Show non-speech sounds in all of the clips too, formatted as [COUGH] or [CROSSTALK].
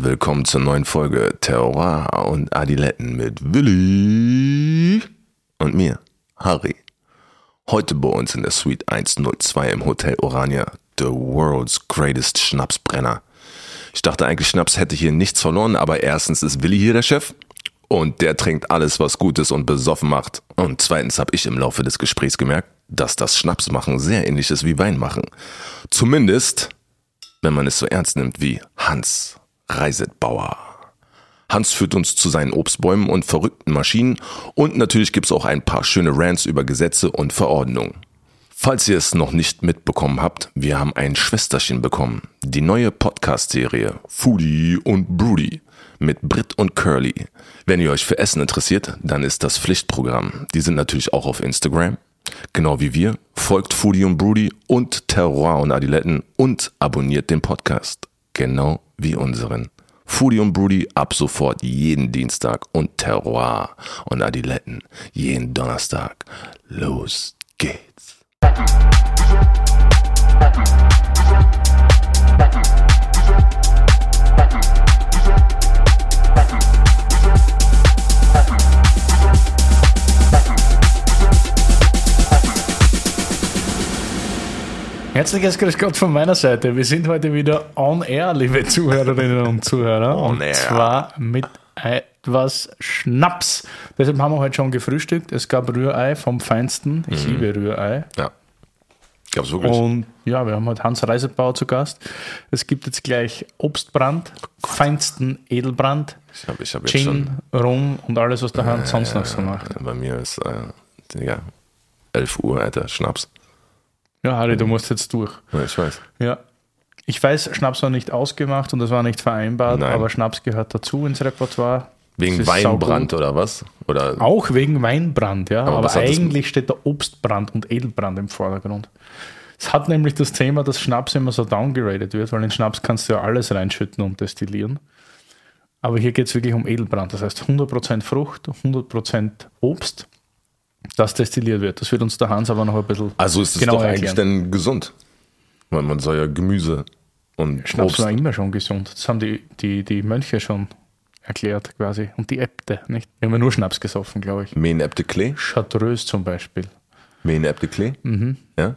Willkommen zur neuen Folge Terroir und Adiletten mit Willi und mir, Harry. Heute bei uns in der Suite 102 im Hotel Orania, the world's greatest Schnapsbrenner. Ich dachte eigentlich, Schnaps hätte hier nichts verloren, aber erstens ist Willi hier der Chef und der trinkt alles, was gut ist und besoffen macht. Und zweitens habe ich im Laufe des Gesprächs gemerkt, dass das Schnapsmachen sehr ähnlich ist wie Weinmachen. Zumindest, wenn man es so ernst nimmt wie Hans Reisetbauer. Hans führt uns zu seinen Obstbäumen und verrückten Maschinen und natürlich gibt's auch ein paar schöne Rants über Gesetze und Verordnungen. Falls ihr es noch nicht mitbekommen habt, wir haben ein Schwesterchen bekommen. Die neue Podcast-Serie Foodie und Broody mit Brit und Curly. Wenn ihr euch für Essen interessiert, dann ist das Pflichtprogramm. Die sind natürlich auch auf Instagram. Genau wie wir. Folgt Foodie und Broody und Terroir und Adiletten und abonniert den Podcast. Genau wie unseren. Foodie und Broody ab sofort jeden Dienstag und Terroir und Adiletten jeden Donnerstag. Los geht's. Herzliches Grüß Gott von meiner Seite. Wir sind heute wieder on air, liebe Zuhörerinnen und Zuhörer. On und air. zwar mit etwas Schnaps. Deshalb haben wir heute schon gefrühstückt. Es gab Rührei vom Feinsten. Ich Mhm. liebe Rührei. Ja. Gab's wirklich? Und ja, wir haben heute Hans Reisebauer zu Gast. Es gibt jetzt gleich Obstbrand, feinsten Edelbrand, ich habe ich hab. Gin, Rum und alles, was der Hans sonst noch so macht. Bei mir ist, äh, ja, 11 Uhr, Alter, Schnaps. Ja, Harry, du musst jetzt durch. Ja, ich weiß. Ja. Ich weiß, Schnaps war nicht ausgemacht und das war nicht vereinbart, Nein. aber Schnaps gehört dazu ins Repertoire. Wegen Weinbrand oder was? Oder Auch wegen Weinbrand, ja. Aber, das eigentlich steht der Obstbrand und Edelbrand im Vordergrund. Es hat nämlich das Thema, dass Schnaps immer so downgeradet wird, weil in Schnaps kannst du ja alles reinschütten und destillieren. Aber hier geht es wirklich um Edelbrand. Das heißt 100% Frucht, 100% Obst, das destilliert wird. Das wird uns der Hans aber noch ein bisschen Also ist es doch eigentlich erklären. dann gesund. Weil man soll ja Gemüse und Schnaps Obst. war immer schon gesund. Das haben die, die, die Mönche schon erklärt quasi. Und die Äbte, nicht? Wir haben ja nur Schnaps gesoffen, glaube ich. Mähen Äbte Klee? Chartreuse zum Beispiel. Mähen Äbte Klee? Mhm. Ja?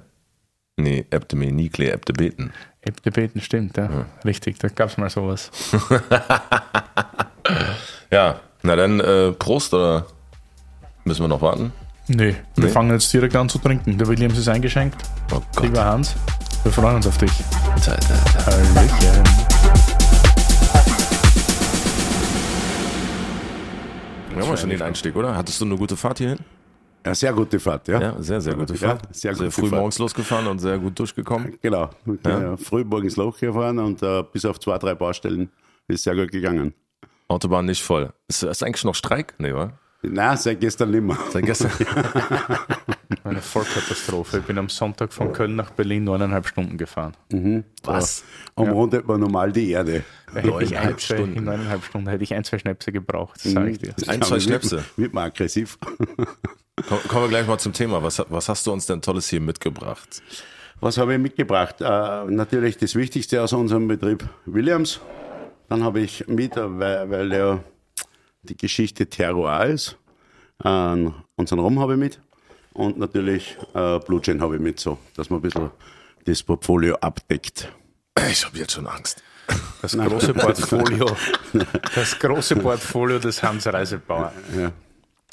Nee, Äbte mähen nie Klee, Äbte beten. Äbte beten, stimmt, ja. Richtig, da gab es mal sowas. [LAUGHS] Ja, na dann äh, Prost oder müssen wir noch warten? Nee, wir Nee? fangen jetzt direkt an zu trinken. Der Williams ist eingeschenkt. Oh Gott. Lieber Hans, wir freuen uns auf dich. Alter. Hallöchen. Wir haben ja schon den Einstieg, oder? Hattest du eine gute Fahrt hierhin? Ja, sehr gute Fahrt, ja. Ja, sehr, sehr gute Ja, Fahrt. sehr sehr gute früh Fahrt. morgens losgefahren und sehr gut durchgekommen. Genau. Ja. Früh morgens Loch gefahren und äh, bis auf zwei, drei Baustellen ist sehr gut gegangen. Autobahn nicht voll. Ist, ist eigentlich noch Streik? Nee, wa? Nein, seit gestern nicht mehr. Seit gestern. [LAUGHS] Eine Vollkatastrophe. Ich bin am Sonntag von Köln nach Berlin neuneinhalb Stunden gefahren. Was? Umrundet man normal die Erde. Da hätte ich ein, Neuneinhalb zwei, Stunden. in neuneinhalb Stunden hätte ich ein, zwei Schnäpse gebraucht, das sage ich dir. Ein, zwei Ja, Schnäpse. Wird, man aggressiv. [LAUGHS] Komm, kommen wir gleich mal zum Thema. Was, was hast du uns denn Tolles hier mitgebracht? Was habe ich mitgebracht? Äh, natürlich das Wichtigste aus unserem Betrieb, Williams. Dann habe ich mit, weil, weil ja die Geschichte Terroir ist, äh, unseren Rum habe ich mit. Und natürlich äh, Blue Gin habe ich mit, so, dass man ein bisschen das Portfolio abdeckt. Ich habe jetzt schon Angst. Das große [LAUGHS] Portfolio, das große Portfolio des Hans Reisebauer. Ja.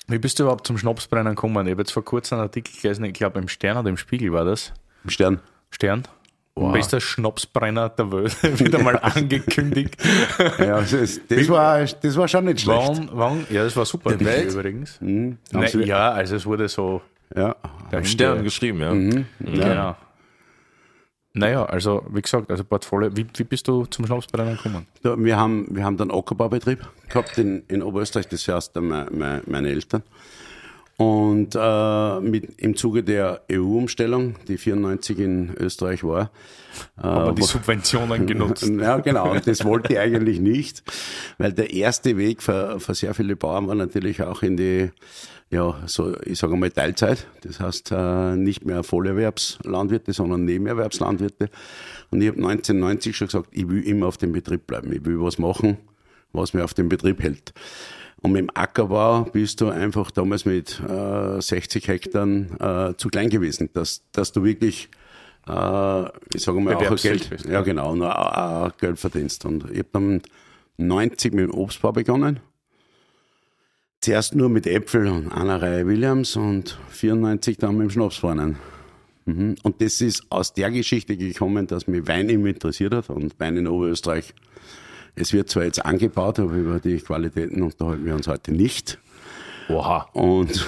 Wie bist du überhaupt zum Schnapsbrennen gekommen? Ich habe jetzt vor kurzem einen Artikel gelesen, ich glaube im Stern oder im Spiegel war das. Im Stern. Stern. Bester Schnapsbrenner der Welt, [LAUGHS] wieder mal angekündigt. Ja, das, ist, das, war, das war schon nicht schlecht. Wann, wann, ja, das war super Der Welt? übrigens. Haben Ne, sie- ja, also es wurde so Ja. dahin Stern ge- geschrieben, ja. Genau. Naja, also wie gesagt, also Portfolio. Wie, wie bist du zum Schnapsbrennen gekommen? Da, wir, haben, wir haben dann Ackerbaubetrieb gehabt in, in Oberösterreich, das heißt meine, meine, meine Eltern. Und äh, mit, im Zuge der EU-Umstellung, die 94 in Österreich war, äh, Aber die Subventionen genutzt. [LAUGHS] ja, genau. Und das wollte ich eigentlich nicht, weil der erste Weg für, für sehr viele Bauern war natürlich auch in die, ja, so, ich sage mal Teilzeit. Das heißt, äh, nicht mehr Vollerwerbslandwirte, sondern Nebenerwerbslandwirte. Und ich habe 1990 schon gesagt, ich will immer auf dem Betrieb bleiben. Ich will was machen, was mir auf dem Betrieb hält. Und mit dem Ackerbau bist du einfach damals mit äh, 60 Hektar äh, zu klein gewesen, dass, dass du wirklich, äh, ich sage mal, auch Geld, bist, ja genau, auch, Geld verdienst. Und ich habe dann 90 mit dem Obstbau begonnen. Zuerst nur mit Äpfel und einer Reihe Williams und 94 dann mit dem Schnapsbrunnen. Mhm. Und das ist aus der Geschichte gekommen, dass mich Wein immer interessiert hat und Wein in Oberösterreich. Es wird zwar jetzt angebaut, aber über die Qualitäten unterhalten wir uns heute nicht. Oha. Und,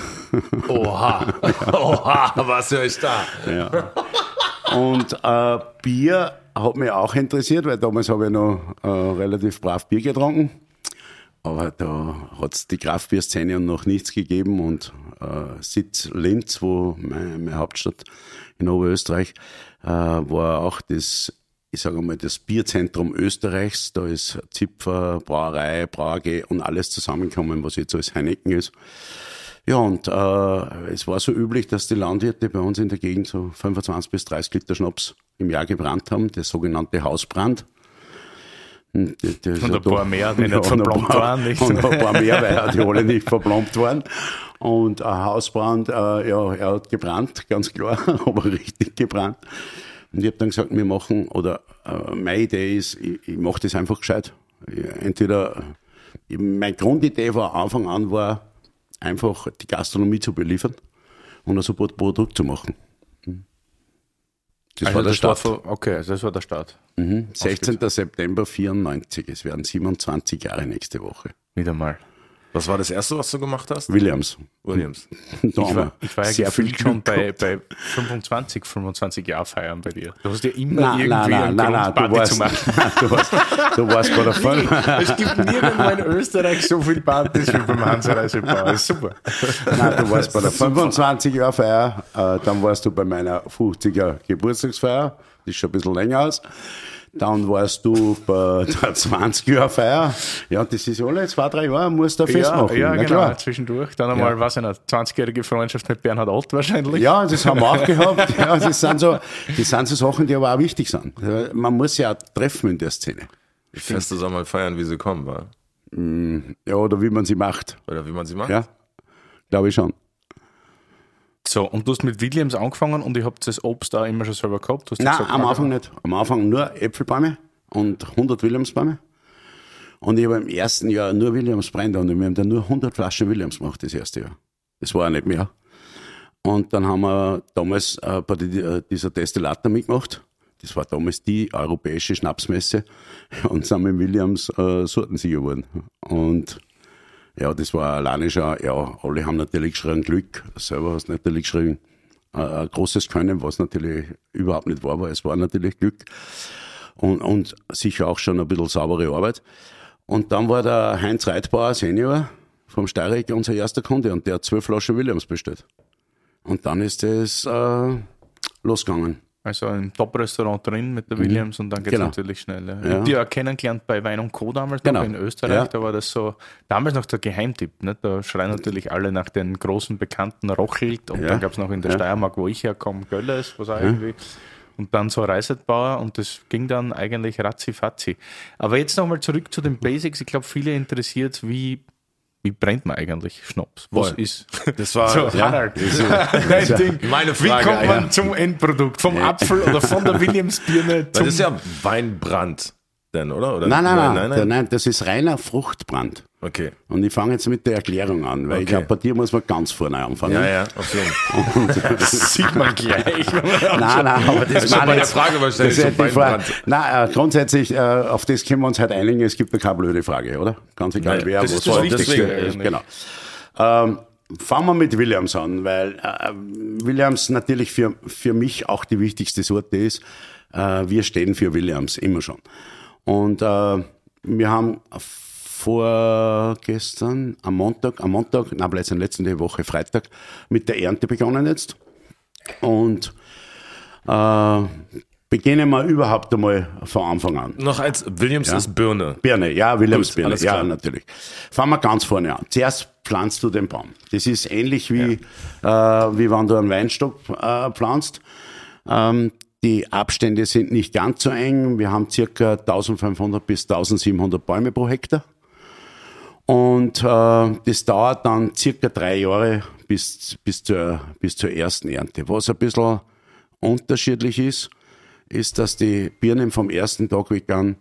Oha. [LAUGHS] Oha. Was höre ich da? ja. und äh, Bier hat mich auch interessiert, weil damals habe ich noch äh, relativ brav Bier getrunken. Aber da hat es die Kraftbierszene noch nichts gegeben und äh, Sitz Linz, wo meine, meine Hauptstadt in Oberösterreich, äh, war auch das, ich sage mal, das Bierzentrum Österreichs. Da ist Zipfer, Brauerei, Brauerge und alles zusammengekommen, was jetzt alles Heineken ist. Ja, und äh, es war so üblich, dass die Landwirte bei uns in der Gegend so 25 bis 30 Liter Schnaps im Jahr gebrannt haben, der sogenannte Hausbrand. Und, das- [LAUGHS] das- Und ein paar mehr, die nicht verplombt paar- waren, nicht? Und ein paar mehr, weil die alle nicht verplombt waren. Und ein Hausbrand, äh, ja, er hat gebrannt, ganz klar, [LAUGHS] aber richtig gebrannt. Und ich habe dann gesagt, wir machen, oder äh, meine Idee ist, ich, ich mache das einfach gescheit. Ich, entweder, ich, meine Grundidee von Anfang an war, einfach die Gastronomie zu beliefern und ein super Produkt zu machen. Das war der Start. von- okay, also das war der Start. Mhm. 16. September 94. Es werden 27 Jahre nächste Woche. Wieder mal. Was war das erste, was du gemacht hast? Williams. Williams. [LAUGHS] Ich war, ich war ja sehr viel schon bei, bei 25, 25 Jahr feiern bei dir. Du hast ja immer Nein, irgendwie nein, einen nein, du Party warst, zu machen. [LAUGHS] du warst, du warst bei der Firma. Es gibt nirgendwo in Österreich so viele Partys wie beim ist super. Nein, du warst bei der 25 Jahr Feier, äh, dann warst du bei meiner 50er Geburtstagsfeier, das ist schon ein bisschen länger aus. Dann warst du bei [LAUGHS] der 20 Jahr Feier. Ja, das ist alle zwei, drei Jahre, musst du da festmachen. Ja, ja Na genau, klar. zwischendurch. Dann einmal, was ich nicht, 20-jährige Freundschaft mit Bernhard Alt wahrscheinlich. Ja, das haben wir auch gehabt. [LAUGHS] Ja, das sind so, das sind so Sachen, die aber auch wichtig sind. Man muss ja auch treffen in der Szene. Die Feste soll man feiern, wie sie kommen, war. Ja, oder wie man sie macht. Oder wie man sie macht. Ja, glaube ich schon. So, und du hast mit Williams angefangen und ich habe das Obst auch immer schon selber gehabt. Nein, gesagt, am Anfang nicht. Am Anfang nur Äpfelbäume und 100 Williamsbäume. Und ich habe im ersten Jahr nur Williamsbrände und wir haben dann nur 100 Flaschen Williams gemacht, das erste Jahr. Das war auch nicht mehr. Und dann haben wir damals äh, bei die, äh, dieser Destillata mitgemacht. Das war damals die europäische Schnapsmesse [LAUGHS] und sind mit Williams äh, Sortensieger geworden. Und ja, das war alleine schon, ja, alle haben natürlich geschrien Glück, selber hast natürlich geschrien, äh, großes Können, was natürlich überhaupt nicht war. Es war natürlich Glück und, und sicher auch schon ein bisschen saubere Arbeit. Und dann war der Heinz Reitbauer Senior vom Steireck unser erster Kunde und der hat zwölf Flaschen Williams bestellt. Und dann ist es äh, losgegangen. Also im Top-Restaurant drin mit der Williams und dann geht es Genau. natürlich schnell. Ja. Ja. Ich habe die auch kennengelernt bei Wein und Co. damals Genau. in Österreich. Ja. Da war das so, damals noch der Geheimtipp. Nicht? Da schreien natürlich alle nach den großen bekannten Rochelt und Ja. dann gab es noch in der Ja. Steiermark, wo ich herkomme, Gölles, was auch irgendwie. Und dann so Reisetbauer und das ging dann eigentlich ratzi-fatzi. Aber jetzt nochmal zurück zu den Basics. Ich glaube, viele interessiert, wie, wie brennt man eigentlich Schnaps? Was Voll. ist? Das war [LAUGHS] So, ja, Harald, [LAUGHS] dein Ding. meine Wie Frage. kommt man ja. zum Endprodukt? Vom Apfel oder von der [LAUGHS] Williamsbirne Das zum ist ja Weinbrand, denn, oder? oder? Nein, nein, nein, nein, nein, nein, das ist reiner Fruchtbrand. Okay. Und ich fange jetzt mit der Erklärung an, weil ich Okay. glaube, bei dir muss man ganz vorne anfangen. Ja, ja, auf jeden Fall. [LAUGHS] [LAUGHS] Das sieht man gleich. [LAUGHS] Nein, nein, aber das bei der jetzt- Frage wahrscheinlich das ich vor- Weinbrand. Nein, äh, grundsätzlich, äh, auf das können wir uns heute einigen, es gibt ja keine blöde Frage, oder? Ganz egal, Nein, wer, das was ist das. Wichtigste Deswegen, eigentlich. Genau. Ähm, fangen wir mit Williams an, weil äh, Williams natürlich für, für mich auch die wichtigste Sorte ist. Äh, wir stehen für Williams, immer schon. Und äh, wir haben vorgestern, am Montag, am Montag, na, in letzte Woche Freitag, mit der Ernte begonnen jetzt. Und äh, beginnen wir überhaupt einmal von Anfang an. Noch als Williams Ja. ist Birne. Birne, ja, Williams Gut, Birne, ja, natürlich. Fangen wir ganz vorne an. Zuerst pflanzt du den Baum. Das ist ähnlich wie, äh, wie wenn du einen Weinstock äh, pflanzt. Ähm, die Abstände sind nicht ganz so eng. Wir haben circa 1500 bis 1700 Bäume pro Hektar. Und äh, das dauert dann circa drei Jahre bis, bis, zur, bis zur ersten Ernte. Was ein bisschen unterschiedlich ist, ist, dass die Birnen vom ersten Tag weg an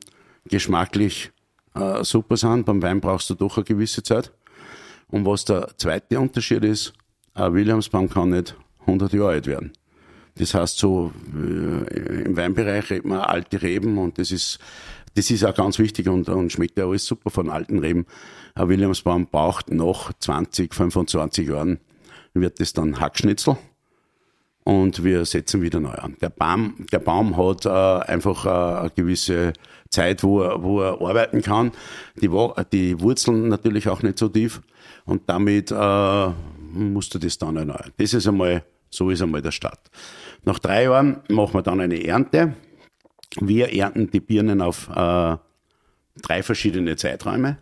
geschmacklich äh, super sind. Beim Wein brauchst du doch eine gewisse Zeit. Und was der zweite Unterschied ist, ein Williamsbaum kann nicht 100 Jahre alt werden. Das heißt, so äh, im Weinbereich redet man alte Reben und das ist, das ist auch ganz wichtig und, und schmeckt ja alles super von alten Reben. Ein Williamsbaum braucht nach 20, 25 Jahren wird das dann Hackschnitzel und wir setzen wieder neu an. Der Baum, der Baum hat äh, einfach äh, eine gewisse Zeit, wo er, wo er arbeiten kann. Die, die Wurzeln natürlich auch nicht so tief und damit äh, musst du das dann erneuern. Das ist einmal, so ist einmal der Start. Nach drei Jahren machen wir dann eine Ernte. Wir ernten die Birnen auf äh, drei verschiedene Zeiträume.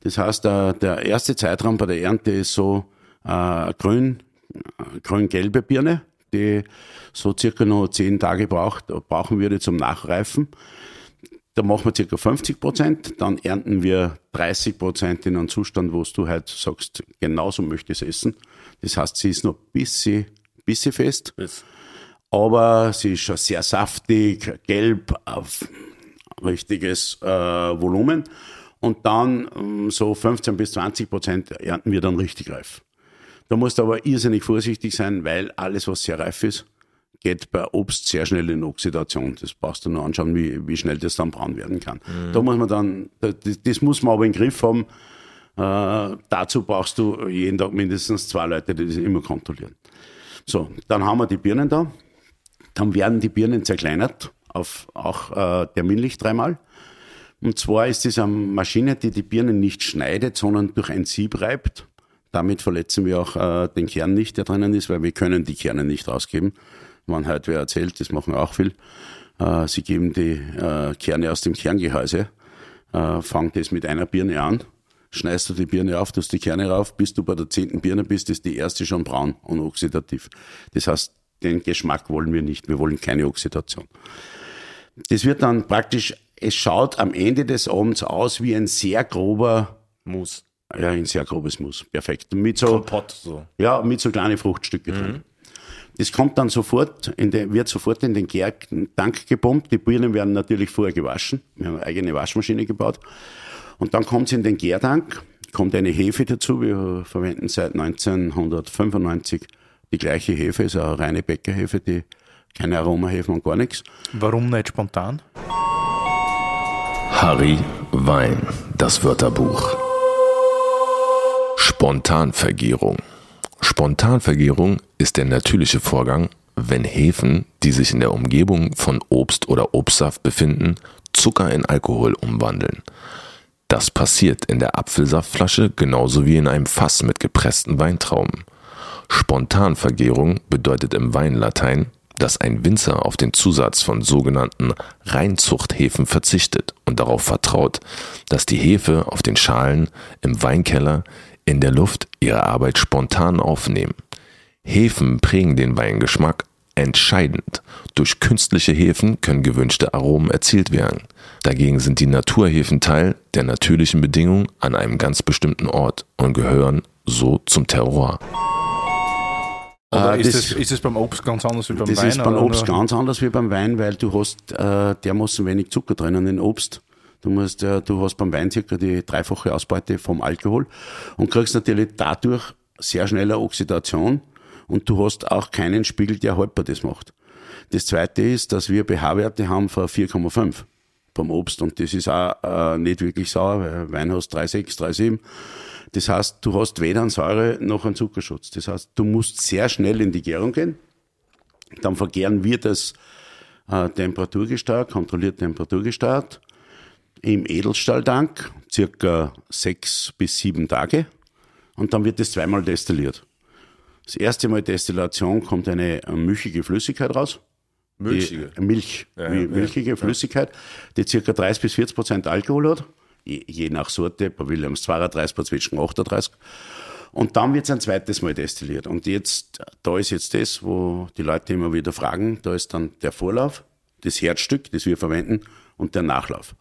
Das heißt, der, der erste Zeitraum bei der Ernte ist so äh, grün, äh, grün-gelbe Birne, die so circa noch zehn Tage braucht, brauchen würde zum Nachreifen. Da machen wir circa 50 Prozent, dann ernten wir 30 Prozent in einem Zustand, wo du halt sagst, genauso möchte ich es essen. Das heißt, sie ist noch ein bisschen, bisschen fest Ist. Aber sie ist schon sehr saftig, gelb, auf richtiges äh, Volumen. Und dann ähm, so 15 bis 20 Prozent ernten wir dann richtig reif. Da musst du aber irrsinnig vorsichtig sein, weil alles, was sehr reif ist, geht bei Obst sehr schnell in Oxidation. Das brauchst du nur anschauen, wie, wie schnell das dann braun werden kann. Da muss man dann, das, das muss man aber im Griff haben. Äh, dazu brauchst du jeden Tag mindestens zwei Leute, die das immer kontrollieren. So, dann haben wir die Birnen da. Dann werden die Birnen zerkleinert auf auch äh, terminlich dreimal. Und zwar ist es eine Maschine, die die Birnen nicht schneidet, sondern durch ein Sieb reibt. Damit verletzen wir auch äh, den Kern nicht, der drinnen ist, weil wir können die Kerne nicht rausgeben. Man halt wer erzählt, das machen auch viel. Äh, sie geben die äh, Kerne aus dem Kerngehäuse, äh, fangen das mit einer Birne an, schneidest du die Birne auf, tust die Kerne rauf, bis du bei der zehnten Birne bist, ist die erste schon braun und oxidativ. Das heißt, den Geschmack wollen wir nicht, wir wollen keine Oxidation. Das wird dann praktisch, es schaut am Ende des Abends aus wie ein sehr grober, Mus. ja, ein sehr grobes Mus. Perfekt. Mit so, Kompott, so. ja, mit so kleinen Fruchtstücke drin. Das kommt dann sofort, in den, wird sofort in den Gärtank gepumpt. Die Birnen werden natürlich vorher gewaschen. Wir haben eine eigene Waschmaschine gebaut. Und dann kommt es in den Gärtank, kommt eine Hefe dazu. Wir verwenden seit 1995 die gleiche Hefe, ist eine reine Bäckerhefe, die keine Aromahefen und gar nichts. Warum nicht spontan? Harry Wein, das Wörterbuch. Spontanvergärung. Spontanvergärung ist der natürliche Vorgang, wenn Hefen, die sich in der Umgebung von Obst oder Obstsaft befinden, Zucker in Alkohol umwandeln. Das passiert in der Apfelsaftflasche genauso wie in einem Fass mit gepressten Weintrauben. Spontanvergärung bedeutet im Weinlatein, dass ein Winzer auf den Zusatz von sogenannten Reinzuchthefen verzichtet und darauf vertraut, dass die Hefe auf den Schalen im Weinkeller in der Luft ihre Arbeit spontan aufnehmen. Hefen prägen den Weingeschmack entscheidend. Durch künstliche Hefen können gewünschte Aromen erzielt werden. Dagegen sind die Naturhefen Teil der natürlichen Bedingungen an einem ganz bestimmten Ort und gehören so zum Terroir. Oder Äh, ist, das- es, ist es beim Obst ganz anders wie beim Das Wein? ist beim Obst ganz anders wie beim Wein, weil du hast äh, dermaßen wenig Zucker drinnen in Obst. Du musst, äh, du hast beim Wein circa die dreifache Ausbeute vom Alkohol und kriegst natürlich dadurch sehr schnell eine Oxidation und du hast auch keinen Spiegel, der haltbar das macht. Das zweite ist, dass wir pH-Werte haben von 4,5 beim Obst und das ist auch äh, nicht wirklich sauer, weil Wein hast 3,6, 3,7. Das heißt, du hast weder einen Säure noch einen Zuckerschutz. Das heißt, du musst sehr schnell in die Gärung gehen. Dann vergären wir das äh, temperaturgesteuert, kontrolliert temperaturgesteuert im Edelstahltank. circa sechs bis sieben Tage und dann wird es zweimal destilliert. Das erste Mal Destillation kommt eine milchige Flüssigkeit raus. Milchige. Die Milch, Ja, wie ja, milchige Flüssigkeit, die circa 30 bis 40 Prozent Alkohol hat, je, je nach Sorte, bei Williams 32, bei Zwetschgen 38. Und dann wird es ein zweites Mal destilliert. Und jetzt, da ist jetzt das, wo die Leute immer wieder fragen, da ist dann der Vorlauf, das Herzstück, das wir verwenden, und der Nachlauf.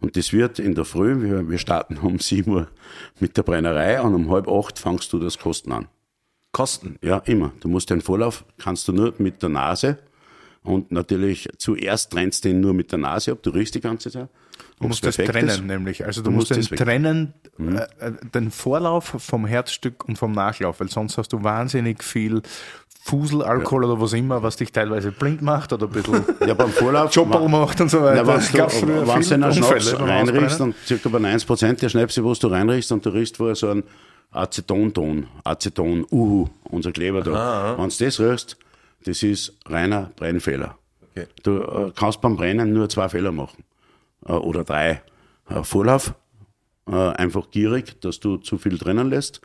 Und das wird in der Früh, wir, wir starten um 7 Uhr mit der Brennerei und um halb acht fangst du das Kosten an. Kosten. Ja, immer. Du musst den Vorlauf, kannst du nur mit der Nase und natürlich zuerst trennst du ihn nur mit der Nase ab, du riechst die ganze Zeit. Du musst das trennen, nämlich. Also du, musst, musst den trennen, äh, äh, den Vorlauf vom Herzstück und vom Nachlauf, weil sonst hast du wahnsinnig viel Fuselalkohol oder was immer, was dich teilweise blind macht oder ein bisschen [LAUGHS] Ja, beim Vorlauf. Jobbel macht und so weiter. Ja, wenn gab früher du, wenn du einen Schnaps reinriechst, dann circa bei 90 Prozent der Schnäpse, wo du reinriechst, und du riechst vorher so einen Acetonton, Aceton, Uhu, unser Kleber da. Wenn du das riechst, das ist reiner Brennfehler. Okay. Du äh, kannst beim Brennen nur zwei Fehler machen. Äh, oder drei. Äh, Vorlauf, äh, einfach gierig, dass du zu viel drinnen lässt.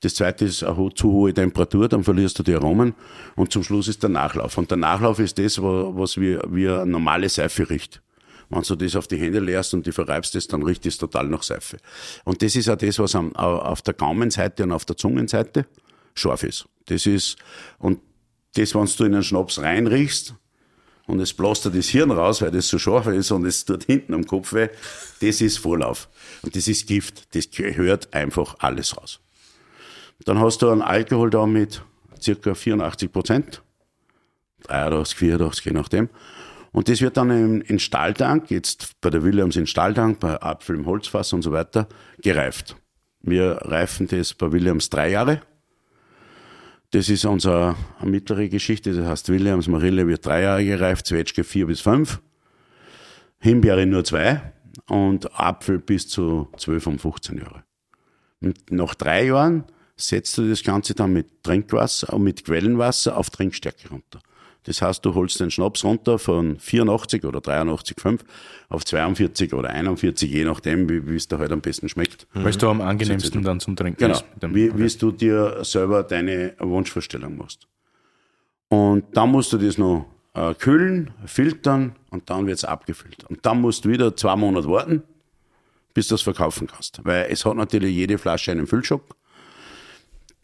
Das zweite ist eine ho- zu hohe Temperatur, dann verlierst du die Aromen. Und zum Schluss ist der Nachlauf. Und der Nachlauf ist das, wa- was wie, wie eine normale Seife riecht. Wenn du das auf die Hände leerst und die verreibst es, dann riecht es total nach Seife. Und das ist auch das, was am, au- auf der Gaumenseite und auf der Zungenseite scharf ist. Das ist, und das, wenn du in einen Schnaps reinriechst, und es bläst dir das Hirn raus, weil das so scharf ist und es tut hinten am Kopf weh, das ist Vorlauf. Und das ist Gift. Das gehört einfach alles raus. Dann hast du einen Alkohol da mit circa 84 Prozent. 83, 84, je nachdem. Und das wird dann in, in Stahltank, jetzt bei der Williams in Stahltank, bei Apfel im Holzfass und so weiter, gereift. Wir reifen das bei Williams drei Jahre. Das ist unsere mittlere Geschichte. Das heißt, Williams Marille wird drei Jahre gereift, Zwetschge vier bis fünf, Himbeere nur zwei und Apfel bis zu zwölf und 15 Jahre. Und nach drei Jahren setzt du das Ganze dann mit Trinkwasser und mit Quellenwasser auf Trinkstärke runter. Das heißt, du holst den Schnaps runter von 84 oder 83,5 auf 42 oder 41, je nachdem, wie es dir halt am besten schmeckt. Weil es da am angenehmsten dann zum Trinken Genau. ist. dem- Wie, wie du dir selber deine Wunschvorstellung machst. Und dann musst du das noch äh, kühlen, filtern und dann wird's abgefüllt. Und dann musst du wieder zwei Monate warten, bis du das verkaufen kannst. Weil es hat natürlich jede Flasche einen Füllschock.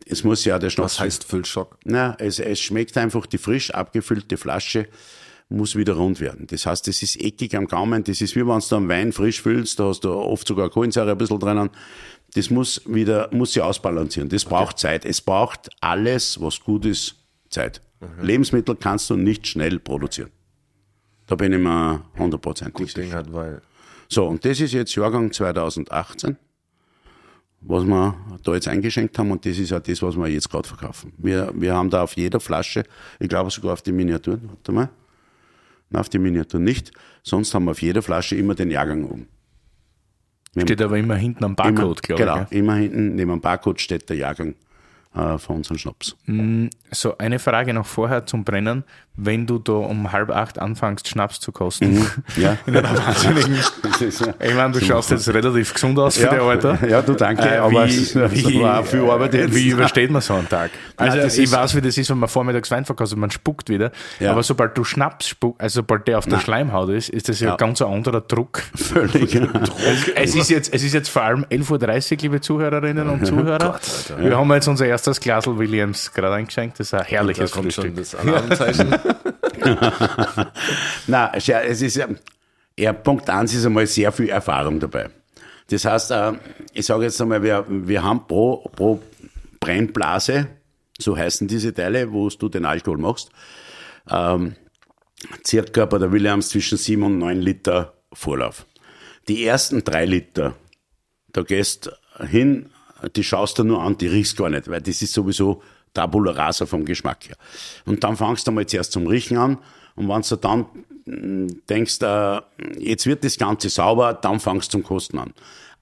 Es muss ja der Schnaps. Was heißt Füllschock? Na, es, es schmeckt einfach, die frisch abgefüllte Flasche muss wieder rund werden. Das heißt, es ist eckig am Gaumen. Das ist wie wenn du einen Wein frisch füllst, da hast du oft sogar Kohlensäure ein bisschen drinnen. Das muss wieder, muss sich ausbalancieren. Das braucht Zeit. Es braucht alles, was gut ist, Zeit. Lebensmittel kannst du nicht schnell produzieren. Da bin ich mir hundertprozentig sicher. Hat, weil. So, und das ist jetzt Jahrgang 2018, was wir da jetzt eingeschenkt haben und das ist auch das, was wir jetzt gerade verkaufen. Wir, wir haben da auf jeder Flasche, ich glaube sogar auf die Miniaturen, warte mal, Nein, auf die Miniaturen nicht, sonst haben wir auf jeder Flasche immer den Jahrgang oben. Wir Steht aber immer hinten am immer, Barcode, glaube Genau, ich. gell? immer hinten neben dem Barcode steht der Jahrgang äh, von unserem Schnaps. So, eine Frage noch vorher zum Brennen. Wenn du da um halb acht anfängst, Schnaps zu kosten, Ja. [LAUGHS] in einer wahnsinnigen, [LAUGHS] ja. ich meine, du schaust jetzt relativ gesund aus für ja, dein Alter. Ja, du danke, Äh, aber wie, es wie, war viel Arbeit jetzt. wie übersteht man so einen Tag? [LAUGHS] Also das ich weiß, wie das ist, wenn man vormittags Wein verkauft, man spuckt wieder. Ja. Aber sobald du Schnaps spuckst, also sobald der auf der Schleimhaut ist, ist das ja, Ja. ein ganz anderer Druck. Völlig. Es, es, ist jetzt, es ist jetzt vor allem 11.30 Uhr, liebe Zuhörerinnen und Zuhörer. Wir haben jetzt unser erstes Glasl Williams gerade eingeschenkt. Das ist ein Da herrliches schon Frühstück. das Alarmzeichen. Na, es ist ja, ja, Punkt eins ist einmal sehr viel Erfahrung dabei. Das heißt, äh, ich sage jetzt einmal, wir, wir haben pro, pro Brennblase, so heißen diese Teile, wo du den Alkohol machst, ähm, circa bei der Williams zwischen sieben und neun Liter Vorlauf. Die ersten drei Liter, da gehst hin, die schaust du nur an, die riechst gar nicht, weil das ist sowieso Tabula rasa vom Geschmack her. Und dann fangst du mal zuerst zum Riechen an und wenn du dann mh, denkst, äh, jetzt wird das Ganze sauber, dann fangst du zum Kosten an.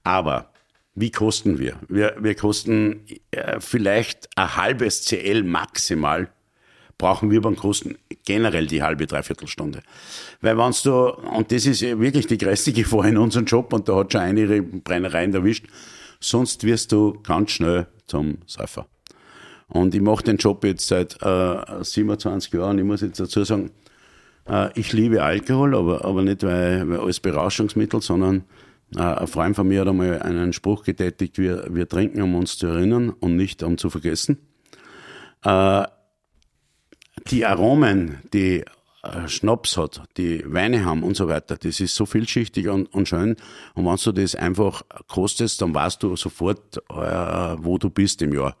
Aber wie kosten wir? Wir, wir kosten äh, vielleicht ein halbes CL maximal brauchen wir beim Kosten generell die halbe, dreiviertel Stunde. Weil wenn du, und das ist wirklich die größte [LAUGHS] Gefahr in unserem Job, und da hat schon einige Brennereien erwischt, sonst wirst du ganz schnell zum Säufer. Und ich mache den Job jetzt seit äh, 27 Jahren. Ich muss jetzt dazu sagen, äh, ich liebe Alkohol, aber, aber nicht weil, weil als Berauschungsmittel, sondern äh, ein Freund von mir hat einmal einen Spruch getätigt, wir, wir trinken, um uns zu erinnern und nicht um zu vergessen. Äh, die Aromen, die äh, Schnaps hat, die Weine haben und so weiter, das ist so vielschichtig und, und schön. Und wenn du das einfach kostest, dann weißt du sofort, äh, wo du bist im Jahr.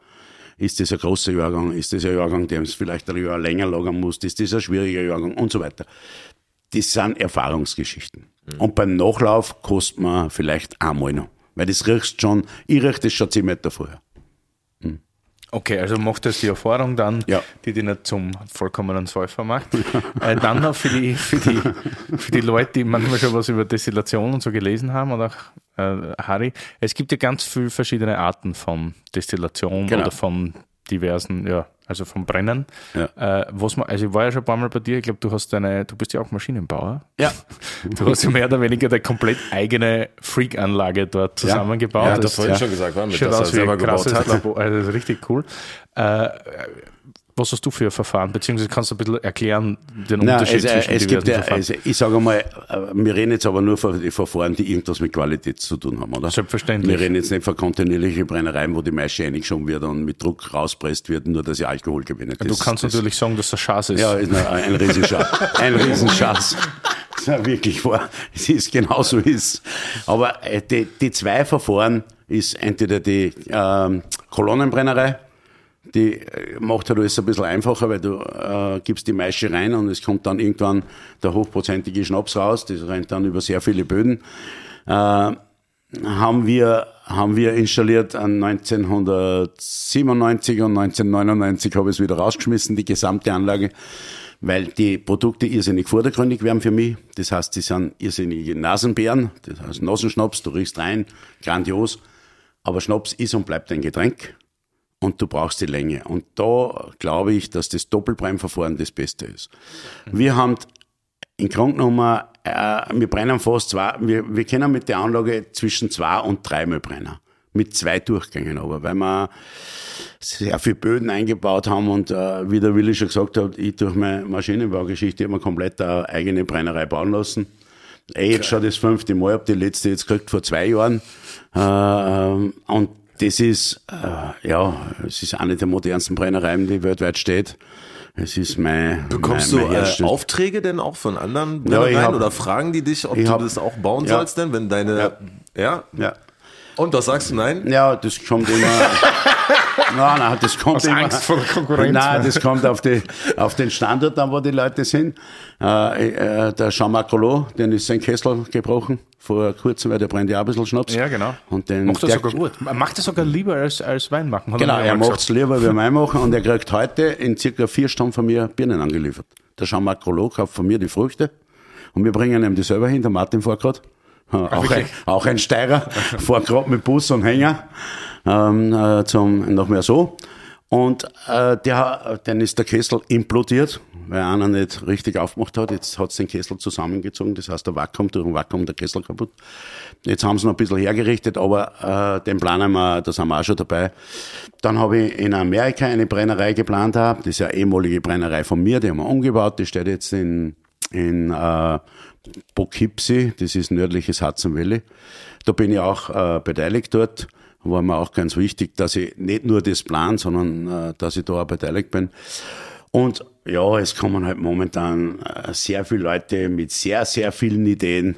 Ist das ein großer Jahrgang? Ist das ein Jahrgang, der es vielleicht ein Jahr länger lagern muss? Ist das ein schwieriger Jahrgang? Und so weiter. Das sind Erfahrungsgeschichten. Mhm. Und beim Nachlauf kostet man vielleicht einmal noch. Weil das riechst schon, ich riech das schon zehn Meter vorher. Okay, also macht das die Erfahrung dann, Ja. die dich nicht zum vollkommenen Säufer macht. [LAUGHS] äh, dann noch für die, für, die, für die Leute, die manchmal schon was über Destillation und so gelesen haben, oder auch äh, Harry, es gibt ja ganz viele verschiedene Arten von Destillation Genau. oder von diversen, ja, also vom Brennen. Ja. Äh, was man, also ich war ja schon ein paar Mal bei dir, ich glaube, du hast deine, du bist ja auch Maschinenbauer. Ja. [LAUGHS] Du hast ja mehr oder weniger deine komplett eigene Freak-Anlage dort zusammengebaut. Ja, hat er Das- vorhin schon gesagt, war mit, Schaut aus wie selber gebaut hat. Labor. Also das ist richtig cool. Äh, was hast du für ein Verfahren? Beziehungsweise kannst du ein bisschen erklären, den Nein, Unterschied also, zwischen es gibt Verfahren? also ich sage einmal, äh, wir reden jetzt aber nur von Verfahren, die irgendwas mit Qualität zu tun haben, oder? Selbstverständlich. Wir reden jetzt nicht von kontinuierlichen Brennereien, wo die Maische eingeschoben wird und mit Druck rauspresst wird, nur dass sie Alkohol gewinnen. du kannst natürlich sagen, dass das Schatz ist. Ja, ist ein, Riesenschatz. Ein Riesenschatz. Das ist ja wirklich wahr. Es ist genauso wie es. Aber äh, die, die zwei Verfahren ist entweder die ähm, Kolonnenbrennerei, die äh, macht halt alles ein bisschen einfacher, weil du äh, gibst die Maische rein und es kommt dann irgendwann der hochprozentige Schnaps raus. Das rennt dann über sehr viele Böden. Äh, haben wir, haben wir installiert an 1997 und 1999 habe ich es wieder rausgeschmissen, die gesamte Anlage, weil die Produkte irrsinnig vordergründig werden für mich. Das heißt, die sind irrsinnige Nasenbeeren, das heißt Nasenschnaps, du riechst rein, grandios. Aber Schnaps ist und bleibt ein Getränk und du brauchst die Länge. Und da glaube ich, dass das Doppelbrennverfahren das Beste ist. Wir haben in Grunde genommen, äh, wir brennen fast zwei, wir, wir können mit der Anlage zwischen zwei und dreimal brennen. Mit zwei Durchgängen aber, weil wir sehr viel Böden eingebaut haben und äh, wie der Willi schon gesagt hat, ich durch meine Maschinenbaugeschichte habe mir komplett eine eigene Brennerei bauen lassen. Eh jetzt schon das fünfte Mal, hab die letzte jetzt gekriegt vor zwei Jahren. Äh, ähm, und das ist, äh, ja, es ist eine der modernsten Brennereien, die weltweit steht. Es ist mein, Bekommst mein, du mein äh, Herzstück. Aufträge denn auch von anderen Ja, Brennereien hab- oder fragen die dich, ob du hab- das auch bauen Ja. sollst denn, wenn deine, ja. Ja. Und was sagst du nein? Ja, das kommt immer. [LAUGHS] nein, nein, das kommt Aus immer. Angst vor der Konkurrenz. Nein, das kommt auf, die, auf den Standort an, wo die Leute sind. Äh, äh, der Jean-Marc Collot, den ist sein Kessel gebrochen vor kurzem, weil der brennt ja auch ein bisschen Schnaps. Ja, genau. Und den, Macht das der, sogar gut. Er macht das sogar lieber als, als Wein machen. Genau, er einmal macht's lieber wie mein machen und er [LAUGHS] kriegt heute in circa vier Stunden von mir Birnen angeliefert. Der Jean-Marc Collot kauft von mir die Früchte und wir bringen ihm die selber hin, der Martin grad. Äh, Auch ein, auch ein Steirer, fährt grad mit Bus und Hänger ähm, äh, zum, noch mehr so. Und äh, der, dann ist der Kessel implodiert, weil einer nicht richtig aufgemacht hat. Jetzt hat's den Kessel zusammengezogen, das heißt, der Vakuum, durch den Vakuum der Kessel kaputt. Jetzt haben sie noch ein bisschen hergerichtet, aber äh, den planen wir, da sind wir auch schon dabei. Dann habe ich in Amerika eine Brennerei geplant, das ist eine ehemalige Brennerei von mir, die haben wir umgebaut, die steht jetzt in, in äh, Poughkeepsie, das ist nördliches Hudson Valley. Da bin ich auch äh, beteiligt dort. War mir auch ganz wichtig, dass ich nicht nur das plan, sondern äh, dass ich da auch beteiligt bin. Und ja, es kommen halt momentan äh, sehr viele Leute mit sehr, sehr vielen Ideen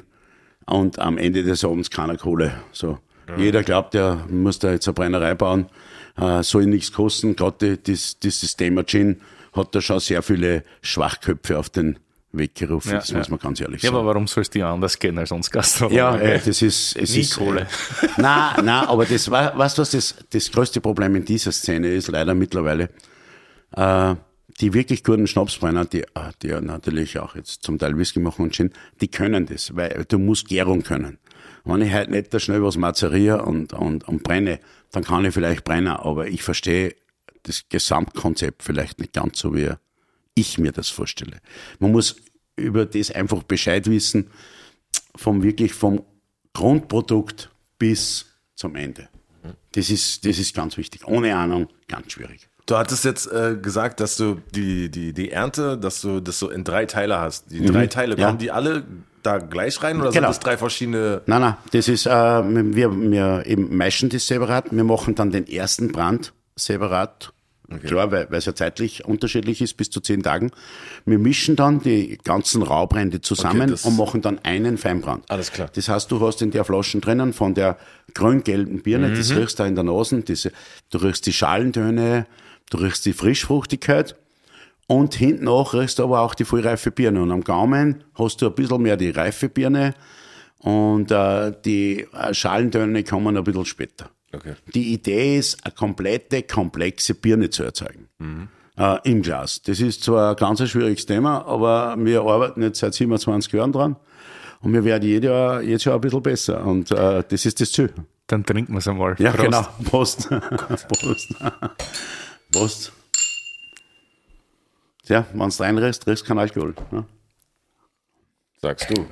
und am Ende des Abends keiner Kohle. So. Jeder glaubt, er muss da jetzt eine Brennerei bauen, äh, soll nichts kosten. Gerade das, dieses Thema Gin hat da schon sehr viele Schwachköpfe auf den Weg gerufen, Ja, das ja. muss man ganz ehrlich Ja, sagen. aber warum soll es dir anders gehen als uns Gastronomen? Ja, äh, das ist, [LAUGHS] es Nie ist, Kohle. [LAUGHS] Nein, nein, aber das war, weißt du, was das, das größte Problem in dieser Szene ist, leider mittlerweile, äh, die wirklich guten Schnapsbrenner, die, äh, die ja natürlich auch jetzt zum Teil Whisky machen und Gin, die können das, weil du musst Gärung können. Wenn ich halt nicht da schnell was mazeriere und, und, und brenne, dann kann ich vielleicht brennen, aber ich verstehe das Gesamtkonzept vielleicht nicht ganz so wie, ich mir das vorstelle. Man muss über das einfach Bescheid wissen, vom wirklich vom Grundprodukt bis zum Ende. Das ist, das ist ganz wichtig. Ohne Ahnung, ganz schwierig. Du hattest jetzt äh, gesagt, dass du die, die, die Ernte, dass du das so in drei Teile hast. Die drei Teile, Mhm. Ja. kommen die alle da gleich rein oder Genau. sind das drei verschiedene? Nein, nein, das ist, äh, wir, wir eben meischen das separat. Wir machen dann den ersten Brand separat. Klar, weil weil es ja zeitlich unterschiedlich ist, bis zu zehn Tagen. Wir mischen dann die ganzen Raubrände zusammen Okay, das- und machen dann einen Feinbrand. Alles klar. Das heißt, du hast in der Flaschen drinnen von der grün-gelben Birne, das Mhm. riechst du in der Nase, diese, du riechst die Schalentöne, du riechst die Frischfruchtigkeit und hinten auch riechst du aber auch die vollreife Birne. Und am Gaumen hast du ein bisschen mehr die reife Birne und äh, die äh, Schalentöne kommen ein bisschen später. Okay. Die Idee ist, eine komplette, komplexe Birne zu erzeugen. Äh, Im Glas. Das ist zwar ein ganz schwieriges Thema, aber wir arbeiten jetzt seit 27 Jahren dran. Und wir werden jedes Jahr, jedes Jahr ein bisschen besser. Und äh, das ist das Ziel. Dann trinken wir es einmal. Ja, Prost. genau. Prost. [LAUGHS] Prost. Prost. Tja, wenn du reinriechst, riechst du kein Alkohol. Ne? Sagst du.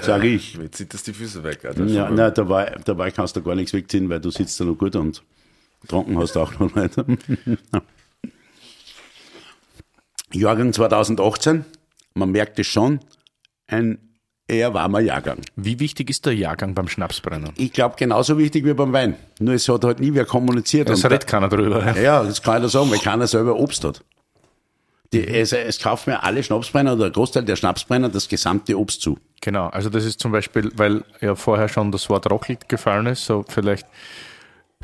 [LAUGHS] Sag ich. Mir zieht das die Füße weg, Alter. Ja, nein, dabei, dabei kannst du gar nichts wegziehen, weil du sitzt da noch gut und getrunken hast du auch noch nicht. [LAUGHS] Jahrgang 2018, man merkt es schon, ein eher warmer Jahrgang. Wie wichtig ist der Jahrgang beim Schnapsbrennen? Ich glaube, genauso wichtig wie beim Wein. Nur es hat halt nie wer kommuniziert. Das redet keiner drüber. Ja, das kann ich da sagen, weil keiner selber Obst hat. Die, es, es kaufen mir alle Schnapsbrenner oder der Großteil der Schnapsbrenner das gesamte Obst zu. Genau, also das ist zum Beispiel, weil ja vorher schon das Wort Rockel gefallen ist, so vielleicht,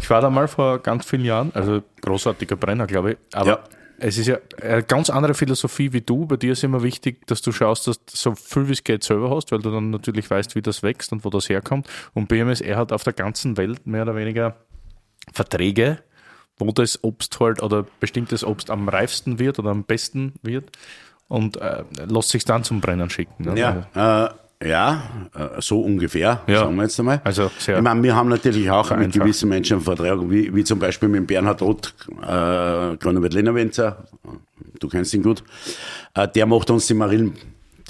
ich war da mal vor ganz vielen Jahren, also großartiger Brenner, glaube ich, aber Ja. es ist ja eine ganz andere Philosophie wie du. Bei dir ist immer wichtig, dass du schaust, dass du so viel wie es geht selber hast, weil du dann natürlich weißt, wie das wächst und wo das herkommt. Und BMS, er hat auf der ganzen Welt mehr oder weniger Verträge, wo das Obst halt oder bestimmtes Obst am reifsten wird oder am besten wird und äh, lässt sich dann zum Brennen schicken. Ne? Ja, äh, ja äh, so ungefähr, Ja. sagen wir jetzt einmal. Also sehr ich meine, wir haben natürlich auch mit gewissen Menschen einen Vertrag, wie, wie zum Beispiel mit dem Bernhard Roth, äh, Grüner Wenzer, du kennst ihn gut, äh, der macht uns die Marillen,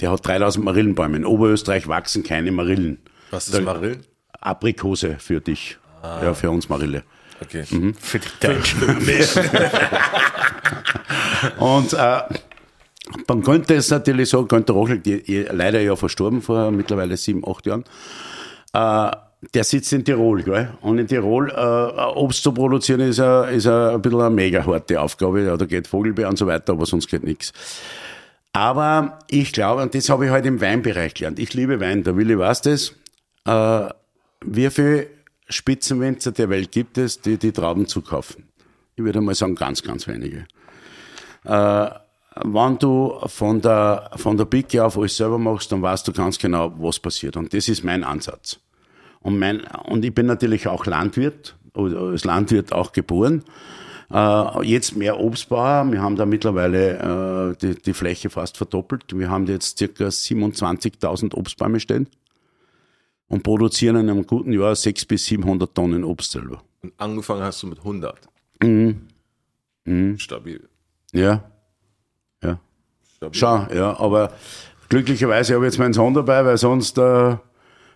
der hat 3000 Marillenbäume. In Oberösterreich wachsen keine Marillen. Was ist Marillen? Aprikose für dich, Ah. ja, für uns Marille. Okay. Für die Deutschen. [LAUGHS] Und äh, man könnte es natürlich sagen, Günter Rochel, die, leider ja verstorben vor mittlerweile sieben, acht Jahren, äh, der sitzt in Tirol, gell? Und in Tirol äh, Obst zu produzieren ist, ein- ist ein, ein bisschen eine mega harte Aufgabe. Ja, da geht Vogelbeer und so weiter, aber sonst geht nichts. Aber ich glaube, und das habe ich heute im Weinbereich gelernt. Ich liebe Wein, der Willi weiß das. Äh, wie viele Spitzenwinzer der Welt gibt es, die die Trauben zukaufen? Ich würde mal sagen, ganz, ganz wenige wenn du von der, von der Pike auf alles selber machst, dann weißt du ganz genau, was passiert. Und das ist mein Ansatz. Und, mein, und ich bin natürlich auch Landwirt, als Landwirt auch geboren. Äh, jetzt mehr Obstbauer. Wir haben da mittlerweile äh, die, die Fläche fast verdoppelt. Wir haben jetzt circa 27.000 Obstbäume stehen und produzieren in einem guten Jahr 600 bis 700 Tonnen Obst selber. Und angefangen hast du mit 100. Stabil. Ja, ja. Stabil. Schon, ja, aber glücklicherweise habe ich jetzt meinen Sohn dabei, weil sonst äh,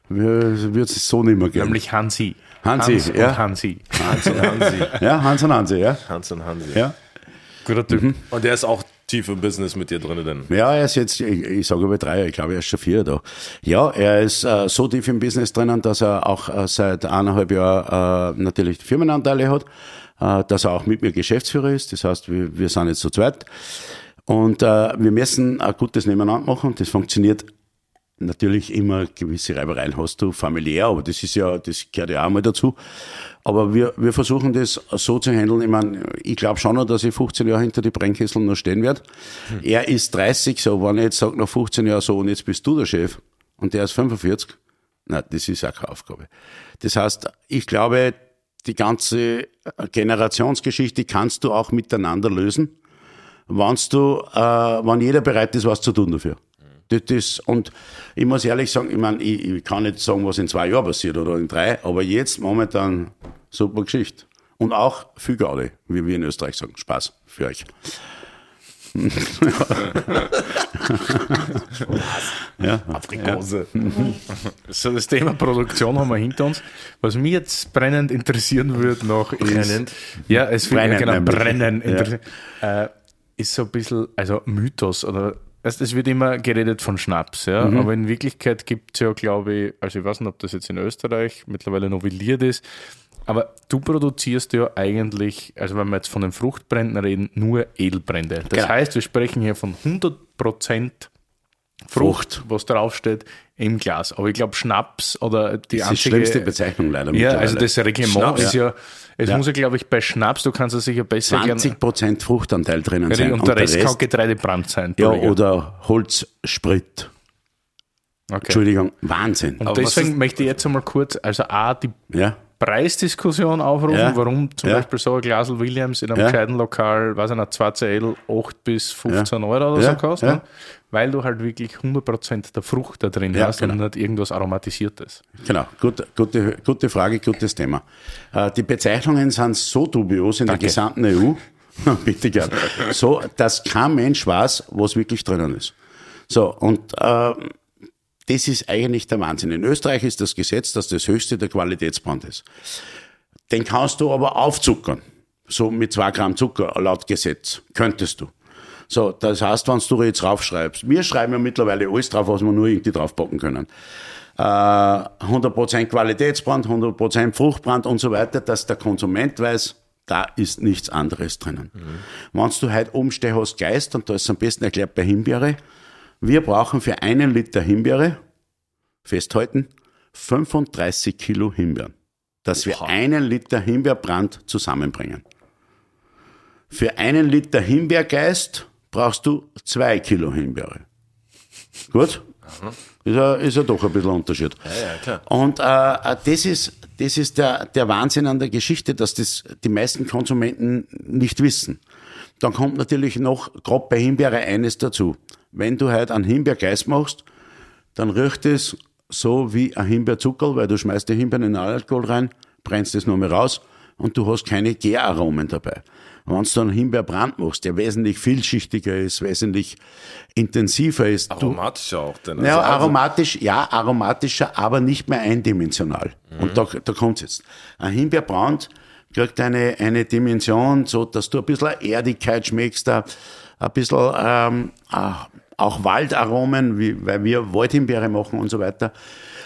wird es so nicht mehr gehen. Nämlich Hansi. Hansi, Hans ja. und Hansi. Hans und Hansi. ja, Hans und Hansi, ja. Hans und Hansi. Ja, Guter Typ. Und der ist auch tief im Business mit dir drin, denn. ja er ist jetzt, ich, ich sage über drei, ich glaube, er ist schon vier da. Ja, er ist äh, so tief im Business drinnen, dass er auch äh, seit eineinhalb Jahren äh, natürlich Firmenanteile hat, äh, dass er auch mit mir Geschäftsführer ist. Das heißt, wir, wir sind jetzt zu zweit. Und äh, wir müssen ein gutes Nebeneinander machen. Das funktioniert natürlich immer gewisse Reibereien hast du familiär, aber das ist ja, das gehört ja auch mal dazu. Aber wir, wir versuchen das so zu handeln. Ich meine, ich glaube schon noch, dass ich 15 Jahre hinter die Brennkesseln noch stehen werde. Er ist 30, so, wenn ich jetzt sage, nach 15 Jahren so, und jetzt bist du der Chef, und der ist 45, na, das ist auch keine Aufgabe. Das heißt, ich glaube, die ganze Generationsgeschichte kannst du auch miteinander lösen wenn's du, äh, wenn jeder bereit ist, was zu tun dafür. Das, das, und ich muss ehrlich sagen, ich meine, ich, ich kann nicht sagen, was in zwei Jahren passiert oder in drei, aber jetzt momentan super Geschichte. Und auch viel Gaudi, wie wir in Österreich sagen. Spaß für euch. ja. Aprikose. So, das Thema Produktion haben wir hinter uns. Was mich jetzt brennend interessieren würde noch ist. Brennend? Ja, es wird Brennend, genau brennen Ja. Äh, ist so ein bisschen, also Mythos oder weißt, es wird immer geredet von Schnaps, ja, Mhm. aber in Wirklichkeit gibt es ja, glaube ich, also ich weiß nicht, ob das jetzt in Österreich mittlerweile novelliert ist, aber du produzierst ja eigentlich, also wenn wir jetzt von den Fruchtbränden reden, nur Edelbrände. Das Genau. heißt, wir sprechen hier von 100% Frucht, was draufsteht, im Glas. Aber ich glaube, Schnaps oder die Das ist die einzige. schlimmste Bezeichnung leider ja, also das Reglement Schnaps, ist ja, es Ja. muss ja, glaube ich, bei Schnaps, du kannst es sicher besser 20% Fruchtanteil drinnen sein. und, der Rest, kann Getreidebrand sein. ja, oder Holzsprit. Okay. Entschuldigung, Wahnsinn. Und Aber deswegen ist- möchte ich jetzt einmal kurz, also A, die Ja, Preisdiskussion aufrufen, Ja. warum zum Ja. Beispiel so ein Glasl Williams in einem Ja. gescheiten Lokal, weiß ich nicht, 2 CL 8 bis 15 Euro oder Ja. so kostet, Ja. weil du halt wirklich 100% der Frucht da drin Ja, hast genau. und nicht irgendwas Aromatisiertes. genau. Gut, gute, gute Frage, gutes Thema. Äh, die Bezeichnungen sind so dubios in Danke. der gesamten EU, [LAUGHS] bitte gern, so, dass kein Mensch weiß, was wirklich drinnen ist. So, und äh, das ist eigentlich der Wahnsinn. In Österreich ist das Gesetz, dass das höchste der Qualitätsbrand ist. Den kannst du aber aufzuckern. So mit zwei Gramm Zucker laut Gesetz. Könntest du. So, das heißt, wenn du jetzt raufschreibst, wir schreiben ja mittlerweile alles drauf, was wir nur irgendwie draufpacken können. Äh, 100% Qualitätsbrand, 100% Fruchtbrand und so weiter, dass der Konsument weiß, da ist nichts anderes drinnen. Wenn du heute umstehen hast Geist, und da ist es am besten erklärt bei Himbeere, wir brauchen für einen Liter Himbeere, festhalten, 35 Kilo Himbeeren, dass wir einen Liter Himbeerbrand zusammenbringen. Für einen Liter Himbeergeist brauchst du zwei Kilo Himbeere. Gut? Ist ja, ist ja doch ein bisschen Unterschied. Ja, ja. Und äh, das ist, das ist der, der Wahnsinn an der Geschichte, dass das die meisten Konsumenten nicht wissen. Dann kommt natürlich noch, gerade bei Himbeere, eines dazu. Wenn du heute einen Himbeergeist machst, dann riecht es so wie ein Himbeerzuckerl, weil du schmeißt die Himbeeren in Alkohol rein, brennst es nur mehr raus und du hast keine Gäraromen dabei. Wenn du einen Himbeerbrand machst, der wesentlich vielschichtiger ist, wesentlich intensiver ist, du, Aromatischer auch. Denn ja, also, aromatisch, ja, aromatischer, aber nicht mehr eindimensional. Und da, da kommt's jetzt. Ein Himbeerbrand kriegt eine, eine Dimension, so dass du ein bisschen Erdigkeit schmeckst, ein, ein bisschen ähm, ah, auch Waldaromen, wie, weil wir Waldhimbeere machen und so weiter.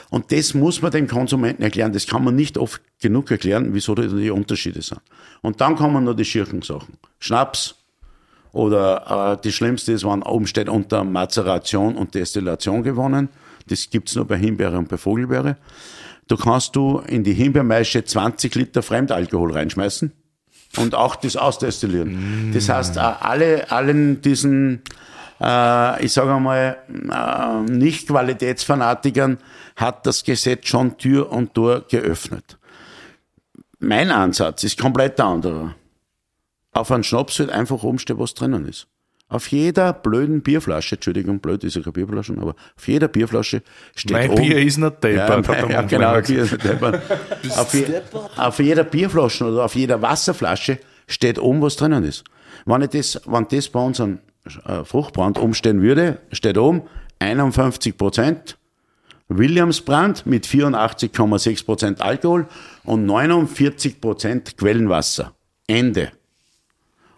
Und das muss man dem Konsumenten erklären. Das kann man nicht oft genug erklären, wieso die Unterschiede sind. Und dann kommen noch die Schirchensachen. Schnaps, oder äh, die schlimmste ist, wenn oben steht unter Mazeration und Destillation gewonnen. Das gibt's nur bei Himbeere und bei Vogelbeere. Du kannst du in die Himbeermaische 20 Liter Fremdalkohol reinschmeißen und auch das ausdestillieren. Das heißt, äh, alle, allen diesen, äh, ich sage einmal, äh, Nicht-Qualitätsfanatikern hat das Gesetz schon Tür und Tor geöffnet. Mein Ansatz ist komplett anderer auf einen Schnaps wird einfach umstehen, was drinnen ist. Auf jeder blöden Bierflasche, Entschuldigung, blöd ist ja keine Bierflasche, aber auf jeder Bierflasche steht Mein oben, Bier ist nicht ja, deppert, hat der ja, genau, Bier ist nicht deppert. [LAUGHS] auf, je, auf jeder Bierflasche oder auf jeder Wasserflasche steht oben, was drinnen ist. Wenn, ich das, wenn das bei unserem äh, Fruchtbrand umstehen würde, steht oben 51 Prozent Williamsbrand mit 84,6 Prozent Alkohol und 49 Prozent Quellenwasser. Ende.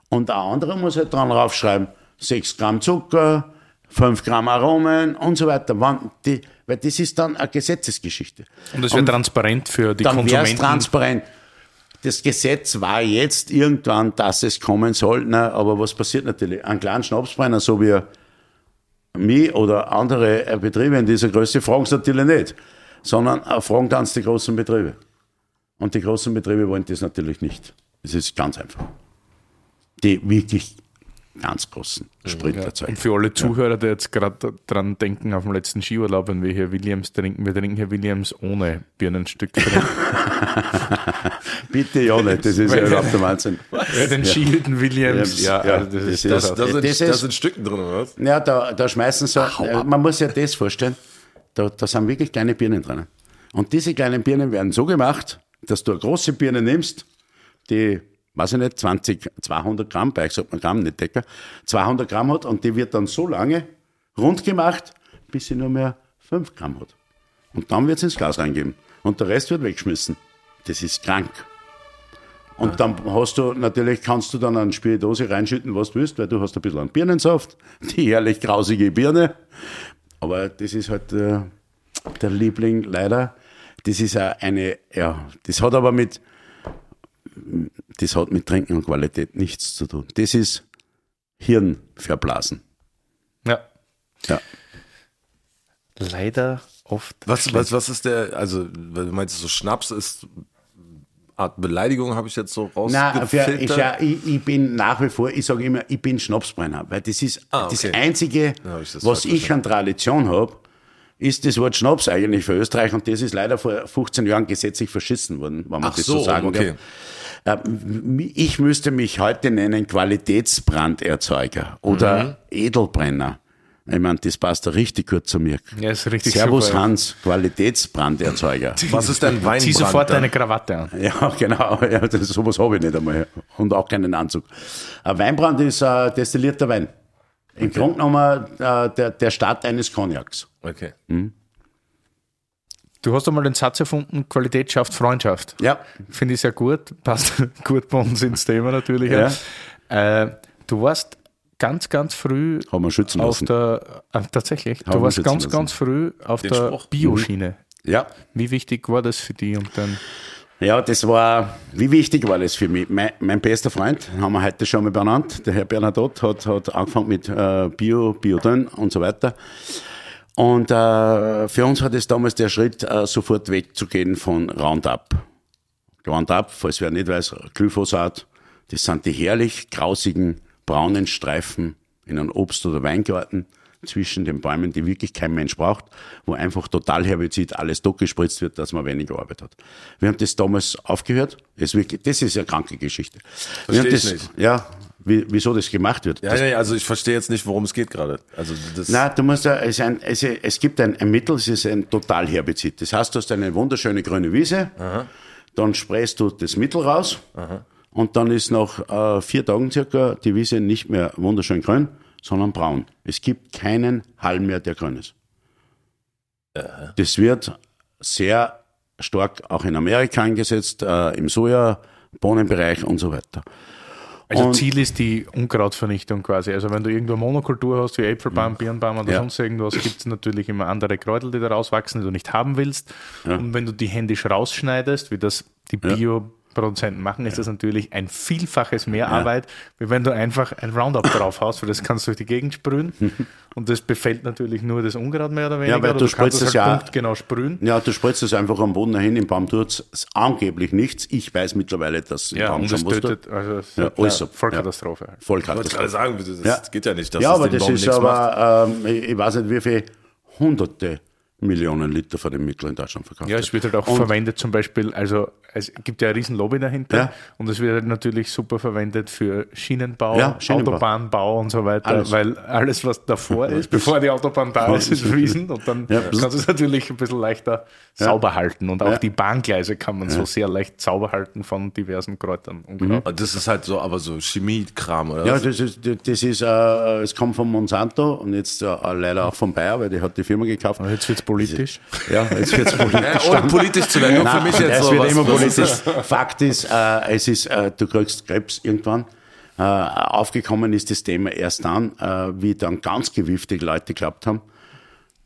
Und der andere muss halt dran raufschreiben, 6 Gramm Zucker, 5 Gramm Aromen und so weiter. Die, weil das ist dann eine Gesetzesgeschichte. Und das wird transparent für die Dann wäre es Konsumenten. transparent. Das Gesetz war jetzt irgendwann, dass es kommen soll. Na, aber was passiert natürlich? Ein kleiner Schnapsbrenner, so wie mich oder andere äh, Betriebe in dieser Größe, fragen es natürlich nicht, sondern äh, fragen dann die großen Betriebe. Und die großen Betriebe wollen das natürlich nicht. Das ist ganz einfach. Die wirklich ganz großen Spritfahrzeuge. Und für alle Zuhörer, die jetzt gerade dran denken, auf dem letzten Skiurlaub, wenn wir hier Williams trinken, wir trinken hier Williams ohne Birnenstück drin. [LAUGHS] Bitte ja nicht, das ist ja überhaupt der Wahnsinn. [LAUGHS] ja, den Skihütten Williams, ja, Ja, also das, das ist das. Da sind, Das sind Stücken drin, oder was? Ja, da, da schmeißen sie, äh, man muss sich das vorstellen, da, da sind wirklich kleine Birnen drin. Und diese kleinen Birnen werden so gemacht, dass du eine große Birne nimmst, die, weiß ich nicht, 20, 200 Gramm, bei euch sagt man Gramm, nicht Decker, 200 Gramm hat und die wird dann so lange rund gemacht, bis sie nur mehr 5 Gramm hat. Und dann wird es ins Glas reingeben. Und der Rest wird weggeschmissen. Das ist krank. Und dann hast du, natürlich kannst du dann eine Spiritose reinschütten, was du willst, weil du hast ein bisschen an Birnensaft, [LAUGHS] die herrlich grausige Birne. Aber das ist halt äh, der Liebling leider. Das ist auch eine, ja, das hat aber mit, das hat mit Trinken und Qualität nichts zu tun. Das ist Hirn verblasen. Ja. Ja. Leider oft. Was, was, was ist der, also, weil du meinst, so Schnaps ist Art Beleidigung, habe ich jetzt so Nein, rausgefiltert? ich, ja, ich, ich bin nach wie vor, ich sage immer, ich bin Schnapsbrenner, weil das ist Ah, das okay. Einzige, Dann hab ich das was ich an Tradition habe, ist das Wort Schnaps eigentlich für Österreich und das ist leider vor 15 Jahren gesetzlich verschissen worden, wenn man Ach das so, so sagen okay. darf. Äh, Ich müsste mich heute nennen Qualitätsbranderzeuger oder Mhm. Edelbrenner. Ich meine, das passt da richtig gut zu mir. Ja, ist richtig Servus super. Hans, Qualitätsbranderzeuger. [LAUGHS] Was ist denn [LAUGHS] Weinbrand? Zieh sofort deine Krawatte an. Ja, [LAUGHS] genau. Ja, das, sowas habe ich nicht einmal. Und auch keinen Anzug. Ein Weinbrand ist äh, destillierter Wein. Im Grunde genommen äh, der, der Start eines Cognacs. Okay. Du hast einmal den Satz erfunden, Qualität schafft Freundschaft. Ja. Finde ich sehr gut. Passt [LAUGHS] gut bei uns ins Thema natürlich. Ja. Äh, du warst ganz, ganz früh Haben wir schützen auf lassen. der, äh, tatsächlich, Haben du warst ganz, lassen. ganz früh auf Den der. Bioschiene. Ja. Wie wichtig war das für dich? Und dann, Ja, das war, wie wichtig war das für mich? Mein, mein bester Freund, haben wir heute schon mal benannt, der Herr Bernadotte, hat, hat angefangen mit äh, Bio, Biodön und so weiter. Und äh, für uns hat es damals der Schritt, äh, sofort wegzugehen von Roundup. Roundup, falls wer nicht weiß, Glyphosat, das sind die herrlich grausigen braunen Streifen in einem Obst- oder Weingarten zwischen den Bäumen, die wirklich kein Mensch braucht, wo einfach total Herbizid alles gespritzt wird, dass man weniger Arbeit hat. Wir haben das damals aufgehört. Das ist, wirklich, das ist eine kranke Geschichte. Wir haben das, ich nicht. Ja, wie, wieso das gemacht wird. Ja, ja, also ich verstehe jetzt nicht, worum es geht gerade. Also das, Na, du musst ja, es, ein, es, es gibt ein, ein Mittel, es ist ein Totalherbizid. Das heißt, du hast eine wunderschöne grüne Wiese, dann sprayst du das Mittel raus und dann ist nach äh, vier Tagen circa die Wiese nicht mehr wunderschön grün, sondern braun. Es gibt keinen Halm mehr, der grün ist. Das wird sehr stark auch in Amerika eingesetzt, äh, im Soja-Bohnenbereich und so weiter. Also Und- Ziel ist die Unkrautvernichtung quasi. Also wenn du irgendwo Monokultur hast, wie Äpfelbaum, Birnbaum oder Ja. sonst irgendwas, gibt es natürlich immer andere Kräuter, die da rauswachsen, die du nicht haben willst. Und wenn du die händisch rausschneidest, wie das die Bio-Produzenten machen, ist das natürlich ein Vielfaches mehr Arbeit, wie wenn du einfach ein Roundup drauf hast, weil das kannst du durch die Gegend sprühen [LAUGHS] und das befällt natürlich nur das Unkraut mehr oder weniger. weil oder du kannst spritzt es ja- genau sprühen. Ja, du spritzt es einfach am Boden dahin, im Baum tut es angeblich nichts. Ich weiß mittlerweile, dass im Ja, Baum und schon es was tut. tötet, also es Ja, ist alles so. eine Vollkatastrophe. Voll ich wollte gerade sagen, das Ja. geht ja nicht, dass Ja, es aber das ist aber, ähm, ich ich weiß nicht, wie viele hunderte Millionen Liter von dem Mittel in Deutschland verkauft Ja, es wird halt auch Und- verwendet zum Beispiel, also es gibt ja eine riesen Lobby dahinter Ja. und es wird halt natürlich super verwendet für Schienenbau, Ja, Schienenbau. Autobahnbau und so weiter, Alles. weil alles, was davor ist, bevor die Autobahn da ist, ist riesen und dann Ja. kannst du es natürlich ein bisschen leichter sauber halten und auch Ja. die Bahngleise kann man so sehr leicht sauber halten von diversen Kräutern. Ah, Das ist halt so, aber so Chemiekram, oder? Ja, was? das ist, das ist äh, es kommt von Monsanto und jetzt äh, leider auch von Bayer, weil die hat die Firma gekauft. Und jetzt wird es politisch. Ja, jetzt wird's [LAUGHS] politisch. Ja, ohne politisch zu werden, nur für mich jetzt es so. wird was- immer politisch. Fakt ist, äh, es ist, äh, du kriegst Krebs irgendwann. Äh, aufgekommen ist das Thema erst dann, äh, wie dann ganz gewiefte Leute geglaubt haben,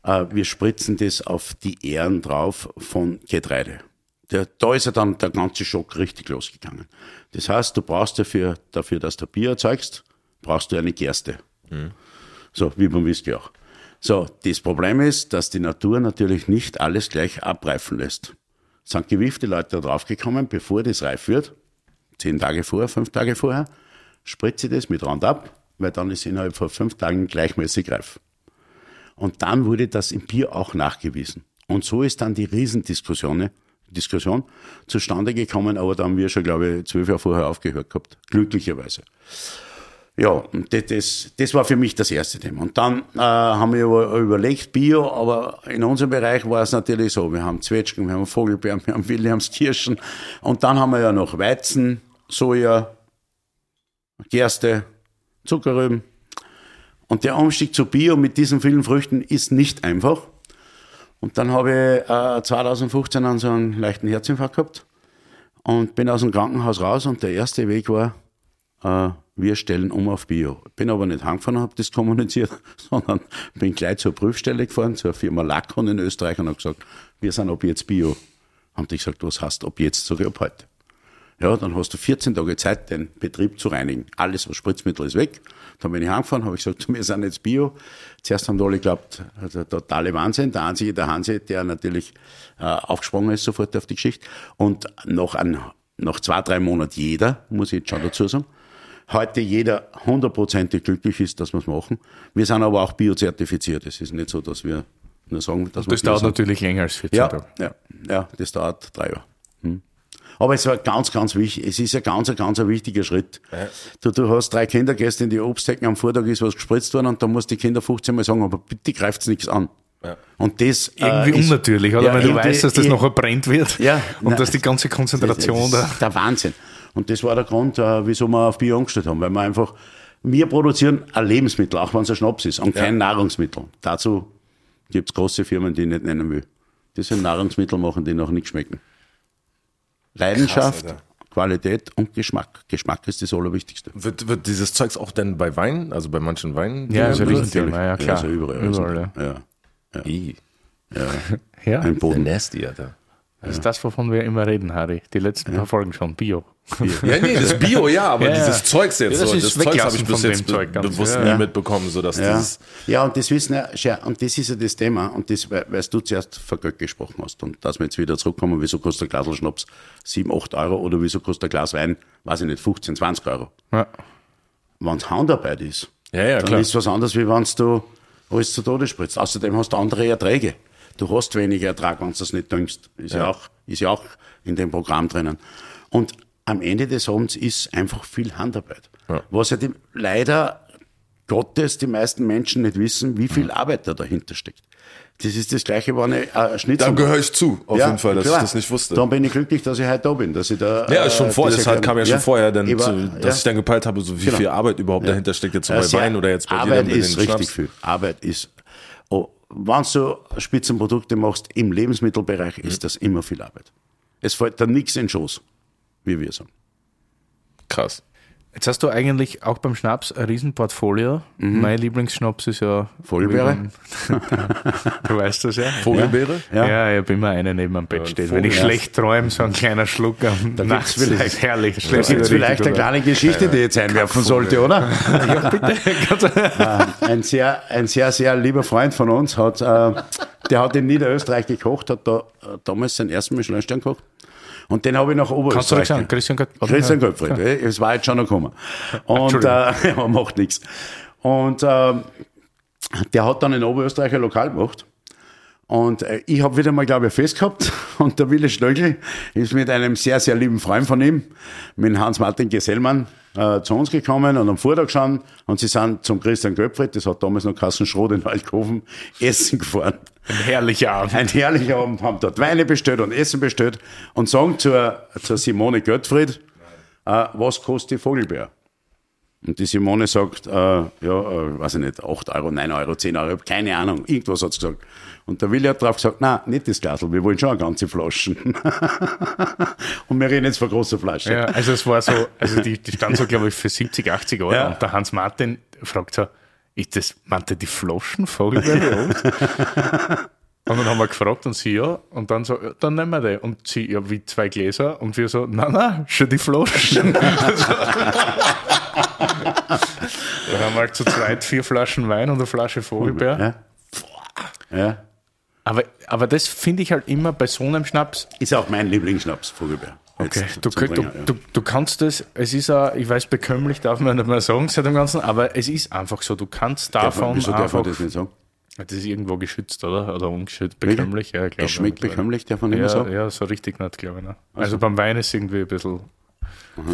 äh, wir spritzen das auf die Ähren drauf von Getreide. Der, da ist ja dann der ganze Schock richtig losgegangen. Das heißt, du brauchst dafür, dafür dass du Bier erzeugst, brauchst du eine Gerste. So, wie beim Whisky auch. So, das Problem ist, dass die Natur natürlich nicht alles gleich abreifen lässt. Sind gewiefte Leute da draufgekommen, bevor das reif wird, zehn Tage vorher, fünf Tage vorher, spritze das mit Roundup, weil dann ist innerhalb von fünf Tagen gleichmäßig reif. Und dann wurde das im Bier auch nachgewiesen. Und so ist dann die Riesendiskussion Diskussion zustande gekommen, aber da haben wir schon, glaube ich, zwölf Jahre vorher aufgehört gehabt, glücklicherweise. Ja, das, das, das war für mich das erste Thema. Und dann äh, haben wir über- überlegt, Bio, aber in unserem Bereich war es natürlich so, wir haben Zwetschgen, wir haben Vogelbeeren, wir haben Williamskirschen und dann haben wir ja noch Weizen, Soja, Gerste, Zuckerrüben. Und der Umstieg zu Bio mit diesen vielen Früchten ist nicht einfach. Und dann habe ich äh, 2015 an so einen leichten Herzinfarkt gehabt und bin aus dem Krankenhaus raus und der erste Weg war, äh, wir stellen um auf Bio. Bin aber nicht heimgefahren und habe das kommuniziert, [LAUGHS] sondern bin gleich zur Prüfstelle gefahren, zur Firma Lackon in Österreich und habe gesagt, wir sind ab jetzt Bio. Haben die gesagt, was heißt ab jetzt? Sag ich, ab heute. Ja, dann hast du 14 Tage Zeit, den Betrieb zu reinigen. Alles, was Spritzmittel ist, weg. Dann bin ich heimgefahren, habe ich gesagt, [LAUGHS] wir sind jetzt Bio. Zuerst haben alle geglaubt, also totale Wahnsinn. Der einzige, der Hansi, der natürlich äh, aufgesprungen ist sofort auf die Geschichte. Und noch, ein, noch zwei, drei Monate jeder, muss ich jetzt schon dazu sagen, heute jeder hundertprozentig glücklich ist, dass wir es machen. Wir sind aber auch biozertifiziert. Es ist nicht so, dass wir nur sagen, dass wir Das dauert natürlich länger als 14 ja, Tage. ja, ja, das dauert drei Jahre. Hm. Aber es war ganz, ganz wichtig. Es ist ein ganz, ganz ein wichtiger Schritt. Du, du hast drei Kinder gestern in die Obsthecken, am Vortag ist was gespritzt worden und dann musst die Kinder 15 Mal sagen, aber bitte greift's nichts an. Und das Irgendwie äh, ist- unnatürlich, oder? Ja, Wenn du irgendwie- weißt, dass das nachher brennt wird Ja, und nein. dass die ganze Konzentration das da. ist der Wahnsinn. Und das war der Grund, äh, wieso wir auf Bio umgestellt haben, weil wir einfach, wir produzieren ein Lebensmittel, auch wenn es ein Schnaps ist, und kein Nahrungsmittel. Dazu gibt's große Firmen, die ich nicht nennen will. Die sind Nahrungsmittel machen, die noch nicht schmecken. Leidenschaft, Krass. Qualität und Geschmack. Geschmack ist das Allerwichtigste. Wird, wird dieses Zeugs auch denn bei Wein, also bei manchen Weinen? Ja, also benutzt? richtig. Thema, ja, klar. Also überall. Überall, ja. ja. Ih, Ja, Ein der Boden. nasty, Alter. das ist das, wovon wir immer reden, Harry. Die letzten paar Folgen schon. Bio. [LAUGHS] Ja, nee, das Bio, ja, aber Ja, dieses Zeugs jetzt, Ja, das so, ist das Zeugs habe ich bis jetzt Zeug bewusst Ja. nie mitbekommen, so dass Ja. dieses, ja, und das wissen ja, und das ist ja das Thema, und das, weil du zuerst von Geld gesprochen hast, und dass wir jetzt wieder zurückkommen, wieso kostet ein Glas Schnaps 7, 8 Euro, oder wieso kostet ein Glas Wein, weiß ich nicht, 15, 20 Euro. Ja. Wenn es Handarbeit ist, Ja, ja, dann klar. ist was anderes, wie wenn du alles zu Tode spritzt. Außerdem hast du andere Erträge. Du hast weniger Ertrag, wenn du das nicht düngst. Ist ja, auch, ist ja auch in dem Programm drinnen. Und am Ende des Abends ist einfach viel Handarbeit. Was ja die, leider Gottes die meisten Menschen nicht wissen, wie viel Arbeit da dahinter steckt. Das ist das Gleiche, wenn ich äh, Schnitzel Da gehöre ich zu, auf jeden Fall, dass klar. ich das nicht wusste. Dann bin ich glücklich, dass ich heute da bin, dass ich da. Ja, schon äh, vor, das kam ja schon ja, vorher, dann, ich war- zu, dass ja. ich dann gepeilt habe, so wie Genau. viel Arbeit überhaupt dahinter steckt, jetzt Ja, bei sehr- Wein oder jetzt bei Arbeit dir dann ist richtig Schnaps. viel. Arbeit ist, oh, wenn du Spitzenprodukte machst im Lebensmittelbereich, Mhm. ist das immer viel Arbeit. Es fällt da nichts in den Schoß, wie wir sagen. Krass. Jetzt hast du eigentlich auch beim Schnaps ein Riesenportfolio. Mein Lieblingsschnaps ist ja. Vogelbeere? [LAUGHS] Du weißt das ja. Vogelbeere? Ja, ja, ich habe immer eine neben am Bett stehen. Wenn ich schlecht träume, so ein kleiner Schluck am gibt's Nachts, das vielleicht- ist herrlich. Da gibt es vielleicht eine kleine Geschichte, die ich jetzt einwerfen sollte, oder? [LAUGHS] Ja, bitte. [LAUGHS] ein, sehr, ein sehr, sehr lieber Freund von uns hat, äh, der hat in Niederösterreich gekocht, hat da äh, damals seinen ersten Michelin-Stern gekocht. Und den habe ich nach Kannst du Oberösterreich. ruhig sagen, Christian Gott. Christian Gottfried, eh, es war jetzt schon noch gekommen. [LAUGHS] Und äh, [LAUGHS] ja, macht nichts. Und ähm, der hat dann in Oberösterreich ein Lokal gemacht. Und äh, ich habe wieder mal, glaube ich, Fest gehabt. [LAUGHS] Und der Wille Stöckl ist mit einem sehr, sehr lieben Freund von ihm, mit Hans-Martin Gesellmann, äh, zu uns gekommen und am Vortag schon. Und sie sind zum Christian Göpfried, das hat damals noch Kassen Schrot in Waldkofen, [LAUGHS] essen gefahren. Ein herrlicher Abend. Ein herrlicher Abend, haben dort Weine bestellt und Essen bestellt und sagen zur, zur Simone Göttfried, äh, was kostet die Vogelbeer? Und die Simone sagt, äh, ja, äh, weiß ich nicht, 8 Euro, 9 Euro, 10 Euro, keine Ahnung, irgendwas hat sie gesagt. Und der Willi hat drauf gesagt, nein, nicht das Glasl, wir wollen schon eine ganze Flaschen. [LAUGHS] und wir reden jetzt von großer Flasche. Ja, also es war so, also die, die stand so, glaube ich, für 70, 80 Euro. Ja. Und der Hans Martin fragt so, ist das, meinte die Flaschen Vogelbeere [LAUGHS] Und dann haben wir gefragt und sie ja. Und dann so, dann nehmen wir die. Und sie, ja, wie zwei Gläser. Und wir so, nein, nein, schon die Flaschen. [LAUGHS] dann haben wir halt zu zweit vier Flaschen Wein und eine Flasche Vogelbeer. Ja. ja. Aber, aber das finde ich halt immer bei so einem Schnaps, Ist auch mein Lieblingsschnaps, Vogelbeer. Okay, du, zum du, Bringen, ja. du, du kannst das, es ist auch, ich weiß, bekömmlich darf man nicht mehr sagen seit dem Ganzen, aber es ist einfach so, du kannst Darf man, davon wieso darf einfach, man das nicht sagen? das ist irgendwo geschützt, oder? Oder ungeschützt, bekömmlich, ja, glaube Es schmeckt bekömmlich, darf man nicht Ja, mehr sagen? ja, so richtig nicht, glaube ich. Ne? Also beim Wein ist irgendwie ein bisschen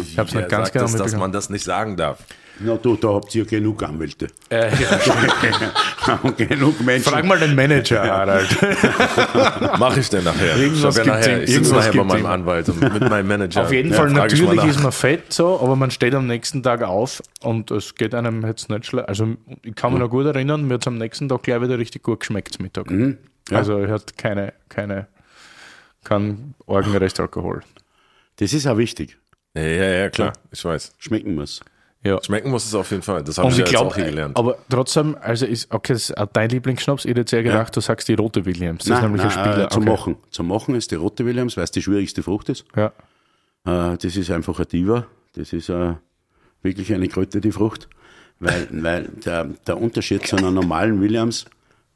Ich habe es nicht ganz sagt genau es, dass man das nicht sagen darf. Na du, da habt ihr genug Anwälte. Äh, ja. [LAUGHS] Genug Menschen. Frag mal den Manager, Harald. [LAUGHS] Mach ich denn nachher? Irgendwas ich ja nachher, ich sitze irgendwas nachher bei meinem. Anwalt und mit meinem Manager. [LAUGHS] Auf jeden Ja, Fall, ich mal natürlich ist man fett so, aber man steht am nächsten Tag auf und es geht einem jetzt nicht schlecht. Also ich kann mich noch gut erinnern, mir hat es am nächsten Tag gleich wieder richtig gut geschmeckt zum Mittag. Mhm. ja. Also er hat keine, keine, kein Orgenrestalkohol. Das ist auch wichtig. Ja, ja, ja, klar, ich weiß. Schmecken muss. Ja. Schmecken muss es auf jeden Fall. Das habe Und ich ich ja jetzt auch hier gelernt. aber trotzdem, also ist, okay, ist auch dein Lieblingsschnaps. Ich hätte jetzt eher gedacht, du sagst die rote Williams. Das ist nämlich ein Spieler. Äh, zum okay. Machen. Zum Machen ist die rote Williams, weil es die schwierigste Frucht ist. Ja. Äh, das ist einfach ein Diva. Das ist äh, wirklich eine Kröte, die Frucht. Weil, [LAUGHS] weil der, der Unterschied zu einer normalen Williams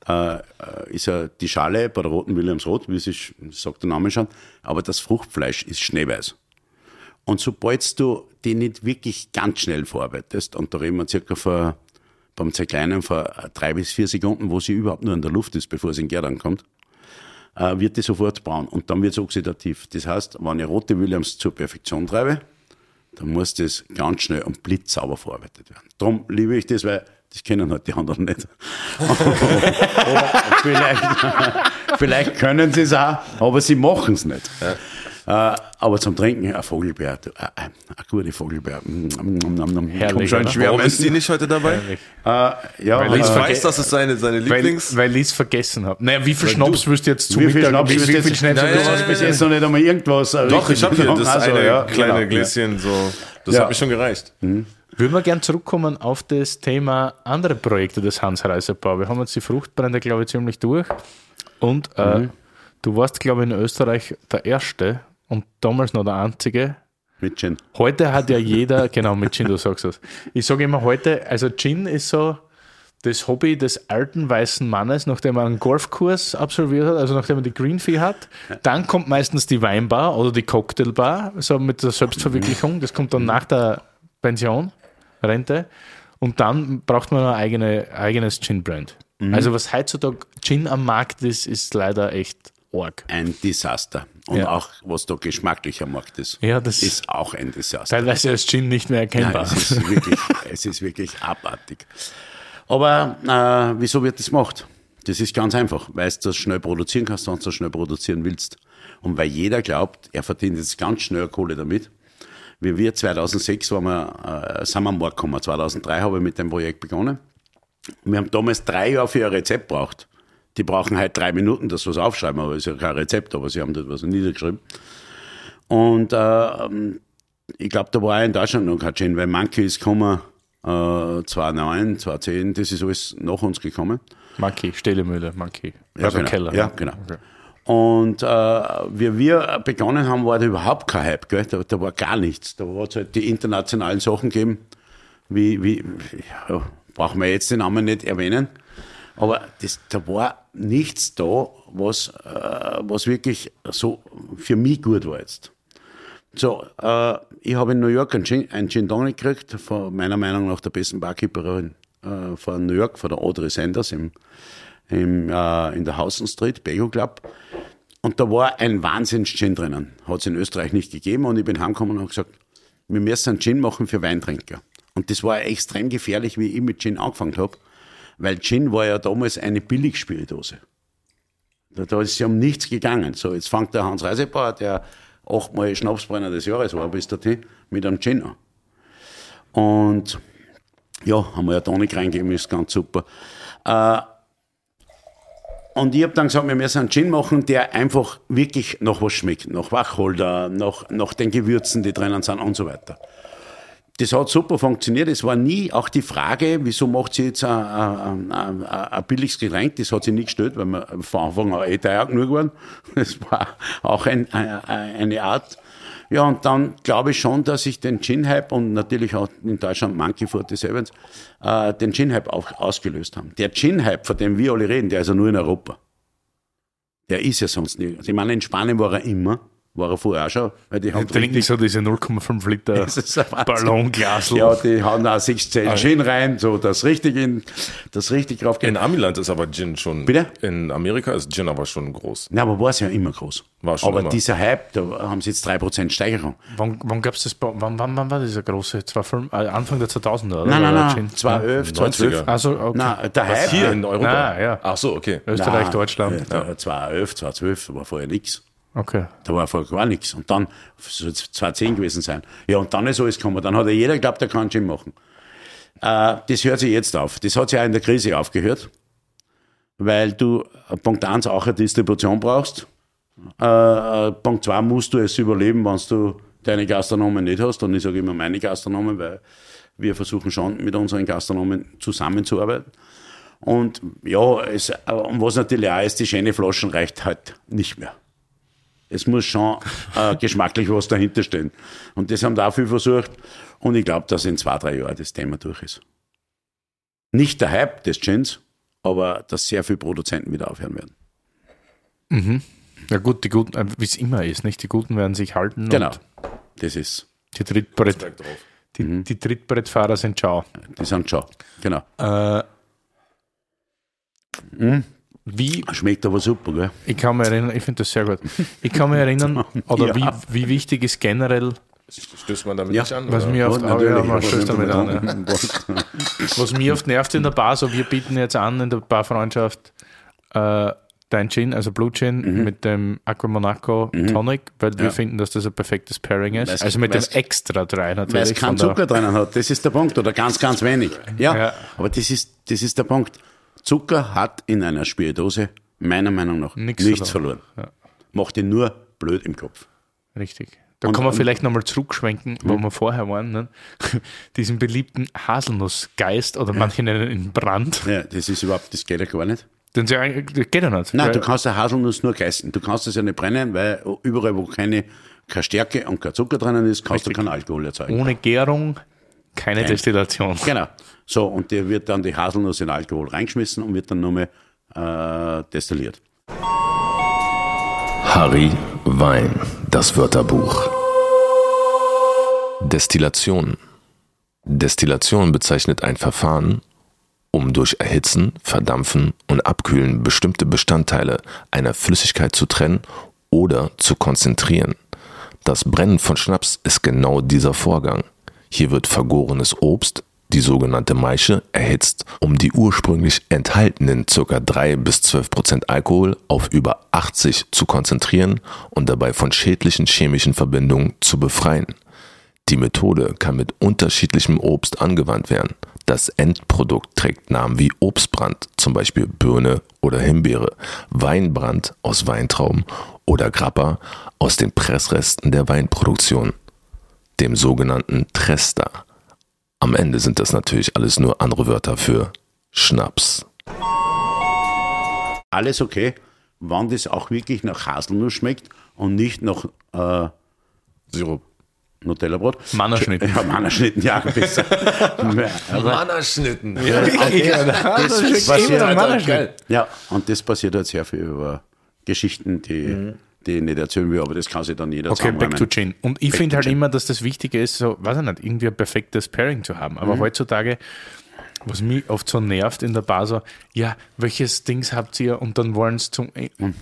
äh, äh, ist ja die Schale bei der roten Williams rot, wie es ist, sagt der Name schon, aber das Fruchtfleisch ist schneeweiß. Und sobald du die nicht wirklich ganz schnell verarbeitest, und da reden wir circa von, beim Zerkleinern von drei bis vier Sekunden, wo sie überhaupt nur in der Luft ist, bevor sie in den Gär kommt, äh, wird die sofort braun und dann wird es oxidativ. Das heißt, wenn ich rote Williams zur Perfektion treibe, dann muss das ganz schnell und blitzsauber verarbeitet werden. Darum liebe ich das, weil das kennen halt die anderen nicht. [LAUGHS] Vielleicht, [LAUGHS] vielleicht können sie es auch, aber sie machen es nicht. Äh, aber zum Trinken ein Vogelbeer, du, äh, äh, ein guter Vogelbeer. Mm, mm, mm. Herrlich, Warum ist die nicht heute dabei? äh, ja, Weil Ich äh, weiß, dass es seine, seine Weil, Lieblings... weil ich es vergessen habe. Naja, wie viel Schnaps wirst du jetzt zu wie viel? Schnaps wie, du viel jetzt? Schnaps Nein, Du hast bis jetzt noch nicht einmal irgendwas. äh, Doch, ich habe hier das Also, eine ja, kleine genau, Gläschen, so. Das Ja. hat mir schon gereicht. Würden wir gern zurückkommen auf das Thema andere Projekte des Hans Reisebau. Wir haben jetzt die Fruchtbrände, glaube ich, ziemlich durch. Und äh, du warst, glaube ich, in Österreich der Erste und damals noch der Einzige. Mit Gin. Heute hat ja jeder, genau, mit Gin, du sagst das. Ich sage immer heute, also Gin ist so das Hobby des alten weißen Mannes, nachdem er einen Golfkurs absolviert hat, also nachdem er die Green Fee hat. Dann kommt meistens die Weinbar oder die Cocktailbar, so mit der Selbstverwirklichung. Das kommt dann nach der Pension, Rente. Und dann braucht man ein eigene, eigenes Gin-Brand. Also was heutzutage Gin am Markt ist, ist leider echt arg. Ein Desaster. Und Ja. auch, was da geschmacklich am Markt ist, Ja, das ist auch ein Desaster. teilweise als Gin nicht mehr Nein, erkennbar. es, ist [LAUGHS] wirklich, es ist wirklich abartig. Aber äh, wieso wird das gemacht? Das ist ganz einfach, weil du das schnell produzieren kannst, wenn du das schnell produzieren willst. Und weil jeder glaubt, er verdient jetzt ganz schnell Kohle damit. Wie wir 2006 waren wir, äh, sind wir am Markt gekommen. 2003 habe ich mit dem Projekt begonnen. Wir haben damals drei Jahre für ein Rezept braucht. Die brauchen halt drei Minuten, dass sie was aufschreiben, aber es ist ja kein Rezept, aber sie haben das was niedergeschrieben. Und äh, ich glaube, da war auch in Deutschland noch kein Gin, weil Monkey ist gekommen, äh, 2009, 2010, das ist alles nach uns gekommen. Monkey, Stellemühle, Monkey. Ja, Also genau. Keller. Ja, genau. Und äh, wie wir begonnen haben, war da überhaupt kein Hype, gell? Da, da war gar nichts. Da hat es halt die internationalen Sachen gegeben, wie, wie ja, brauchen wir jetzt den Namen nicht erwähnen. Aber das, da war nichts da, was, äh, was wirklich so für mich gut war jetzt. So, äh, ich habe in New York einen Gin, einen Gin Tonic gekriegt, von meiner Meinung nach der besten Barkeeperin äh, von New York, von der Audrey Sanders im, im, äh, in der Housen Street, Bego Club. Und da war ein Wahnsinns-Gin drinnen. Hat es in Österreich nicht gegeben und ich bin heimgekommen und habe gesagt, wir müssen einen Gin machen für Weintrinker. Und das war extrem gefährlich, wie ich mit Gin angefangen habe, weil Gin war ja damals eine Billigspiritose. Da, da ist ja um nichts gegangen. So, jetzt fängt der Hans Reisebauer, der achtmal Schnapsbrenner des Jahres war bis dahin, mit einem Gin an. Und ja, haben wir ja Tonic reingegeben, ist ganz super. Äh, und ich habe dann gesagt, wir müssen einen Gin machen, der einfach wirklich nach was schmeckt. Nach Wacholder, nach, nach den Gewürzen, die drinnen sind und so weiter. Das hat super funktioniert. Es war nie auch die Frage, wieso macht sie jetzt ein, ein, ein, ein billiges Getränk? Das hat sie nie gestellt, weil wir von Anfang an eh teuer genug waren. [LAUGHS] Das war auch ein, eine Art. Ja, und dann glaube ich schon, dass ich den Gin-Hype und natürlich auch in Deutschland Monkey 47 äh, den Gin-Hype auch ausgelöst haben. Der Gin-Hype, von dem wir alle reden, der ist ja nur in Europa. Der ist ja sonst nie. Ich meine, in Spanien war er immer. War er vorher auch schon, weil die haben Die trinken so diese 0,5 Liter [LAUGHS] Das ist ein Wahnsinn. Ballonglasl. Ja, die hauen auch 16 Gin rein, so das richtig in, das richtig drauf geht. In Amiland ist aber Gin schon. Bitte? In Amerika ist Gin aber schon groß. Na, aber war es ja immer groß. War schon aber immer. dieser Hype, da haben sie jetzt 3% Steigerung. Wann, wann gab es das? Wann, wann, wann war dieser große? 2005, äh, Anfang der 2000er, oder? Nein, nein, nein, Gin? 2011, 2012. 90er. Also, okay. Nein, der Hype. Hier in Europa. Ah, ja. Ach so, okay. Österreich, Deutschland. äh, 2011, 2012, da war vorher nichts. Okay. Da war vorher gar nichts. Und dann es 2010 gewesen sein. Ja, und dann ist alles gekommen. Dann hat ja jeder geglaubt, der kann Gin machen. Äh, das hört sich jetzt auf. Das hat sich auch in der Krise aufgehört. Weil du, äh, Punkt eins auch eine Distribution brauchst. Äh, äh, Punkt zwei musst du es überleben, wenn du deine Gastronomen nicht hast. Und ich sage immer meine Gastronomen, weil wir versuchen schon mit unseren Gastronomen zusammenzuarbeiten. Und ja, es, äh, und was natürlich auch ist, die schöne Flaschen reicht halt nicht mehr. Es muss schon äh, [LAUGHS] geschmacklich was dahinter stehen. Und das haben da viel versucht. Und ich glaube, dass in zwei, drei Jahren das Thema durch ist. Nicht der Hype des Gins, aber dass sehr viele Produzenten wieder aufhören werden. Ja gut, die Guten, äh, wie es immer ist, nicht? Die Guten werden sich halten. Genau. Und Das ist, die, Trittbrett, Steig drauf. die, die Trittbrettfahrer sind ciao. die sind schon. Genau. Äh, Wie, Schmeckt aber super, gell? ich kann mich erinnern, ich finde das sehr gut. Ich kann mich erinnern, [LAUGHS] oder Ja. wie, wie wichtig ist generell, Stößt man damit Ja. nicht an? was mir oft, Und oh, ja, man stößt damit an, ja. [LAUGHS] ja. was mir oft nervt in der Bar, so wir bieten jetzt an in der Barfreundschaft äh, dein Gin, also Blue Gin Mhm. mit dem Aqua Monaco Tonic, weil wir finden, dass das ein perfektes Pairing ist. Weil's- also mit dem Extra drei Weil natürlich. es keinen Zucker drinnen hat, das ist der Punkt. Oder ganz, ganz wenig. Ja, Ja. aber das ist, das ist der Punkt. Zucker hat in einer Spirituose meiner Meinung nach Nix nichts verloren. verloren. Macht ihn nur blöd im Kopf. Richtig. Da Und- kann man vielleicht nochmal zurückschwenken, wo wir vorher waren, ne? [LAUGHS] diesen beliebten Haselnussgeist oder manche nennen ihn Brand. Ja, das ist überhaupt, das geht ja gar nicht. Das geht ja nicht. Nein, du kannst eine Haselnuss nur geißen. Du kannst es ja nicht brennen, weil überall, wo keine, keine Stärke und kein Zucker drinnen ist, kannst du keinen Alkohol erzeugen. ohne Gärung keine Destillation. Genau. So, und der wird dann die Haselnuss in Alkohol reingeschmissen und wird dann nur mehr äh, destilliert. Harry Wein, das Wörterbuch. Destillation. Destillation bezeichnet ein Verfahren, um durch Erhitzen, Verdampfen und Abkühlen bestimmte Bestandteile einer Flüssigkeit zu trennen oder zu konzentrieren. Das Brennen von Schnaps ist genau dieser Vorgang. Hier wird vergorenes Obst, die sogenannte Maische, erhitzt, um die ursprünglich enthaltenen ca. 3 bis 12 Prozent Alkohol auf über 80 zu konzentrieren und dabei von schädlichen chemischen Verbindungen zu befreien. Die Methode kann mit unterschiedlichem Obst angewandt werden. Das Endprodukt trägt Namen wie Obstbrand, zum Beispiel Birne oder Himbeere, Weinbrand aus Weintrauben oder Grappa aus den Pressresten der Weinproduktion, dem sogenannten Trester. Am Ende sind das natürlich alles nur andere Wörter für Schnaps. Alles okay, wann das auch wirklich nach Haselnuss schmeckt und nicht nach äh, Sirup. Nutella-Brot. Mannerschnitten. Ja, Mannerschnitten, ja, besser. [LAUGHS] Mannerschnitten. das schmeckt passiert immer halt Mannerschnitten. geil. Ja, und das passiert halt sehr viel über Geschichten, die, die ich nicht erzählen will, aber das kann sich dann jeder Okay, back to. Gin. Und ich finde halt Gin. immer, dass das Wichtige ist, so, weiß ich nicht, irgendwie ein perfektes Pairing zu haben. Mhm. Aber heutzutage, was mich oft so nervt in der Bar, so, ja, welches Dings habt ihr? Und dann wollen es zum,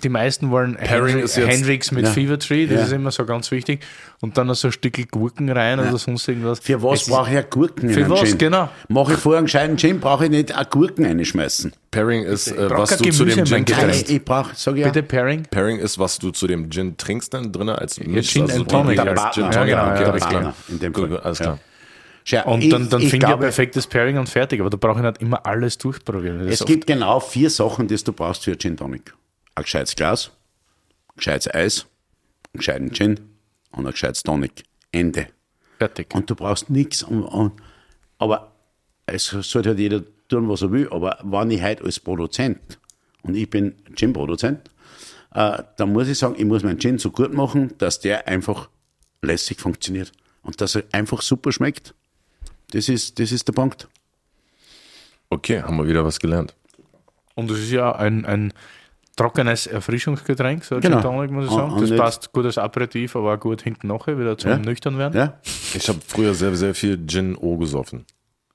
die meisten wollen Pairing Hendri- ist jetzt- Hendrix mit Ja. Fever Tree, das Ja. ist immer so ganz wichtig. Und dann noch so ein Stück Gurken rein oder sonst irgendwas. Für was brauche ich eine Gurken Für was, Gin? genau. Mache ich vorher einen gescheiten Gin, brauche ich nicht eine Gurken reinschmeißen. Pairing ist, äh, was du zu dem in Gin trinkst. ich brauche, sag ich ja, Bitte Pairing? Pairing ist, was du zu dem Gin trinkst dann drin als Misch, Gin and Tonic Gin Ja, Tonic. genau, okay, ja, alles klar. In dem alles klar. Schau, Und dann, dann ich finde ich ein perfektes Pairing und fertig. Aber da brauche ich nicht immer alles durchprobieren. Das Es gibt genau vier Sachen, die du brauchst für ein Gin Tonic. Ein gescheites Glas, ein gescheites Eis, einen gescheiten Gin und ein gescheites Tonic. Ende. fertig. Und du brauchst nichts. Aber es sollte halt jeder tun, was er will. Aber wenn ich heute als Produzent, und ich bin Gin-Produzent, äh, dann muss ich sagen, ich muss meinen Gin so gut machen, dass der einfach lässig funktioniert. Und dass er einfach super schmeckt. Das ist, das ist der Punkt. Okay, haben wir wieder was gelernt. Und es ist ja ein, ein trockenes Erfrischungsgetränk, so Genau. Tonic, muss ich sagen. und das passt gut als Aperitif, aber auch gut hinten nachher, wieder zum Ja. nüchtern werden. Ja? Ich habe früher sehr, sehr viel Gin O gesoffen.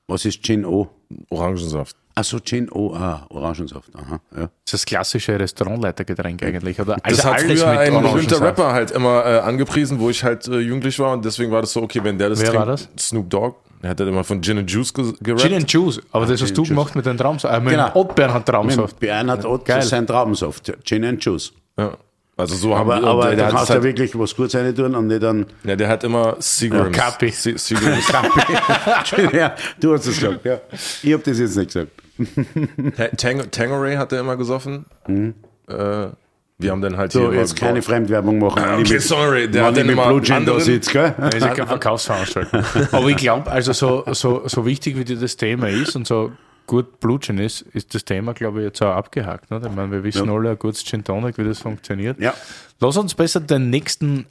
Was ist Gin O? Orangensaft. Achso, Gin O, ah, Orangensaft. Aha, ja. Das ist das klassische Restaurantleitergetränk eigentlich. Oder? Das Also hat alles früher ein berühmter. Rapper halt immer äh, angepriesen, wo ich halt äh, jugendlich war und deswegen war das so, okay, wenn der das Wer trinkt, war das? Snoop Dogg, der hat halt immer von Gin and Juice ge gerappt. Gin and Juice, aber das hast du and gemacht mit dem Traumsaft, äh, mit Genau. dem Ottbernhard Traumsaft. Mit Bernhard Ott, Geil. sein Traubensaft. Gin and Juice. ja. Also so haben wir, aber da hat kannst halt, wirklich was Gutes rein tun und nicht dann. ja, der hat immer Seagrams. Ja, Kapi. Se- Seagrams. [LAUGHS] [LAUGHS] ja, du hast es gesagt, ja. Ich habe das jetzt nicht gesagt. Ta- [LAUGHS] Tang Tangeray hat er immer gesoffen. Äh, wir haben dann halt. So, hier jetzt keine Fremdwerbung machen. ich Okay, mit- sorry, der hat mit immer Blue Gin da sitze, gell? [LAUGHS] Das ist ja keine Verkaufsveranstaltung. Aber ich glaube, also so, so, so wichtig wie dir das Thema ist und so gut Blutchen ist, ist das Thema, glaube ich, jetzt auch abgehakt. Ich meine, wir wissen alle ein gutes Gin Tonic, wie das funktioniert. Ja. Lass uns besser den nächsten,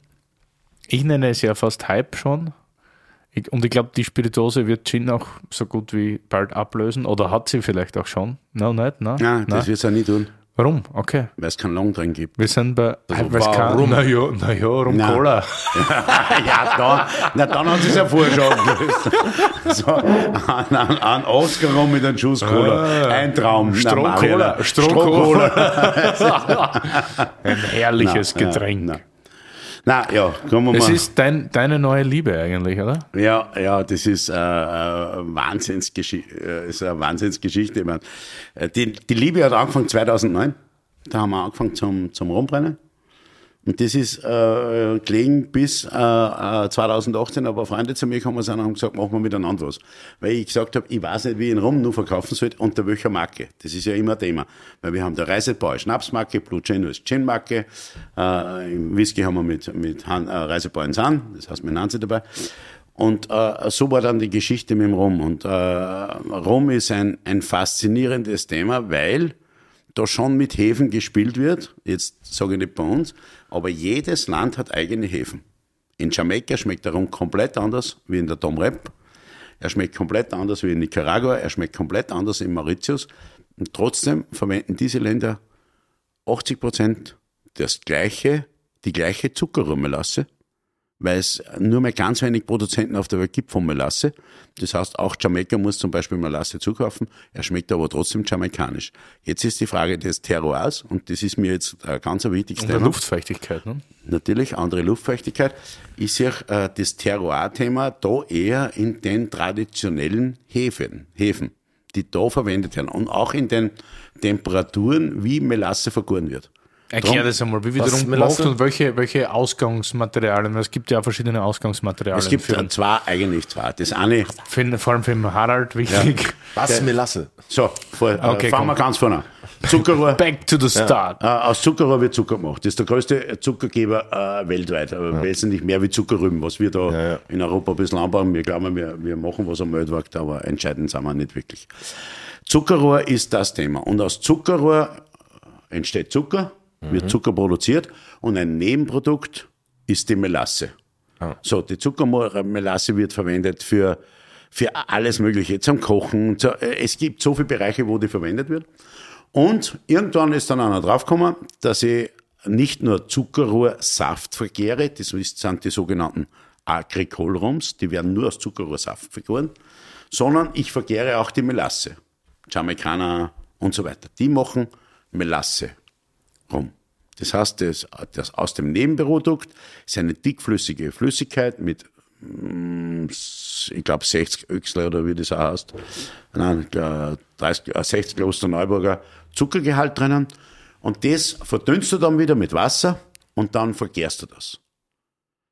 ich nenne es ja fast Hype schon. Ich, und ich glaube, die Spirituose wird Gin auch so gut wie bald ablösen. Oder hat sie vielleicht auch schon? No, nicht? Nein, Nein, das wird es ja nie tun, Warum? Okay. weil es keinen Long drin gibt. Wir sind bei. Also kein- warum? Na ja, na ja, rum. Cola. [LAUGHS] ja, dann, na, dann hat sie es ja vorher schon gelöst. [LAUGHS] So, ein, ein, ein Oscar rum mit einem Schuss Cola. Ein Traum. Strohcola. Strohcola. [LAUGHS] Ein herrliches Na, Getränk. Na, na. Na ja, kommen wir Das mal. ist dein, deine neue Liebe eigentlich, oder? Ja, ja, das ist äh, äh, Wahnsinnsgeschichte. Äh, ist eine Wahnsinnsgeschichte. Ich mein, äh, die, die Liebe hat angefangen 2009. Da haben wir angefangen zum, zum Rumbrennen. Und das ist äh, gelegen bis äh, äh, 2018, aber Freunde zu mir sind und haben gesagt, machen wir miteinander was. Weil ich gesagt habe, ich weiß nicht, wie ich ihn rum nur verkaufen soll, unter welcher Marke. Das ist ja immer ein Thema. Weil wir haben der Reisebauer Schnapsmarke, Blue Gin ist Gin-Marke, äh, im Whisky haben wir mit, mit Han, äh, Reisebauer in San, das heißt mit Nancy dabei. Und äh, so war dann die Geschichte mit dem Rum. Und äh, Rum ist ein, ein faszinierendes Thema, weil da schon mit Häfen gespielt wird. Jetzt sage ich nicht bei uns, aber jedes Land hat eigene Häfen. In Jamaika schmeckt der Rum komplett anders wie in der Dom Rep. Er schmeckt komplett anders wie in Nicaragua. Er schmeckt komplett anders in Mauritius. Und trotzdem verwenden diese Länder 80 Prozent das gleiche, die gleiche Zuckerrohrmelasse, weil es nur mehr ganz wenig Produzenten auf der Welt gibt von Melasse. Das heißt, auch Jamaika muss zum Beispiel Melasse zukaufen. Er schmeckt aber trotzdem jamaikanisch. Jetzt ist die Frage des Terroirs und das ist mir jetzt ein ganz wichtiges Thema. Luftfeuchtigkeit, ne? Natürlich, andere Luftfeuchtigkeit. Ich sehe äh, das Terroir-Thema da eher in den traditionellen Häfen, Häfen, die da verwendet werden und auch in den Temperaturen, wie Melasse vergoren wird. Erklär das einmal, wie Was, wiederum Melasse? gemacht und welche, welche Ausgangsmaterialien, es gibt ja auch verschiedene Ausgangsmaterialien. Es gibt für, zwei, eigentlich zwei. Das eine, für, vor allem für den Harald wichtig. Was Melasse? so, vor, Okay, okay, fangen komm. wir ganz vorne an. Zuckerrohr. [LAUGHS] Back to the start. Äh, aus Zuckerrohr wird Zucker gemacht. Das ist der größte Zuckergeber äh, weltweit. Aber wesentlich mehr wie Zuckerrüben, was wir da ja. in Europa ein bisschen anbauen. Wir glauben, wir, wir machen was am Weltmarkt, aber entscheidend sind wir nicht wirklich. Zuckerrohr ist das Thema. Und aus Zuckerrohr entsteht Zucker, wird Zucker produziert und ein Nebenprodukt ist die Melasse. So, die Zuckermelasse wird verwendet für, für alles Mögliche, zum Kochen. Zu, äh, es gibt so viele Bereiche, wo die verwendet wird. Und irgendwann ist dann einer draufgekommen, dass ich nicht nur Zuckerrohrsaft verkehre, das sind die sogenannten Agricolrums, die werden nur aus Zuckerrohrsaft vergoren, sondern ich verkehre auch die Melasse. Jamaikaner und so weiter. Die machen Melasse rum. Das heißt, das, das aus dem Nebenprodukt ist eine dickflüssige Flüssigkeit mit, mm, ich glaube, 60 Öchsler oder wie das auch heißt. Nein, äh, 30, äh, 60 Klosterneuburger Zuckergehalt drinnen. Und das verdünnst du dann wieder mit Wasser und dann verkehrst du das.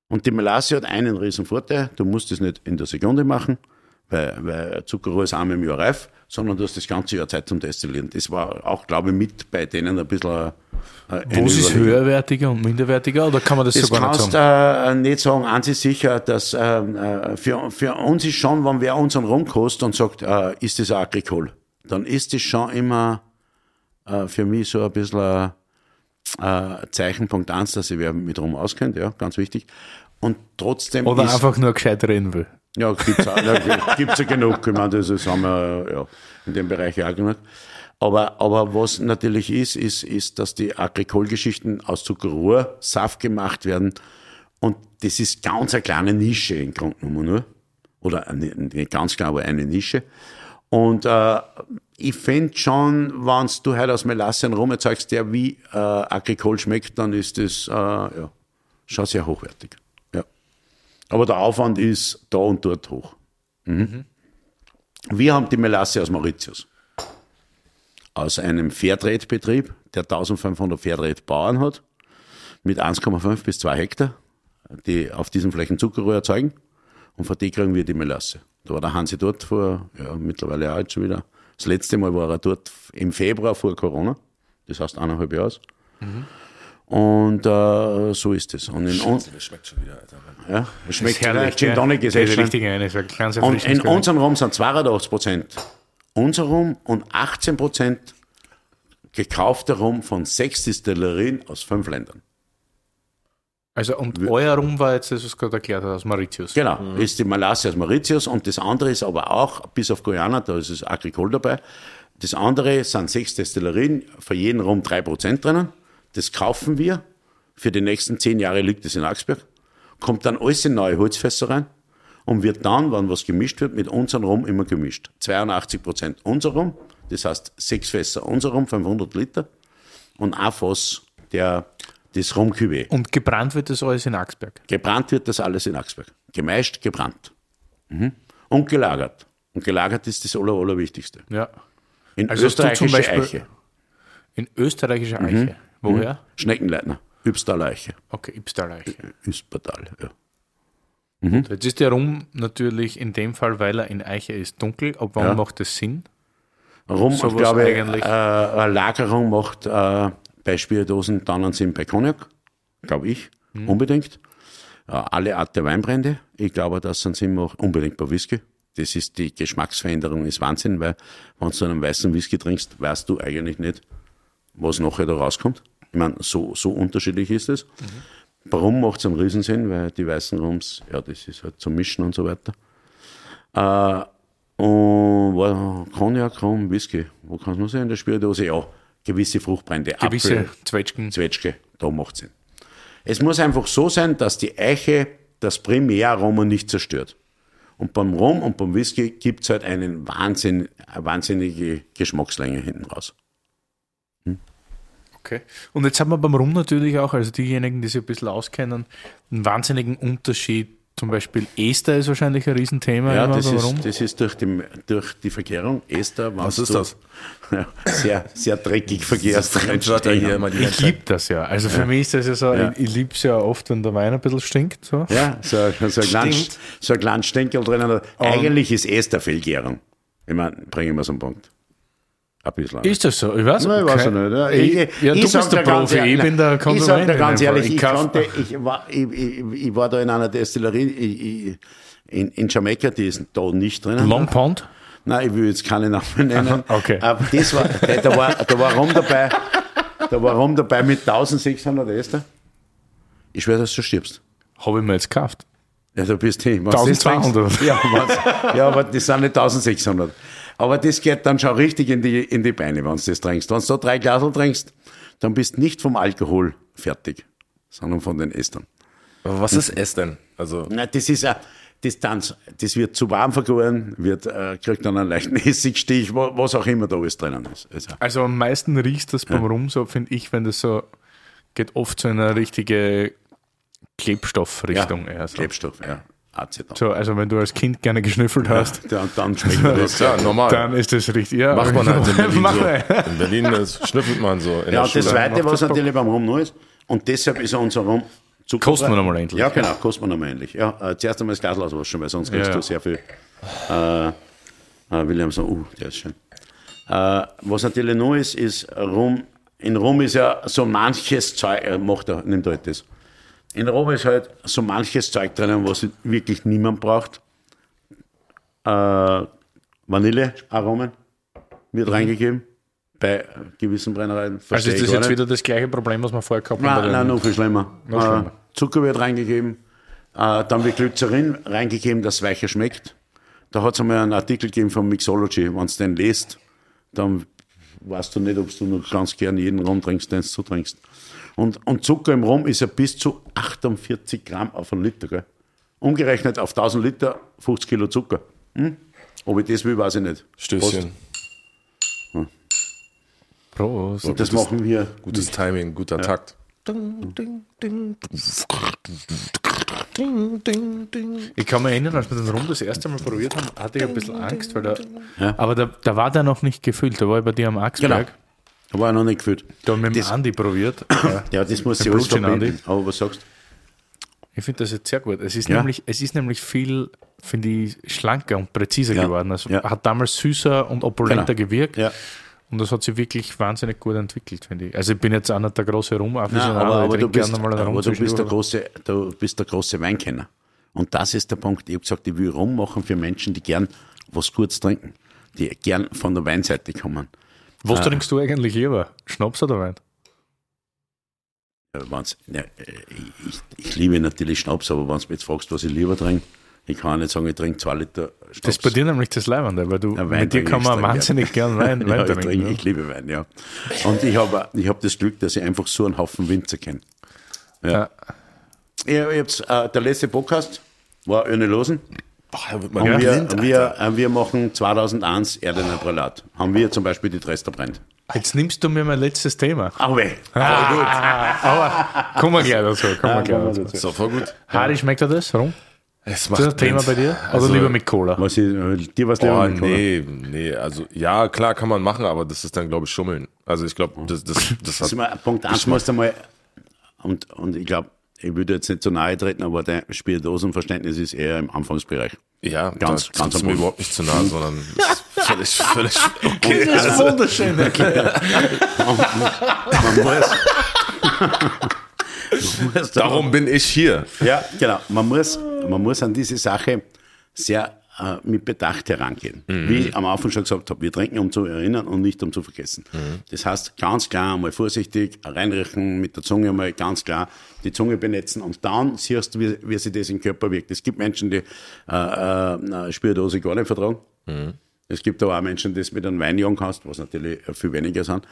Und die Melasse hat einen riesen Vorteil. Du musst es nicht in der Sekunde machen, weil, weil Zuckerrohr ist einmal im Jahr reif, sondern du hast das ganze Jahr Zeit zum Destillieren. Das war auch, glaube ich, mit bei denen ein bisschen äh, Was ist höherwertiger und minderwertiger? Oder kann man das, Das sogar nicht kannst sagen? äh, nicht sagen, eins ist sicher, dass ähm, äh, für, für uns ist schon, wenn wer unseren Rum kostet und sagt, äh, ist das Agricol, dann ist das schon immer äh, für mich so ein bisschen äh, Zeichenpunkt eins, dass ich wer mit Rum auskennt, ja, ganz wichtig. Und trotzdem Oder ist, einfach nur gescheit reden will. Ja, gibt's auch, ja, genug. Ich meine, das haben wir ja in dem Bereich auch genug. Aber, aber was natürlich ist, ist, ist, dass die Agricol-Geschichten aus Zuckerrohr Saft gemacht werden. Und das ist ganz eine kleine Nische im Grunde genommen nur. Oder eine, ganz klar, aber eine Nische. Und äh, ich finde schon, wenn du heute aus Melasse rum erzeugst, der wie äh, Agricol schmeckt, dann ist das äh, ja, schon sehr hochwertig. Aber der Aufwand ist da und dort hoch. Mhm. Wir haben die Melasse aus Mauritius. Aus einem Fairtrade-Betrieb, der 1500 Fairtrade-Bauern hat, mit 1,5 bis 2 Hektar, die auf diesen Flächen Zuckerrohr erzeugen. Und von die kriegen wir die Melasse. Da war der Hansi dort vor, ja, mittlerweile auch jetzt schon wieder. Das letzte Mal war er dort im Februar vor Corona. Das heißt eineinhalb Jahre. Und äh, so ist es. Und in, un- Das schmeckt schon wieder, Alter. ja, es schmeckt herrlich, Gin? Tonic ist Das echt ist schön. richtig ein, das ist ein ganz Und in unserem Rum sind 82 Prozent unser Rum und 18 Prozent gekaufter Rum von sechs Distillerien aus fünf Ländern. Also und euer Rum war jetzt, das was gerade erklärt hast, aus Mauritius. Genau, ist die Malasse aus Mauritius und das andere ist aber auch, bis auf Guyana, da ist es Agricole dabei. Das andere sind sechs Destillerien, für jeden Rum drei Prozent drinnen. Das kaufen wir. Für die nächsten zehn Jahre liegt es in Augsburg. Kommt dann alles in neue Holzfässer rein und wird dann, wenn was gemischt wird, mit unserem Rum immer gemischt. 82 Prozent unser Rum, das heißt sechs Fässer unser Rum, 500 Liter und ein Fass der, das Rum Cuvée. Und gebrannt wird das alles in Axberg. Gebrannt wird das alles in Augsburg. Gemeischt, gebrannt. Mhm. Und gelagert. Und gelagert ist das Aller, Allerwichtigste. Ja. In Also österreichische Eiche. In österreichischer Eiche. Woher? Schneckenleitner. Übstaler Eiche. Okay, Ibstaler Eiche. Übstal, ja. Jetzt ist der Rum natürlich in dem Fall, weil er in Eiche ist, dunkel. Ab wann Ja. macht das Sinn? Rum, ich glaube, eigentlich. äh, eine Lagerung macht äh, bei Spiritosen dann einen Sinn bei Cognac, glaube ich, Mhm. unbedingt. Äh, alle Art der Weinbrände, ich glaube, dass es einen Sinn macht, unbedingt bei Whisky. Das ist die Geschmacksveränderung, ist Wahnsinn, weil wenn du einen weißen Whisky trinkst, weißt du eigentlich nicht, was nachher da rauskommt. Ich meine, so, so unterschiedlich ist es. Warum macht es einen Riesensinn? Weil die weißen Rums, ja, das ist halt zum Mischen und so weiter. Äh, und war Cognac, Rum, Whisky. Wo kann es sein? In der Spiritose? Ja, gewisse Fruchtbrände. Gewisse Apfel, Zwetschgen. Zwetschge, da macht Sinn. Es muss einfach so sein, dass die Eiche das Primäraroma nicht zerstört. Und beim Rum und beim Whisky gibt es halt einen Wahnsinn, eine wahnsinnige Geschmackslänge hinten raus. Okay. Und jetzt haben wir beim Rum natürlich auch, also diejenigen, die sich ein bisschen auskennen, einen wahnsinnigen Unterschied. Zum Beispiel Ester ist wahrscheinlich ein Riesenthema Ja, das beim ist, Rum. das ist durch die, durch die Verkehrung. Esther, Was ist das? [LAUGHS] Ja, sehr, sehr dreckig verkehrst. Ich liebe das ja. Also für mich ist das ja so, Ja. ich, ich liebe es ja oft, wenn der Wein ein bisschen stinkt. So. Ja, so, ein- so ein kleines, Stinkt. so Stenkel drinnen. Eigentlich ist Esther Fehlgärung. Ich meine, bringe ich mal so einen Punkt. Ein bisschen. Ist das so? Ich weiß, Nein, ich weiß nicht. Ja, Ich, ja, du bist der Profi, ich ehrlich- bin der Ich sage Konsument. ganz ehrlich, ich, konnte, ich, war, ich, ich, ich war da in einer Destillerie ich, ich, in, in Jamaika, die ist da nicht drin. Long Pond? Nein, ich will jetzt keine Namen nennen. Okay. Aber das war, [LAUGHS] da war, da war Rum dabei, da war Rum dabei mit 1600 Esther. Ich schwöre, dass du stirbst. Habe ich mir jetzt gekauft. Ja, du bist hin. Wenn's das 1200. trinkst- Ja, ja, aber das sind nicht 1600. Aber das geht dann schon richtig in die, in die Beine, wenn du das trinkst. Wenn du da drei Glasel trinkst, dann bist du nicht vom Alkohol fertig, sondern von den Estern. Aber was ist es denn? Also, Nein, das ist eine Distanz. Das wird zu warm vergoren, wird, äh, kriegt dann einen leichten [LAUGHS] Essigstich, was auch immer da alles drinnen ist. Also, Also am meisten riecht das beim Rum so, finde ich, wenn das so geht oft so in eine richtige Klebstoffrichtung. eher so. Klebstoff, ja. Aceton. so, also wenn du als Kind gerne geschnüffelt hast, Dann, dann schmeckt mir das. ja, normal. dann ist das richtig. Ja, Macht man halt in [LAUGHS] Berlin so. In Berlin ist, schnüffelt man so in Ja, das Schule. Zweite, macht was natürlich beim Rum neu ist, und deshalb ist unser Rum zuckerfrei. Kosten wir nochmal endlich. Ja, genau, kosten wir nochmal endlich. Ja, äh, zuerst einmal das Glas auswaschen, weil sonst kriegst Ja, du ja. sehr viel. Äh, äh, William so, uh, der ist schön. Äh, was natürlich neu ist, ist Rum. In Rum ist ja so manches Zeug, äh, macht er, nimmt halt das. In Rum ist halt so manches Zeug drinnen, was wirklich niemand braucht. Äh, Vanillearomen wird reingegeben bei gewissen Brennereien. Mhm. Also ist das jetzt nicht. wieder das gleiche Problem, was wir vorher gehabt haben? Nein, nein, noch viel schlimmer. Noch schlimmer. Äh, Zucker wird reingegeben, äh, dann wird Glycerin reingegeben, dass es weicher schmeckt. Da hat es einmal einen Artikel gegeben von Mixology, wenn du den liest, dann weißt du nicht, ob du noch ganz gern jeden Rum trinkst, den du zutrinkst. Und, und Zucker im Rum ist ja bis zu 48 Gramm auf einen Liter. Gell? Umgerechnet auf 1000 Liter 50 Kilo Zucker. Hm? Ob ich das will, weiß ich nicht. Stößchen. Prost. Und das machen wir. Gutes Timing, guter Takt. Ich kann mich erinnern, als wir den Rum das erste Mal probiert haben, hatte ich ein bisschen Angst, weil da, Ja. aber da, da war der noch nicht gefüllt. Da war ich bei dir am Axberg. Genau. War ich noch nicht gefühlt. Da haben wir mit dem Das- Andi probiert. [COUGHS] Ja, das muss ich alles verbinden. Aber was sagst du? Ich finde das jetzt sehr gut. Es ist, Ja. nämlich, es ist nämlich viel, finde ich, schlanker und präziser Ja. geworden. Also Ja. hat damals süßer und opulenter Genau. gewirkt. Ja. Und das hat sich wirklich wahnsinnig gut entwickelt, finde ich. Also ich bin jetzt auch nicht der große rum aber, aber, du bist, aber du, bist der große, du bist der große Weinkenner. Und das ist der Punkt. Ich habe gesagt, ich will Rum machen für Menschen, die gern was Gutes trinken, die gern von der Weinseite kommen. Was trinkst du eigentlich lieber? Schnaps oder Wein? Ja, ja, äh, ich, ich liebe natürlich Schnaps, aber wenn du mich jetzt fragst, was ich lieber trinke, ich kann nicht sagen, ich trinke zwei Liter Schnaps. Das ist bei dir nämlich das Leibende, weil du, Ja, Wein mit dir kann man wahnsinnig gern [LAUGHS] Wein, ja, Wein ich, trinken. trinke, ja. ich liebe Wein, ja. Und ich habe ich hab das Glück, dass ich einfach so einen Haufen Winzer kenne. Ja. Ich, ich äh, der letzte Podcast war Öne Losen. Boah, man wir, blind, wir, äh, wir machen 2001 Erdener Prälat. Haben wir zum Beispiel die Dresdner brennt. Jetzt nimmst du mir mein letztes Thema. Au weh. Aber kommen wir gleich dazu. Kommen wir gleich dazu. So, voll gut. Harry, schmeckt dir das? Rum? Es Ist das ein Thema bei dir? Oder Also- lieber mit Cola? Was ist, äh, dir was lieber mit Cola? nee, nee, also ja, klar kann man machen, aber das ist dann, glaube ich, Schummeln. Also ich glaube, das, das, das Das hat, ist Punkt 1 musst du mal, und, und ich glaube, ich würde jetzt nicht zu nahe treten, aber dein Spirituosenverständnis ist eher im Anfangsbereich. ja, ganz- ganz am mir überhaupt nicht zu nahe, sondern ist völlig, [LAUGHS] völlig okay. Das ist wunderschön erklärt. Man muss, man muss da- Darum bin ich hier. Ja, genau. Man muss, man muss an diese Sache sehr äh, mit Bedacht herangehen. Wie ich am Anfang schon gesagt habe, wir trinken, um zu erinnern und nicht um zu vergessen. Das heißt, ganz klar einmal vorsichtig reinriechen, mit der Zunge einmal ganz klar die Zunge benetzen und dann siehst du, wie, wie sich das im Körper wirkt. Es gibt Menschen, die äh, äh, Spürdose gar nicht vertragen. Es gibt aber auch Menschen, die es mit einem Wein jagen kannst, was natürlich viel weniger sind.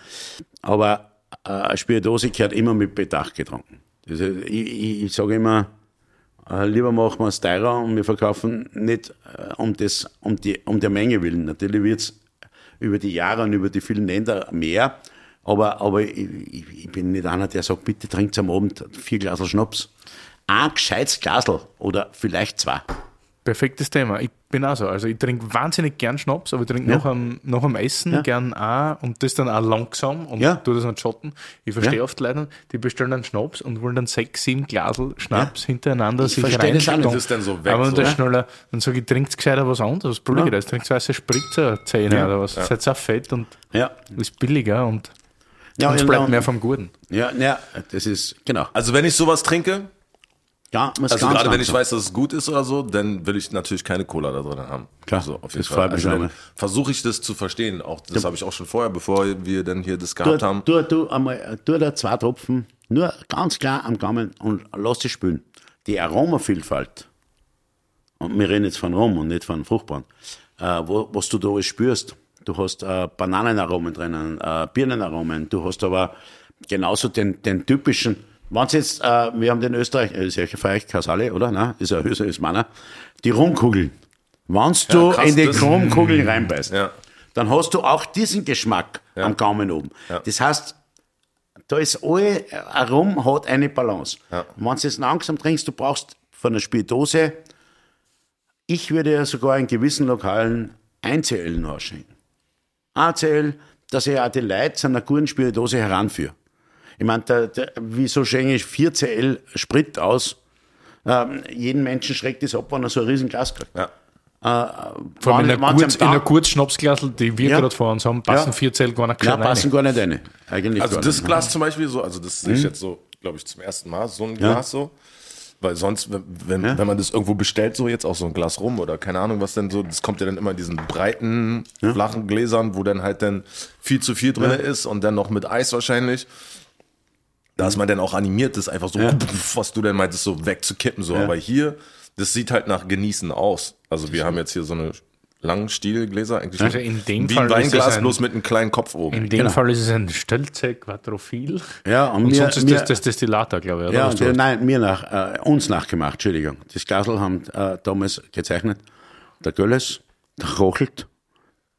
Aber äh, eine Spirituose gehört immer mit Bedacht getrunken. Ist, ich, ich, ich sage immer, lieber machen wir es teurer und wir verkaufen nicht äh, um, das, um, die, um der Menge willen. Natürlich wird es über die Jahre und über die vielen Länder mehr, aber, aber ich, ich, bin nicht einer, der sagt, bitte trinkt am Abend vier Glas Schnaps. Ein gescheites Glasl oder vielleicht zwei. Perfektes Thema. Ich bin auch so. Also ich trinke wahnsinnig gern Schnaps, aber ich trinke Ja. nach, dem, nach Essen Ja. gern auch und das dann auch langsam und Ja. tue das nicht schotten. Ich verstehe Ja. oft Leute, die bestellen einen Schnaps und wollen dann sechs, sieben Glasel Schnaps hintereinander Ich sich verstehe das auch nicht. reinstoppen. Das ist dann so weg, Aber so. dann schneller, dann sage ich, trinkt gescheiter was anderes, was billigeres. Trinkt weiße Spritzerzähne Ja. oder was. Seid auch fett und Ja, ist billiger und, ja und es bleibt mehr vom Guten. Ja, ja, das ist, genau. Also wenn ich sowas trinke, Ja, also gerade wenn ich langsam. weiß, dass es gut ist oder so, dann will ich natürlich keine Cola da drin haben. Klar, also auf jeden das Fall. Also versuche ich das zu verstehen. Auch das habe ich auch schon vorher, bevor wir dann hier das gehabt Tu, haben. tu, tu, einmal, tu da zwei Tropfen, nur ganz klar am Gaumen und lass sie spülen. Die Aromavielfalt, und wir reden jetzt von Rum und nicht von Fruchtbaren, äh, wo, was du da alles spürst. Du hast äh, Bananenaromen drinnen, äh, Birnenaromen, du hast aber genauso den, den typischen, wenn jetzt, äh, wir haben den Österreich, äh, ist ja euch Kasale, oder? Nein, ist ja Österreich, ist meiner. Die Rumkugeln. Wenn du krass, in die Rumkugeln reinbeißt, Ja. dann hast du auch diesen Geschmack am Gaumen oben. Das heißt, da ist alle, ein Rum hat eine Balance. Ja. Und wenn du es langsam trinkst, du brauchst von einer Spirituose, ich würde ja sogar in gewissen Lokalen 1CL nachschenken. 1CL, dass ich auch die Leute zu einer guten Spirituose heranführe. Ich meine, der, der, wieso schenke ich 4CL Sprit aus? Ähm, jeden Menschen schreckt das ab, wenn er so ein riesen Glas kriegt. Ja. Vor allem in einer Kurzschnapsglasel, die wir Ja. gerade vor uns haben, passen Ja. vier Zell gar nicht Ja, gescheit rein. passen gar nicht rein. Eigentlich Also das nicht. Glas zum Beispiel so, also das sehe ich jetzt so, glaube ich, zum ersten Mal, so ein Glas so. Weil sonst, wenn, wenn, Ja. wenn man das irgendwo bestellt, so jetzt auch so ein Glas rum oder keine Ahnung was denn so, das kommt ja dann immer in diesen breiten, flachen Gläsern, wo dann halt dann viel zu viel drin ist und dann noch mit Eis wahrscheinlich. Da ist man dann auch animiert, das einfach so, [LAUGHS] was du denn meintest, so wegzukippen. So. Aber hier, das sieht halt nach Genießen aus. Also wir haben jetzt hier so eine langen Stielgläser. Eigentlich Also in dem wie Fall ein ist es Weinglas, ein- bloß mit einem kleinen Kopf oben. In dem Genau. Fall ist es ein Stelze Quattrophil. Ja, und, Und mir, sonst ist mir, das das Destillator, glaube ich. Oder? ja, der, nein, mir nach, äh, uns nachgemacht, Entschuldigung. Das Glasl haben äh, damals gezeichnet. Der Gölles, der Rochelt,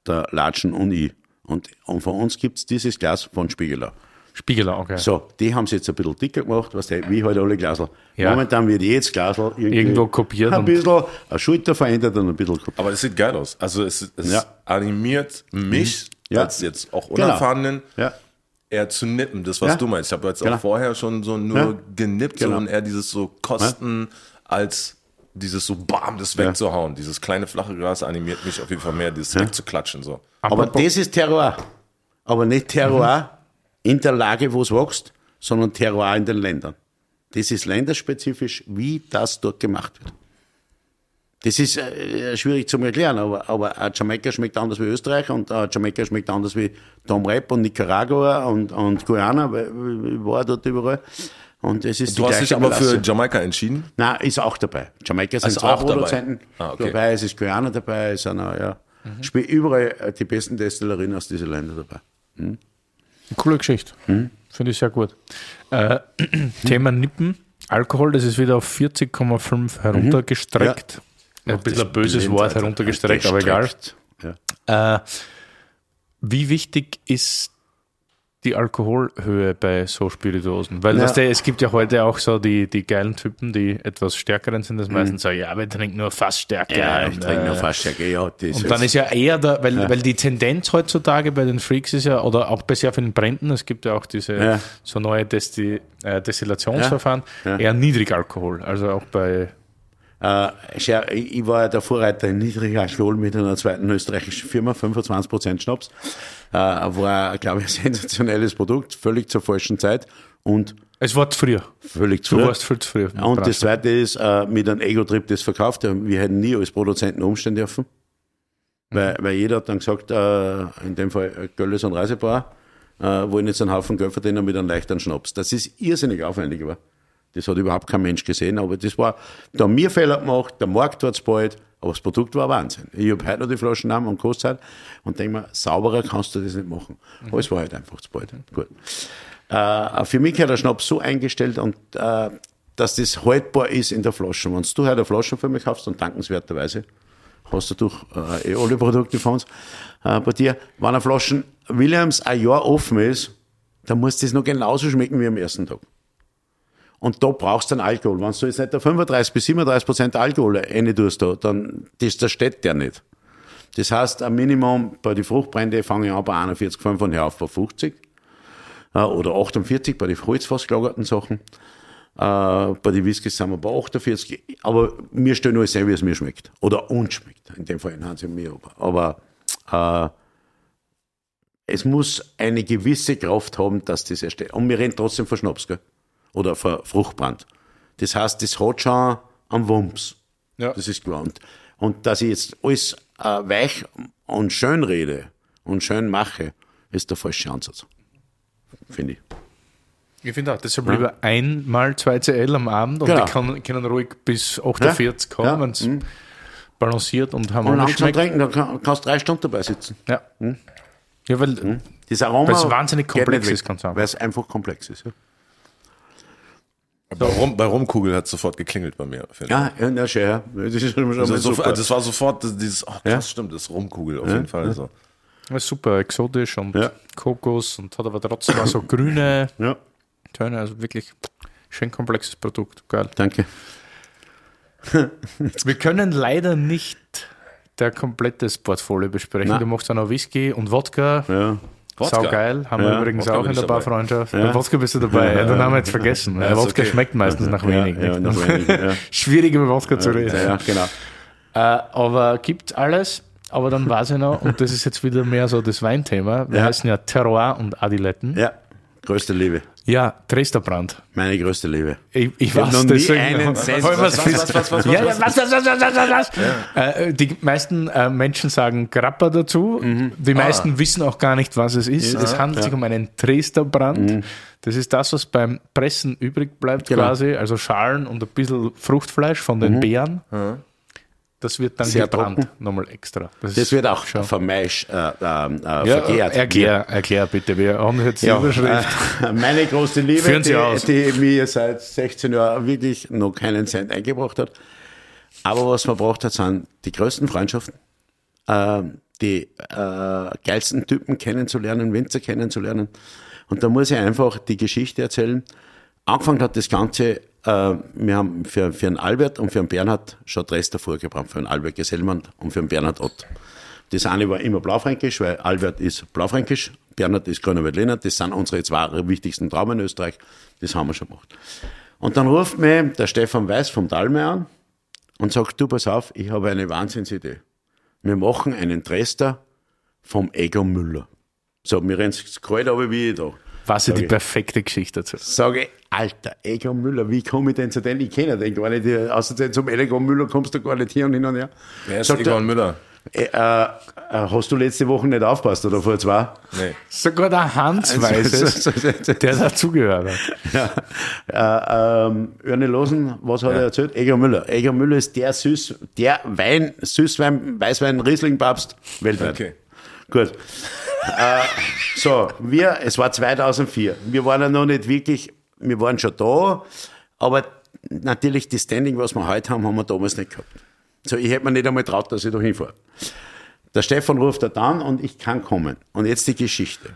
der Latschen und ich. Und, und von uns gibt's dieses Glas von Spiegeler. Spiegeler, okay. So, die haben es jetzt ein bisschen dicker gemacht, was wie halt alle Glasl. Ja. Momentan wird jedes Glasl Irgendwo kopiert Ein und- bisschen, eine Schulter verändert und ein bisschen kopiert. Aber es sieht geil aus. Also es, es Ja. animiert mich, Ja. als jetzt auch Genau. Unerfahrenen, Ja. eher zu nippen. Das, was Ja. du meinst. Ich habe jetzt Genau. auch vorher schon so nur Ja. genippt Genau. so, und eher dieses so Kosten als dieses so bam, das wegzuhauen. Dieses kleine flache Glas animiert mich auf jeden Fall mehr, dieses wegzuklatschen. So. Aber das ist Terroir. Aber nicht Terroir in der Lage, wo es wächst, sondern Terroir in den Ländern. Das ist länderspezifisch, wie das dort gemacht wird. Das ist äh, schwierig zu erklären, aber, aber ein Jamaika schmeckt anders wie Österreich und ein Jamaika schmeckt anders wie Tom Rep und Nicaragua und, und Guyana, weil ich war dort überall. Und es ist Du hast dich aber für. Jamaika entschieden? Nein, ist auch dabei. Jamaika sind Also zwei auch dabei. Produzenten Ah, okay. dabei, es ist Guyana dabei, es sind auch, ja. Mhm. Überall äh, die besten Destillerien aus diesen Ländern dabei. Coole Geschichte. Hm? Finde ich sehr gut. Äh, [CLEARS THROAT] Thema Nippen. Alkohol, das ist wieder auf 40,5 heruntergestreckt. Ein bisschen ein böses Wort heruntergestreckt, aber egal. Ja. Äh, wie wichtig ist die Alkoholhöhe bei so Spirituosen? Weil Ja. weißt du, es gibt ja heute auch so die, die geilen Typen, die etwas stärkeren sind, das meistens sagen, ja, wir trinken nur Fassstärke. Mhm. Ja, ich trinke äh, noch Fassstärke, ja. Und dann ist ja eher der, weil, Ja. weil die Tendenz heutzutage bei den Freaks ist ja, oder auch bei sehr vielen Bränden, es gibt ja auch diese Ja. so neue Desti, äh, Destillationsverfahren, eher Niedrigalkohol. Also auch bei ich ich war ja der Vorreiter in Niedrigalkohol mit einer zweiten österreichischen Firma, 25% Schnaps. Äh, war, glaube ich, ein sensationelles Produkt, völlig zur falschen Zeit und es war zu früher. völlig zu Du früh. warst viel zu früh. Und das zweite ist, äh, mit einem Ego-Trip das verkauft. Wir hätten nie als Produzenten umstehen dürfen. Weil, weil jeder hat dann gesagt, äh, in dem Fall äh, Gölles und Reisebauer, äh, wollen jetzt einen Haufen Geld verdienen mit einem leichteren Schnaps. Das ist irrsinnig aufwendig. Aber das hat überhaupt kein Mensch gesehen. Aber das war, da haben wir Fehler gemacht, der Markt hat es bald, aber das Produkt war Wahnsinn. Ich habe heute noch die Flaschen genommen und kostet und denke mir, sauberer kannst du das nicht machen. Aber es war halt einfach zu bald. Gut. Äh, für mich hat der Schnaps so eingestellt und äh, dass das haltbar ist in der Flasche. Wenn du heute eine Flasche für mich kaufst, dann dankenswerterweise hast du durch äh, eh alle Produkte von uns äh, bei dir. Wenn eine Flasche Williams ein Jahr offen ist, dann muss das noch genauso schmecken wie am ersten Tag. Und da brauchst du einen Alkohol. Wenn du jetzt nicht der 35 bis 37 Prozent Alkohol rein tust, da, dann das, das steht der nicht. Das heißt, ein Minimum bei den Fruchtbrände fange ich an bei 41,5 und hör auf bei 50 äh, oder 48 bei den holzfass gelagerten Sachen. Äh, bei den Whiskys sind wir bei 48. Aber wir stellen alles ein, wie es mir schmeckt. Oder uns schmeckt. In dem Fall Hans und mir. Aber äh, es muss eine gewisse Kraft haben, dass das ersteht. Und wir reden trotzdem von Schnaps, gell? Oder Fruchtbrand. Das heißt, das hat schon einen Wumms. Ja. Das ist klar. Und, und dass ich jetzt alles äh, weich und schön rede und schön mache, ist der falsche Ansatz. Finde ich. Ich finde auch, deshalb lieber einmal 2 CL am Abend und Genau. die kann, können ruhig bis 48 kommen, Ja. wenn es balanciert und Und harmonisch langsam schmeckt. trinken, dann kann, kannst du drei Stunden dabei sitzen. Ja. ja, weil Das Aroma Weil es wahnsinnig komplex ist, einfach. Weil es einfach komplex ist. Ja, Bei, Rum, bei Rumkugel hat sofort geklingelt bei mir. finde ich. ja, ja na, schön. Ja. Also, so, das war sofort das- dieses, oh krass, Ja. stimmt, das Rumkugel auf jeden Fall. So. super exotisch und Ja. Kokos und hat aber trotzdem auch so grüne [LAUGHS] ja, Töne, also wirklich schön komplexes Produkt. Geil. danke. [LAUGHS] Wir können leider nicht der komplettes Portfolio besprechen. Nein. Du machst auch noch Whisky und Wodka. Ja. Wodka. Sau geil, haben Ja, wir übrigens Wodka auch in der. Barfreundschaft. Ja. Bei Wodka bist du dabei, ja, den haben wir jetzt vergessen. Ja, Wodka okay. schmeckt meistens nach wenig. Nach wenig. [LAUGHS] Schwierig über Wodka zu reden. Ja, genau. Äh, aber gibt alles. Aber dann weiß ich noch, und das ist jetzt wieder mehr so das Weinthema. Wir heißen ja Terroir und Adiletten. Ja, größte Liebe. Ja, Dresderbrand. Meine größte Liebe. Ich, ich hab weiß, noch nie einen was, Cent- was, was- was, was- was- was- ja, ja, was, was, was, was, was, was. Die meisten äh, Menschen sagen Grappa dazu. Die meisten wissen auch gar nicht, was es ist. Es handelt sich um einen Dresderbrand. Das ist das, was beim Pressen übrig bleibt Genau. quasi. Also Schalen und ein bisschen Fruchtfleisch von den Beeren. Das wird dann Sehr gebrannt, trocken. nochmal extra. Das ist wird auch schon- vermeisch, äh, äh, äh, Ja, verkehrt. erklär, erklär bitte. Wir haben jetzt die Ja, Überschrift. äh, [LAUGHS] meine große Liebe, die, die mir seit 16 Jahren wirklich noch keinen Cent eingebracht hat. Aber was man braucht hat, sind die größten Freundschaften, äh, die äh, geilsten Typen kennenzulernen, Winzer kennenzulernen. Und da muss ich einfach die Geschichte erzählen. Angefangen hat das Ganze, wir haben für, für den Albert und für den Bernhard schon Dresd davor für den Albert Gesellmann und für den Bernhard Ott. Das eine war immer Blaufränkisch, weil Albert ist Blaufränkisch, Bernhard ist Grüner Veltliner. Das sind unsere zwei wichtigsten Trauben in Österreich. Das haben wir schon gemacht. Und dann ruft mir der Stefan Weiß vom Dalme an und sagt, du pass auf, ich habe eine Wahnsinnsidee. Wir machen einen Dresder vom Egon Müller. So, mir rennt es kalt, aber wie ich da. Was ist die perfekte Geschichte dazu? Sage ich, Alter, Egon Müller, wie komme ich denn zu denen? Ich kenne den gar nicht. Außerdem zum Egon Müller kommst du gar nicht hier und hin und her. Wer ist Sagt er, Egon Müller? Äh, äh, hast du letzte Woche nicht aufpasst oder vor zwei? Nee. Sogar der Hans weiß es, [LAUGHS] der dazugehört hat. Ja, äh, ähm, Örne Losen, was hat er erzählt? Egon Müller. Egon Müller ist der Süß, der Wein, Süßwein, Weißwein, Riesling-Papst weltweit. Okay. Gut. äh, so, wir, es war 2004. Wir waren ja noch nicht wirklich, wir waren schon da, aber natürlich das Standing, was wir heute haben, haben wir damals nicht gehabt. So, ich hätte mir nicht einmal traut, dass ich da hinfahre. Der Stefan ruft da dann und ich kann kommen. Und jetzt die Geschichte.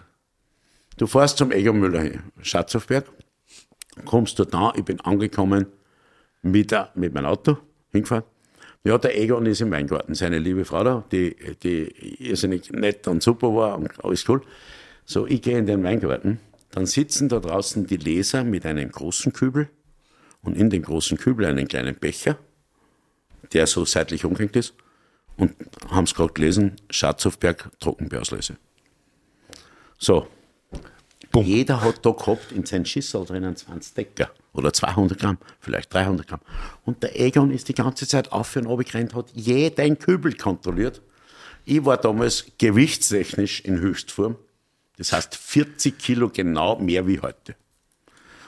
Du fährst zum Egon Müller hin, Schatzhofberg, kommst dort an, ich bin angekommen mit, mit meinem Auto, hingefahren. Ja, der Egon ist im Weingarten, seine liebe Frau da, die, die irrsinnig nett und super war und alles cool. So, ich gehe in den Weingarten, dann sitzen da draußen die Leser mit einem großen Kübel und in dem großen Kübel einen kleinen Becher, der so seitlich umgehängt ist und haben es gerade gelesen, Schatzhofberg Trockenbeerauslese. So, jeder hat da gehabt in seinen Schüssel drinnen 20 Decker oder 200 Gramm, vielleicht 300 Gramm. Und der Egon ist die ganze Zeit auf und runter gerannt, hat jeden Kübel kontrolliert. Ich war damals gewichtstechnisch in Höchstform. Das heißt 40 Kilo genau mehr wie heute.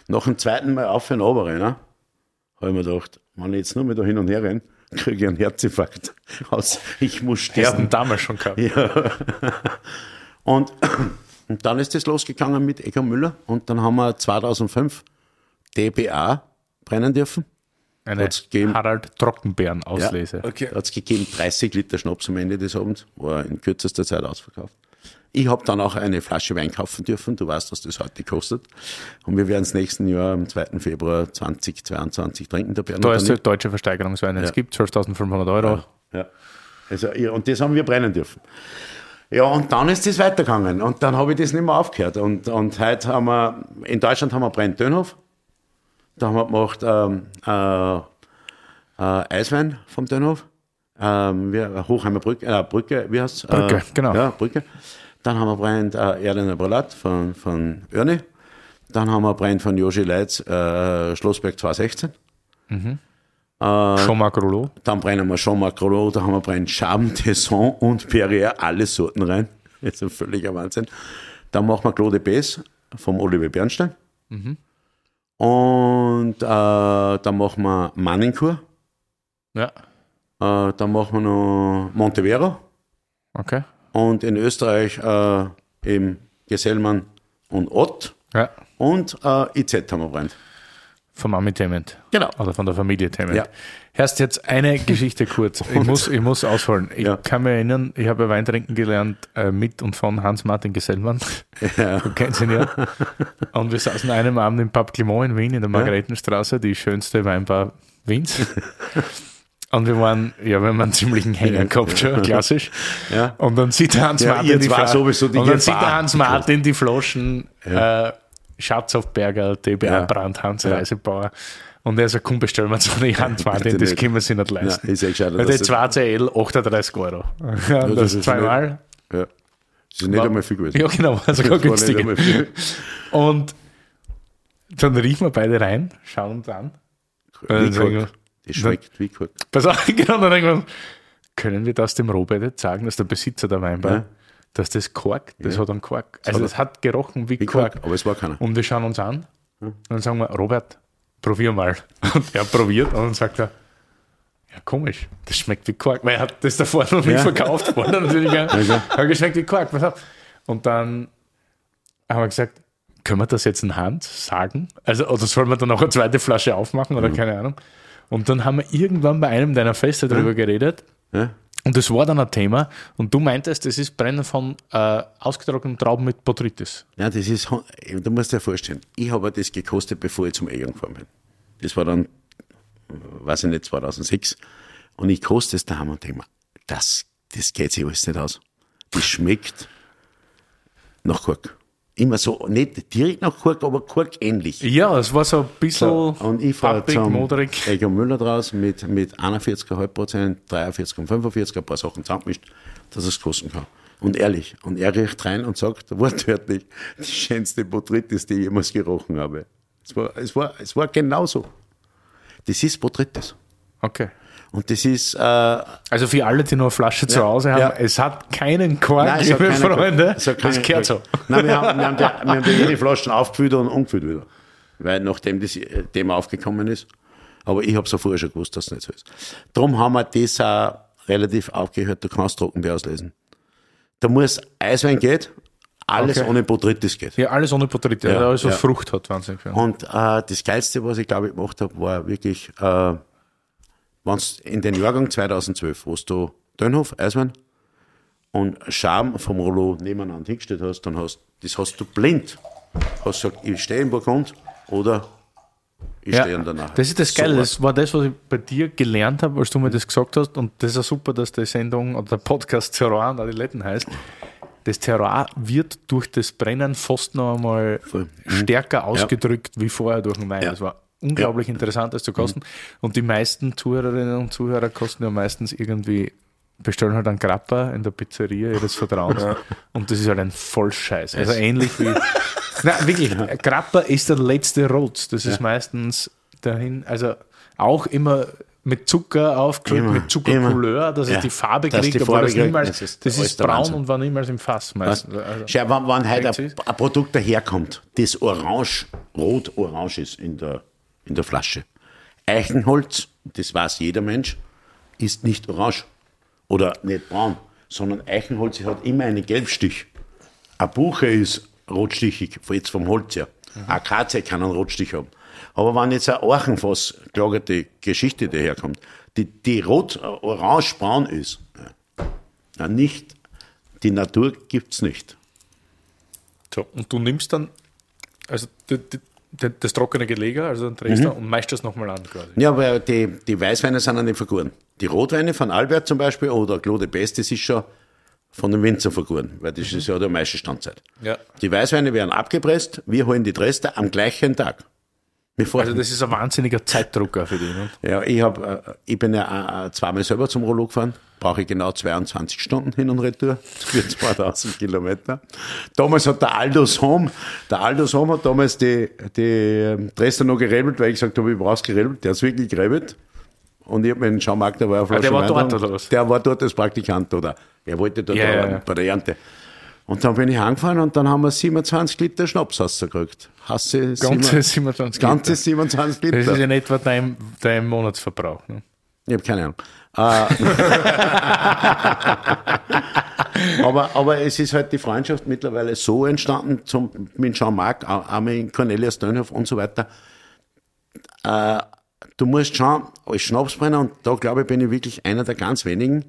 Nach dem zweiten Mal auf und runter rennen, habe ich mir gedacht, wenn ich jetzt nur mehr da hin und her renne, kriege ich einen Herzinfarkt. Aus, [LAUGHS] ich muss Hast sterben. du damals schon gehabt? Und, [CLEARS THROAT] und dann ist das losgegangen mit Egon Müller und dann haben wir 2005 DBA brennen dürfen. Eine gegeben. Harald Trockenbeeren Auslese. Okay. Hat es gegeben 30 Liter Schnaps am Ende des Abends, war in kürzester Zeit ausverkauft. Ich habe dann auch eine Flasche Wein kaufen dürfen. Du weißt, was das heute kostet. Und wir werden es nächsten Jahr am 2. Februar 2022 trinken. Da die ich. deutsche Versteigerungswein. Es gibt 12.500 Euro. Ja. Also, ja, und das haben wir brennen dürfen. Ja, und dann ist das weitergegangen. Und dann habe ich das nicht mehr aufgehört. Und, und heute haben wir, in Deutschland haben wir Brennt-Dönhof. Da haben wir gemacht ähm, äh, äh, Eiswein vom Dönhof. Ähm, wir, Hochheimer Brücke, äh, Brücke, wie heißt Brücke, genau. Ja, Brücke. Dann haben wir brennt äh, Erdener Brillat von, von Örne. Dann haben wir brennt von Joshi Leitz äh, Schlossberg 216. Jean-Marc Rouleau. Dann brennen wir schon Macrolo, da haben wir brennen Cham, Tesson und Perrier, alle Sorten rein. [LAUGHS] Das ist ein völliger Wahnsinn. Dann machen wir Claude Bess vom Oliver Bernstein. Und äh, dann machen wir Manninkur. Ja. Äh, dann machen wir noch Montevero. Okay. Und in Österreich äh, eben Gesellmann und Ott. Ja. Und äh, IZ haben wir brennt. Vom Ami-Tement. Genau. Oder von der Familie Tement. Ja. Erst jetzt eine Geschichte kurz. [LAUGHS] Ich muss, ich muss ausholen. Ich Ja. kann mich erinnern, ich habe Wein trinken gelernt äh, mit und von Hans-Martin Gesellmann. Du kennst ihn ja. Und wir saßen einem Abend im Pub Clement in Wien, in der Margaretenstraße, die schönste Weinbar Wiens. Und wir waren, ja, wir haben einen ziemlichen Hänger gehabt, schon, klassisch. Ja. Und dann sieht der Hans Ja, die zwei Fla- sowieso die Und dann Gefahr. sieht der Hans Martin die Flaschen äh, Schatzhofberger, DBA Ja. Brand, Hans Ja. Reisebauer. Und er sagt, komm, bestellen wir uns eine Hand Martin, Bitte das nicht. können wir sich nicht leisten. Ja, ist eh gescheiter, Weil die das- 2 CL 38 Euro. Ja, das das ist zweimal. Ja. Das ist nicht einmal viel gewesen. Ja, genau, also Das gar war nicht günstiger. Und dann riefen wir beide rein, schauen uns an. Wie Kork. Das schmeckt wie Kork. Pass auf, [LAUGHS] genau, dann denken wir, können wir das dem Robert jetzt sagen, dass der Besitzer der Weinbar, Ja. Dass das Kork, das hat einen Kork. Also es hat gerochen wie, Wie Kork. Kork, aber es war keiner. Und wir schauen uns an und dann sagen wir, Robert, probier mal. [LAUGHS] Und er probiert und dann sagt er, Ja, komisch. Das schmeckt wie Quark. Weil er hat das davor noch nicht verkauft [LAUGHS] worden. Natürlich. Ja. Hat geschmeckt wie auf. Und dann haben wir gesagt, können wir das jetzt in Hand sagen? Also, oder sollen wir dann noch eine zweite Flasche aufmachen oder keine Ahnung? Und dann haben wir irgendwann bei einem deiner Feste darüber geredet. Ja. Und das war dann ein Thema. Und du meintest, das ist Brennen von äh, ausgetrockneten Trauben mit Botrytis. Ja, das ist, du musst dir vorstellen, ich habe das gekostet, bevor ich zum Egon gefahren bin. Das war dann, weiß ich nicht, 2006. Und ich koste es daheim und denke mir, das, das geht sich alles nicht aus. Das schmeckt nach Kork. Immer so, nicht direkt nach Kork, aber Kork ähnlich. Ja, es war so ein bisschen So, und ich fahre zum moderig. Egon Müller draus mit, mit 41,5 Prozent, 43 und 45, ein paar Sachen zusammengemischt, dass es kosten kann. Und ehrlich, und er riecht rein und sagt [LAUGHS] wortwörtlich, die schönste Botrytis, die ich jemals gerochen habe. Es war, es war, es war genauso. Das ist Botrytis. Okay. Und das ist, äh, Also für alle, die noch eine Flasche zu Hause haben, ja. es hat keinen Kork, Nein, liebe keine- Freunde. keine- das gehört so. Nein, wir haben, wir haben, die, [LAUGHS] wir haben die jede Flaschen aufgefüllt und umgefüllt wieder. Weil nachdem das äh, Thema aufgekommen ist. Aber ich habe es ja vorher schon gewusst, dass es nicht so ist. Darum haben wir das auch relativ aufgehört, du kannst Trockenbier auslesen. Da muss Eiswein geht, alles Okay. ohne Botrytis geht. Ja, alles ohne Botrytis, Ja, was ja. Frucht hat, wahnsinnig. viel. Und äh, das Geilste, was ich glaube ich gemacht habe, war wirklich, äh, wenn's in den Jahrgang 2012, wo du Dönhof, Eiswein und Scham vom Rollo nebeneinander hingestellt hast, dann hast das hast du blind. Hast gesagt, ich stehe im Burgund oder ich stehe in der Nacht. Das ist das Geile. Das war das, was ich bei dir gelernt habe, als du mir das gesagt hast. Und das ist ja super, dass die Sendung oder der Podcast Terroir und Adiletten heißt. Das Terroir wird durch das Brennen fast noch einmal Voll. stärker ausgedrückt wie vorher durch den Wein. Ja. Das war unglaublich interessant, das zu kosten. Und die meisten Zuhörerinnen und Zuhörer kosten ja meistens irgendwie, bestellen halt einen Grappa in der Pizzeria ihres Vertrauens. [LAUGHS] Und das ist halt ein Vollscheiß. Also ähnlich wie. [LAUGHS] Nein, wirklich. Grappa ist der letzte Rotz. Das ist meistens dahin, also auch immer mit Zucker aufgefüllt, mit Zuckercouleur, dass Ja, es die Farbe dass kriegt, die obwohl Farbe das niemals, das das ist ist, alles der braun Wahnsinn. und war niemals im Fass meistens. Also, Schau, wenn, wenn heute ein, ein Produkt daherkommt, das orange, rot-orange ist in der, in der Flasche. Eichenholz, das weiß jeder Mensch, ist nicht orange oder nicht braun, sondern Eichenholz hat immer einen Gelbstich. Eine Buche ist rotstichig, jetzt vom Holz her. Akazie kann einen Rotstich haben. Aber wenn jetzt ein Orchenfass gelagerte Geschichte daherkommt, die, die rot-orange-braun ist, ja, nicht, die Natur gibt's nicht. So, und du nimmst dann also die, die, das trockene Gelege, also den Dresdner, und meißt das nochmal an quasi. Ja, weil die, die Weißweine sind ja nicht vergoren. Die Rotweine von Albert zum Beispiel oder Claude Best, das ist schon von dem Winzer vergoren, weil das ist ja der meiste Standzeit. Ja. Die Weißweine werden abgepresst, wir holen die Dresdner am gleichen Tag. Also das ist ein wahnsinniger Zeitdrucker für dich. Ne? ja, ich, hab, äh, ich bin ja äh, zweimal selber zum Rollo gefahren, brauche ich genau 22 Stunden hin und retour [LAUGHS] für 2000 Kilometer. Damals hat der Aldous Home, der Aldous Home hat damals die, die ähm, Dresdner noch gerebelt, weil ich gesagt habe, ich brauch's gerebelt. Der hat's wirklich gerebelt. Und ich habe mir den Schaumarkt, der war auf Ah, der war dort, oder was? Der war dort als Praktikant, oder? Er wollte dort ja, arbeiten ja. bei der Ernte. Und dann bin ich angefahren und dann haben wir 27 Liter Schnaps rausgekriegt. Hasse Ganze 27 Ganze Liter. 27 Liter. Das ist in etwa dein, dein Monatsverbrauch. Ne? Ich habe keine Ahnung. Äh, [LAUGHS] aber, aber es ist halt die Freundschaft mittlerweile so entstanden zum, mit Jean-Marc, auch mit Cornelius Dönhoff und so weiter. Äh, du musst schon als Schnapsbrenner, und da glaube ich, bin ich wirklich einer der ganz wenigen,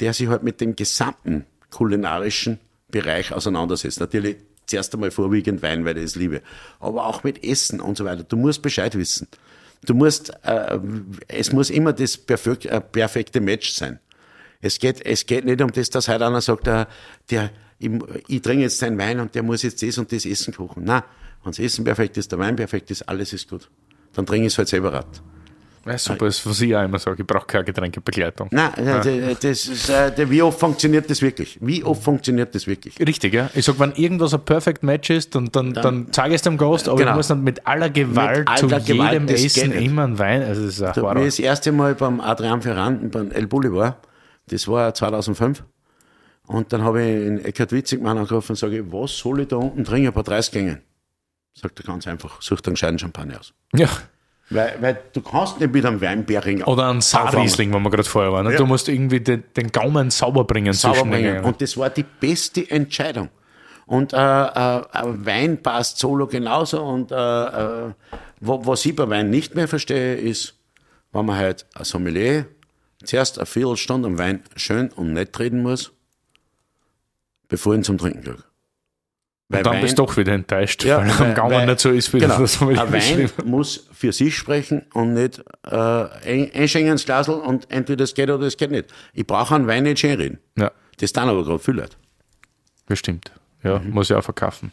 der sich halt mit dem gesamten kulinarischen Bereich auseinandersetzt. Natürlich zuerst einmal vorwiegend Wein, weil ich es liebe, aber auch mit Essen und so weiter. Du musst Bescheid wissen. Du musst, äh, es muss immer das perfek äh, perfekte Match sein. Es geht, es geht nicht um das, dass heute einer sagt, äh, der, ich, ich trinke jetzt seinen Wein und der muss jetzt das und das Essen kochen. Nein, wenn das Essen perfekt ist, der Wein perfekt ist, alles ist gut. Dann trinke ich es halt selber rat. Ja, super, das ist, was ich auch immer sage, ich brauche keine Getränkebegleitung. Nein, äh, das ist, äh, wie oft funktioniert das wirklich? Wie oft funktioniert das wirklich? Richtig, ja. Ich sag, wenn irgendwas ein Perfect Match ist, dann, dann, dann, zeige ich es dem Gast, aber Genau. ich muss dann mit aller Gewalt Mit zu aller Gewalt, jedem Essen immer einen Wein. Also das ist auch Da, das erste Mal beim Adrian Ferrand, beim El Boulevard, das war 2005, und dann habe ich in Eckhard Witzigmann angerufen und sage, was soll ich da unten trinken bei 30 Gängen? Sagt er ganz einfach, such dir einen gescheiten Champagner aus. Ja, Weil, weil du kannst nicht mit einem Weinbäring Oder ein Saarriesling, wenn wir gerade vorher waren. ne? Ja. Du musst irgendwie den, den Gaumen sauber bringen sauber bringen. Und das war die beste Entscheidung. Und äh, äh, ein Wein passt solo genauso. Und äh, äh, wo, was ich bei Wein nicht mehr verstehe, ist, wenn man halt ein Sommelier zuerst eine Viertelstunde am Wein schön und nett reden muss, bevor ich ihn zum Trinken kriege. Weil Und dann Wein- bist du doch wieder enttäuscht, ja, weil am Gaumen weil- nicht so ist, wie genau, das was Ein Wein muss für sich sprechen und nicht äh, ein- einschenken ins Glasl und entweder es geht oder es geht nicht. Ich brauche einen Wein nicht schön reden. Ja, Das dann aber gerade viel Leute. bestimmt. Ja, Mhm. muss ich auch verkaufen.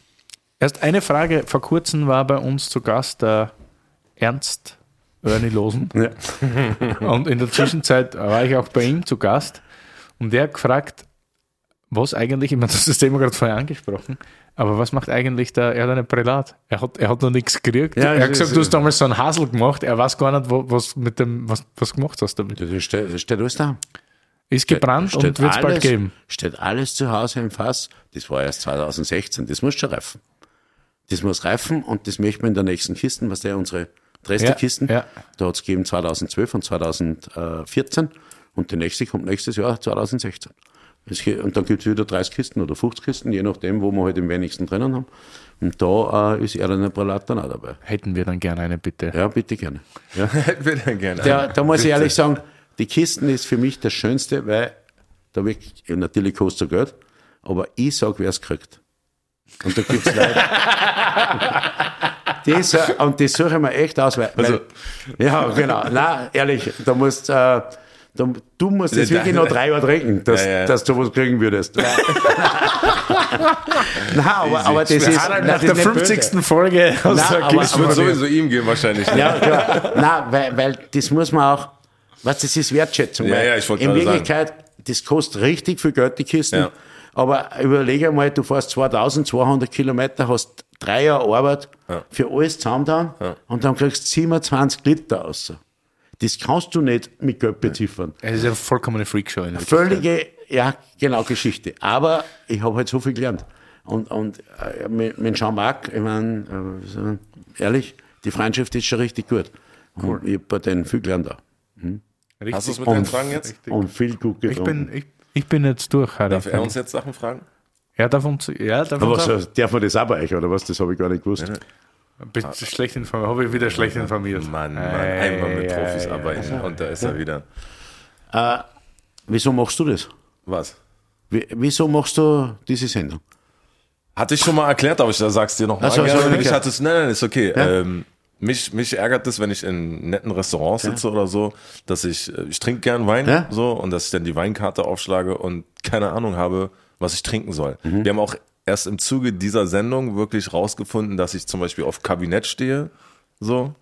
Erst eine Frage. Vor kurzem war bei uns zu Gast der Ernst Ernie Losen. Ja. [LAUGHS] Und in der Zwischenzeit war ich auch bei ihm zu Gast und der hat gefragt, was eigentlich, ich meine, das ist das Thema gerade vorher angesprochen, aber was macht eigentlich der Erdene Prälat? Er hat, er hat noch nichts gekriegt. Ja, er hat gesagt, du hast damals so einen Hasel gemacht, er weiß gar nicht, was mit dem, was, was gemacht hast damit. Das steht, das steht alles da. Ist gebrannt und wird es bald geben. Steht alles zu Hause im Fass. Das war erst 2016. Das muss schon reifen. Das muss reifen und das möchten wir in der nächsten Kisten, was der unsere Dresdner-Kisten, Ja, ja. da hat es gegeben 2012 und 2014 und die nächste kommt nächstes Jahr 2016. Es Und dann gibt es wieder 30 Kisten oder 50 Kisten, je nachdem, wo wir halt am wenigsten drinnen haben. Und da äh, ist Erdener Pralat dann auch dabei. Hätten wir dann gerne eine, bitte. Ja, bitte gerne. Ja. [LAUGHS] Hätten wir dann gerne. Da, da muss ich ehrlich sagen, die Kisten ist für mich das Schönste, weil da wirklich, natürlich kostet es Geld, aber ich sag, wer es kriegt. Und da gibt's Leute. [LAUGHS] das, und das suche ich mir echt aus, weil, Also- weil ja, genau. Nein, ehrlich, da musst, äh, da, du musst jetzt Ja, wirklich noch drei Jahre trinken, dass, Ja, ja. dass du was kriegen würdest. [LAUGHS] Nein, aber, aber das ist, Harald, nach der ist nicht böse. 50. Folge aus Nein, der aber- Ich würde sowieso ihm gehen wahrscheinlich. Ja, klar. Nein, weil, weil das muss man auch, was das ist Wertschätzung. Ja, ja, ich wollte In gerade sagen. Wirklichkeit, das kostet richtig viel Geld, die Kisten. Ja. Aber überlege mal, du fährst 2200 Kilometer, hast drei Jahre Arbeit für alles zusammen dann und dann kriegst du 27 Liter raus. Das kannst du nicht mit Geld beziffern. Es ist eine vollkommene Freakshow. in. Völlige, ja, genau, Geschichte. Aber ich habe halt so viel gelernt. Und, und äh, mit, mit Jean-Marc, ich meine, äh, ehrlich, die Freundschaft ist schon richtig gut. Und ich habe bei denen viel gelernt da. Hast du es mit Und- deinen Fragen jetzt? Und viel gut Ich getrunken. bin, ich, ich bin jetzt durch, Harry. Darf er uns jetzt Sachen fragen? Er darf uns, ja, darf Aber auch, darf man das auch bei euch, oder was? Das habe ich gar nicht gewusst. Bist du schlecht informiert, habe ich wieder schlecht informiert. Mann, Mann, Ei, einmal mit Profis ei, arbeiten und da ist er wieder. Äh, wieso machst du das? Was? Wie, wieso machst du diese Sendung? Hatte ich schon mal erklärt, aber ich sag's dir noch mal Ach so, gerne. so, Ich hatte es, nein, nein, ist okay. Ja? Ähm, mich, mich ärgert es, wenn ich in netten Restaurants sitze oder so, dass ich, äh, ich trinke gern Wein, Ja? so, und dass ich dann die Weinkarte aufschlage und keine Ahnung habe, was ich trinken soll. Mhm. Wir haben auch erst im Zuge dieser Sendung wirklich rausgefunden, dass ich zum Beispiel auf Kabinett stehe, so.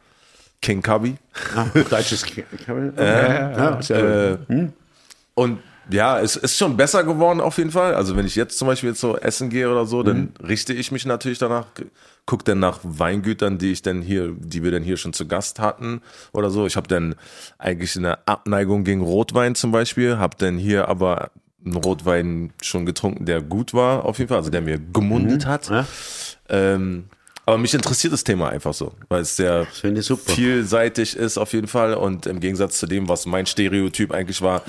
King Kabi. [LAUGHS] Deutsches gut. Äh, Und ja, es ist schon besser geworden auf jeden Fall. Also wenn ich jetzt zum Beispiel jetzt so essen gehe oder so, dann richte ich mich natürlich danach, guck dann nach Weingütern, die ich dann hier, die wir dann hier schon zu Gast hatten oder so. Ich habe dann eigentlich eine Abneigung gegen Rotwein zum Beispiel, habe dann hier aber einen Rotwein schon getrunken, der gut war auf jeden Fall, also der mir gemundet hat. Ja. Ähm, aber mich interessiert das Thema einfach so, weil es sehr vielseitig ist auf jeden Fall und im Gegensatz zu dem, was mein Stereotyp eigentlich war,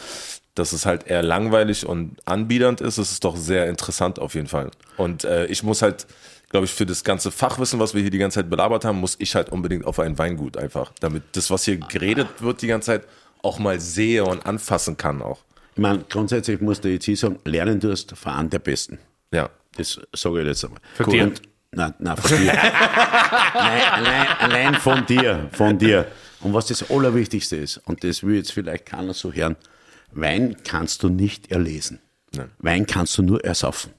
dass es halt eher langweilig und anbiedernd ist, ist es doch sehr interessant auf jeden Fall. Und äh, ich muss halt, glaube ich, für das ganze Fachwissen, was wir hier die ganze Zeit belabert haben, muss ich halt unbedingt auf ein Weingut einfach, damit das, was hier geredet wird die ganze Zeit, auch mal sehe und anfassen kann auch. Ich meine, grundsätzlich musst du jetzt hier sagen, lernen tust einem der Besten. Ja. Das sage ich jetzt einmal. Von dir? Und, nein, nein, von dir. [LAUGHS] nein, allein, allein von dir, von dir. Und was das Allerwichtigste ist, und das will jetzt vielleicht keiner so hören, Wein kannst du nicht erlesen. Nein. Wein kannst du nur ersaufen.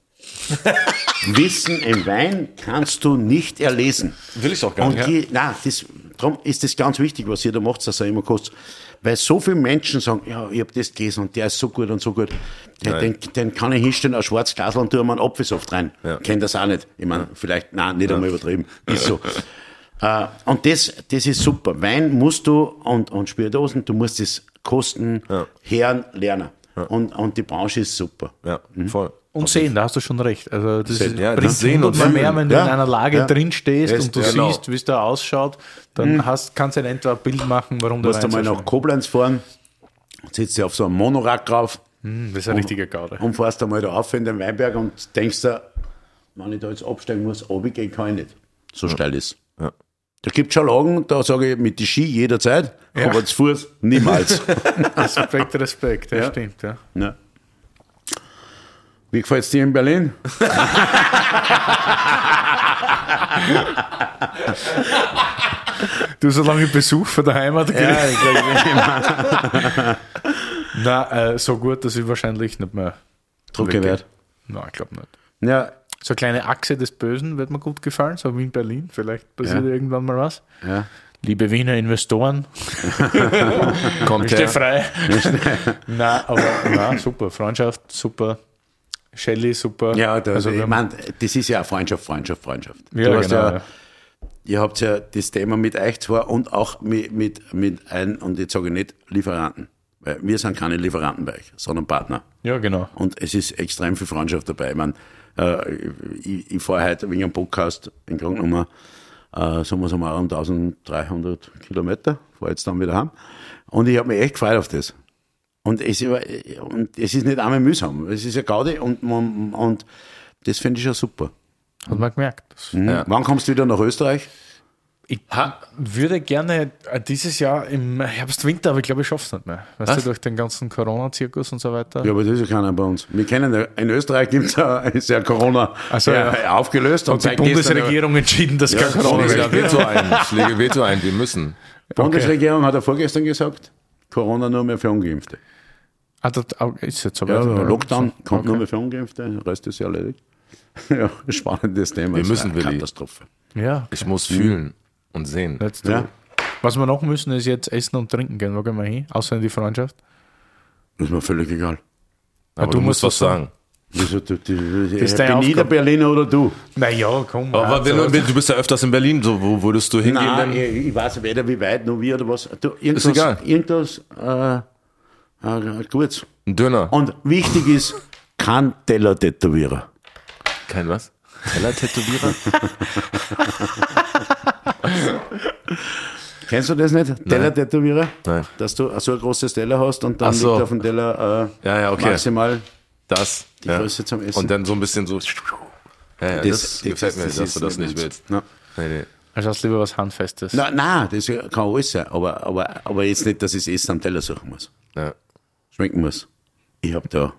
[LAUGHS] Wissen im Wein kannst du nicht erlesen. Will ich auch gar Und nicht. die, nein, das, darum ist das ganz wichtig, was ihr da macht, dass er immer kurz. Weil so viele Menschen sagen, ja, ich habe das gelesen und der ist so gut und so gut. Der, den, den kann ich hinstellen, ein schwarzes Glas und tue mal einen Apfelsaft rein. Ja. Kennt das auch nicht. Ich meine, vielleicht, nein, nicht einmal übertrieben. Ist so. [LAUGHS] Äh, und das, das ist super. Wein musst du und, und Spiritosen, du musst es kosten, Ja. hören, lernen. Und, und die Branche ist super. Ja, voll. Und sehen, da hast du schon recht. Also das Sehen, ist, ja, bringt Sehen und hundertmal mehr, Fühlen. wenn du Ja, in einer Lage ja. drin stehst und du genau. siehst, wie es da ausschaut, dann hast, kannst du ein Bild machen, warum Du so einmal schön nach Koblenz fahren, sitzt du auf so einem Monorack drauf Hm, Das ist ein richtiger Gaude. und fährst einmal da auf in den Weinberg und denkst dir, wenn ich da jetzt absteigen muss, runtergehen kann ich nicht. So steil ist. Ja. Da gibt schon Lagen, da sage ich mit die Ski jederzeit, aber zu Fuß niemals. [LAUGHS] Respekt, Respekt, ja, stimmt. Ja. Ja. Wie gefällt es dir in Berlin? [LAUGHS] Du so lange Besuch von der Heimat gekriegt? ich glaube, [LAUGHS] Nein, äh, so gut, dass ich wahrscheinlich nicht mehr Drucke wert. Nein, ich glaube nicht. Ja, So eine kleine Achse des Bösen wird mir gut gefallen, so wie in Berlin. Vielleicht passiert Ja. irgendwann mal was. ja. Liebe Wiener Investoren, [LAUGHS] Kommt her. frei. Nein, aber na, super. Freundschaft, super. Shelly, super. Ja, da, also, ich haben- mein, das ist ja Freundschaft, Freundschaft, Freundschaft. Ja, du genau, ja, ja. ihr habt ja das Thema mit euch zwar und auch mit, mit, mit ein, und jetzt sage ich nicht Lieferanten, weil wir sind keine Lieferanten bei euch, sondern Partner. ja, genau. Und es ist extrem viel Freundschaft dabei. Ich, mein, äh, ich, ich fahre heute wegen einem Podcast in Grundnummer, äh, sagen wir so mal, um 1300 Kilometer, fahre jetzt dann wieder heim. Und ich habe mich echt gefreut auf das. Und es, und es ist nicht einmal mühsam. Es ist ja Gaudi und, man- und das finde ich schon super. Hat man gemerkt. Mhm. Ja. Wann kommst du wieder nach Österreich? Ich würde gerne äh, dieses Jahr im Herbst, Winter, aber ich glaube, ich schaffe es nicht mehr. Weißt Was? du, durch den ganzen Corona-Zirkus und so weiter. Ja, aber das ist ja keiner bei uns. Wir kennen ja, in Österreich gibt's ja, ist ja Corona Ach so, äh, ja. aufgelöst. Hat die seit gestern- Bundesregierung entschieden, dass kein Corona Ich mehr lege Veto ein. Ich lege Veto ein. Wir müssen. Die Bundesregierung hat ja vorgestern gesagt, Corona nur mehr für Ungeimpfte. Ah, das ah, ist jetzt so Ja. Lockdown kommt Okay. nur mehr für Ungeimpfte, der Rest ist ja erledigt. ja, spannendes Thema. Wir Ist müssen, eine Willi. Katastrophe. Ja, Ich muss fühlen und sehen. Ja, Was wir noch müssen, ist jetzt essen und trinken gehen. Wo gehen wir hin? Außer in die Freundschaft. ist mir völlig egal. Aber du du musst musst was was sagen. Wieso, du, du, du, ist ich bin Aufgabe. Berliner oder du. Naja, komm. Aber wenn du, du bist ja öfters in Berlin, so, wo würdest du hingehen? Nein, ich, ich weiß weder wie weit, noch wie oder was. Du, irgendwas, egal. Irgendwas äh, Gutes. Ein Döner. Und wichtig ist, kein Teller-Tätowierer. Kein was? Teller-Tätowierer? [LAUGHS] Kennst du das nicht? Teller-Tätowierer? Nein. Dass du so ein großes Teller hast und dann Ach so. liegt auf dem Teller äh, Ja, ja, okay. maximal Das. die Größe zum Essen. Und dann so ein bisschen so. Ja, ja, das, Das- gefällt das- mir, das dass du das nicht willst. Ja. Nee, nee. Also hast du lieber was Handfestes. Nein, nein, das kann alles sein, aber, aber, aber jetzt nicht, dass ich Essen am Teller suchen muss. Ja. Schmecken muss. Ich hab da.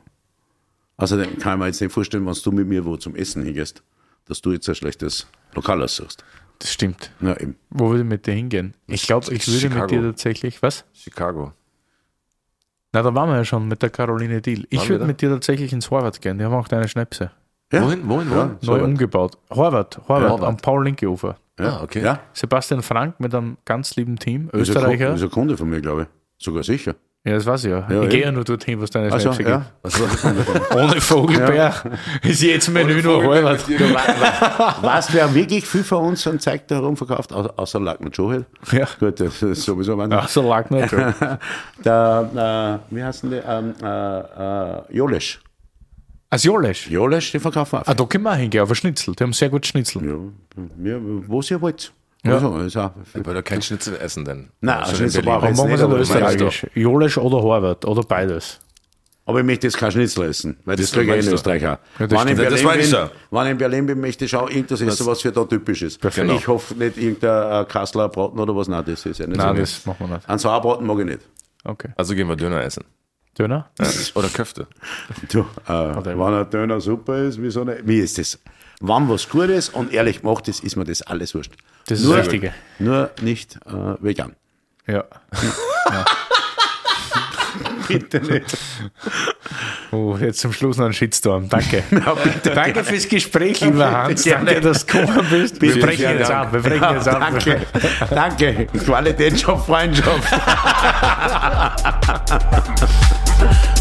Außerdem kann ich mir jetzt nicht vorstellen, wenn du mit mir wo zum Essen hingehst, dass du jetzt ein schlechtes Lokal aussuchst. Das stimmt. Ja, eben. Wo würde ich mit dir hingehen? Ich glaube, ich würde Chicago. mit dir tatsächlich. Was? Chicago. Na, da waren wir ja schon mit der Caroline Deal. Ich würde mit dir tatsächlich ins Horvath gehen. Die haben auch deine Schnäpse. Ja. Wohin? Wohin? Wohin? So Neu was. umgebaut. Horvath, Horvath, Horvath. am Paul-Linke-Ufer. Ja. Ah, okay. Ja, Sebastian Frank mit einem ganz lieben Team, Österreicher. Ist ein Kunde von mir, glaube ich. Sogar sicher. Ja, das weiß ich ja. Ja, ich ja. gehe ja nur dorthin, was deine Also, Schnäpse ja. gibt. Ohne Vogelbär ist jetzt Menü nur Horvath. Weißt du, wer wirklich viel von uns an Zeug da herumverkauft, au- außer Lackner Joel? Ja. Gut, das ist sowieso mein. Lag nicht. schon. Der, äh, wie heißt denn der? Ähm, äh, äh, Jolesch. Als Jolesch. Jolesch, die verkaufen auch. Ah, da können wir auch hingehen, auf ein Schnitzel. Die haben sehr gut Schnitzel. Ja, ja, wo ihr wollt. Ja. Also, ist auch, ich wollte kein Schnitzel essen, denn. Nein, schon Schnitzel in Berlin. brauche ich wir es nicht, aber aber österreichisch. Jolesch oder Horvath oder beides. aber ich möchte jetzt kein Schnitzel essen, weil das, Das kriege ich in meinst du. Österreich auch. Ja, das wenn, ich in das ja. wenn ich in Berlin bin, möchte ich auch irgendwas essen, was für da typisch ist. Perfekt. Ich hoffe nicht irgendein äh, Kassler Braten oder was, nein, das ist ja nicht Nein, so. das machen wir nicht. Ein Sauerbraten mag ich nicht. Okay. Also gehen wir Döner essen. Döner? Ja. Oder Köfte. [LAUGHS] Du, äh, wenn ein Döner super ist, wieso nicht? Wie ist das? Wenn was gut ist und ehrlich gemacht ist, ist mir das alles wurscht. Das ist nur, das Richtige. Nur nicht äh, vegan. Ja. [LAUGHS] Bitte nicht. Oh, jetzt zum Schluss noch ein Shitstorm. Danke. [LAUGHS] Danke fürs Gespräch, lieber Hans. Danke, dass du gekommen bist. Wir brechen jetzt Dank. ab. Wir brechen jetzt ab. Danke. Danke. Qualität, Job, Freundschaft. [LAUGHS]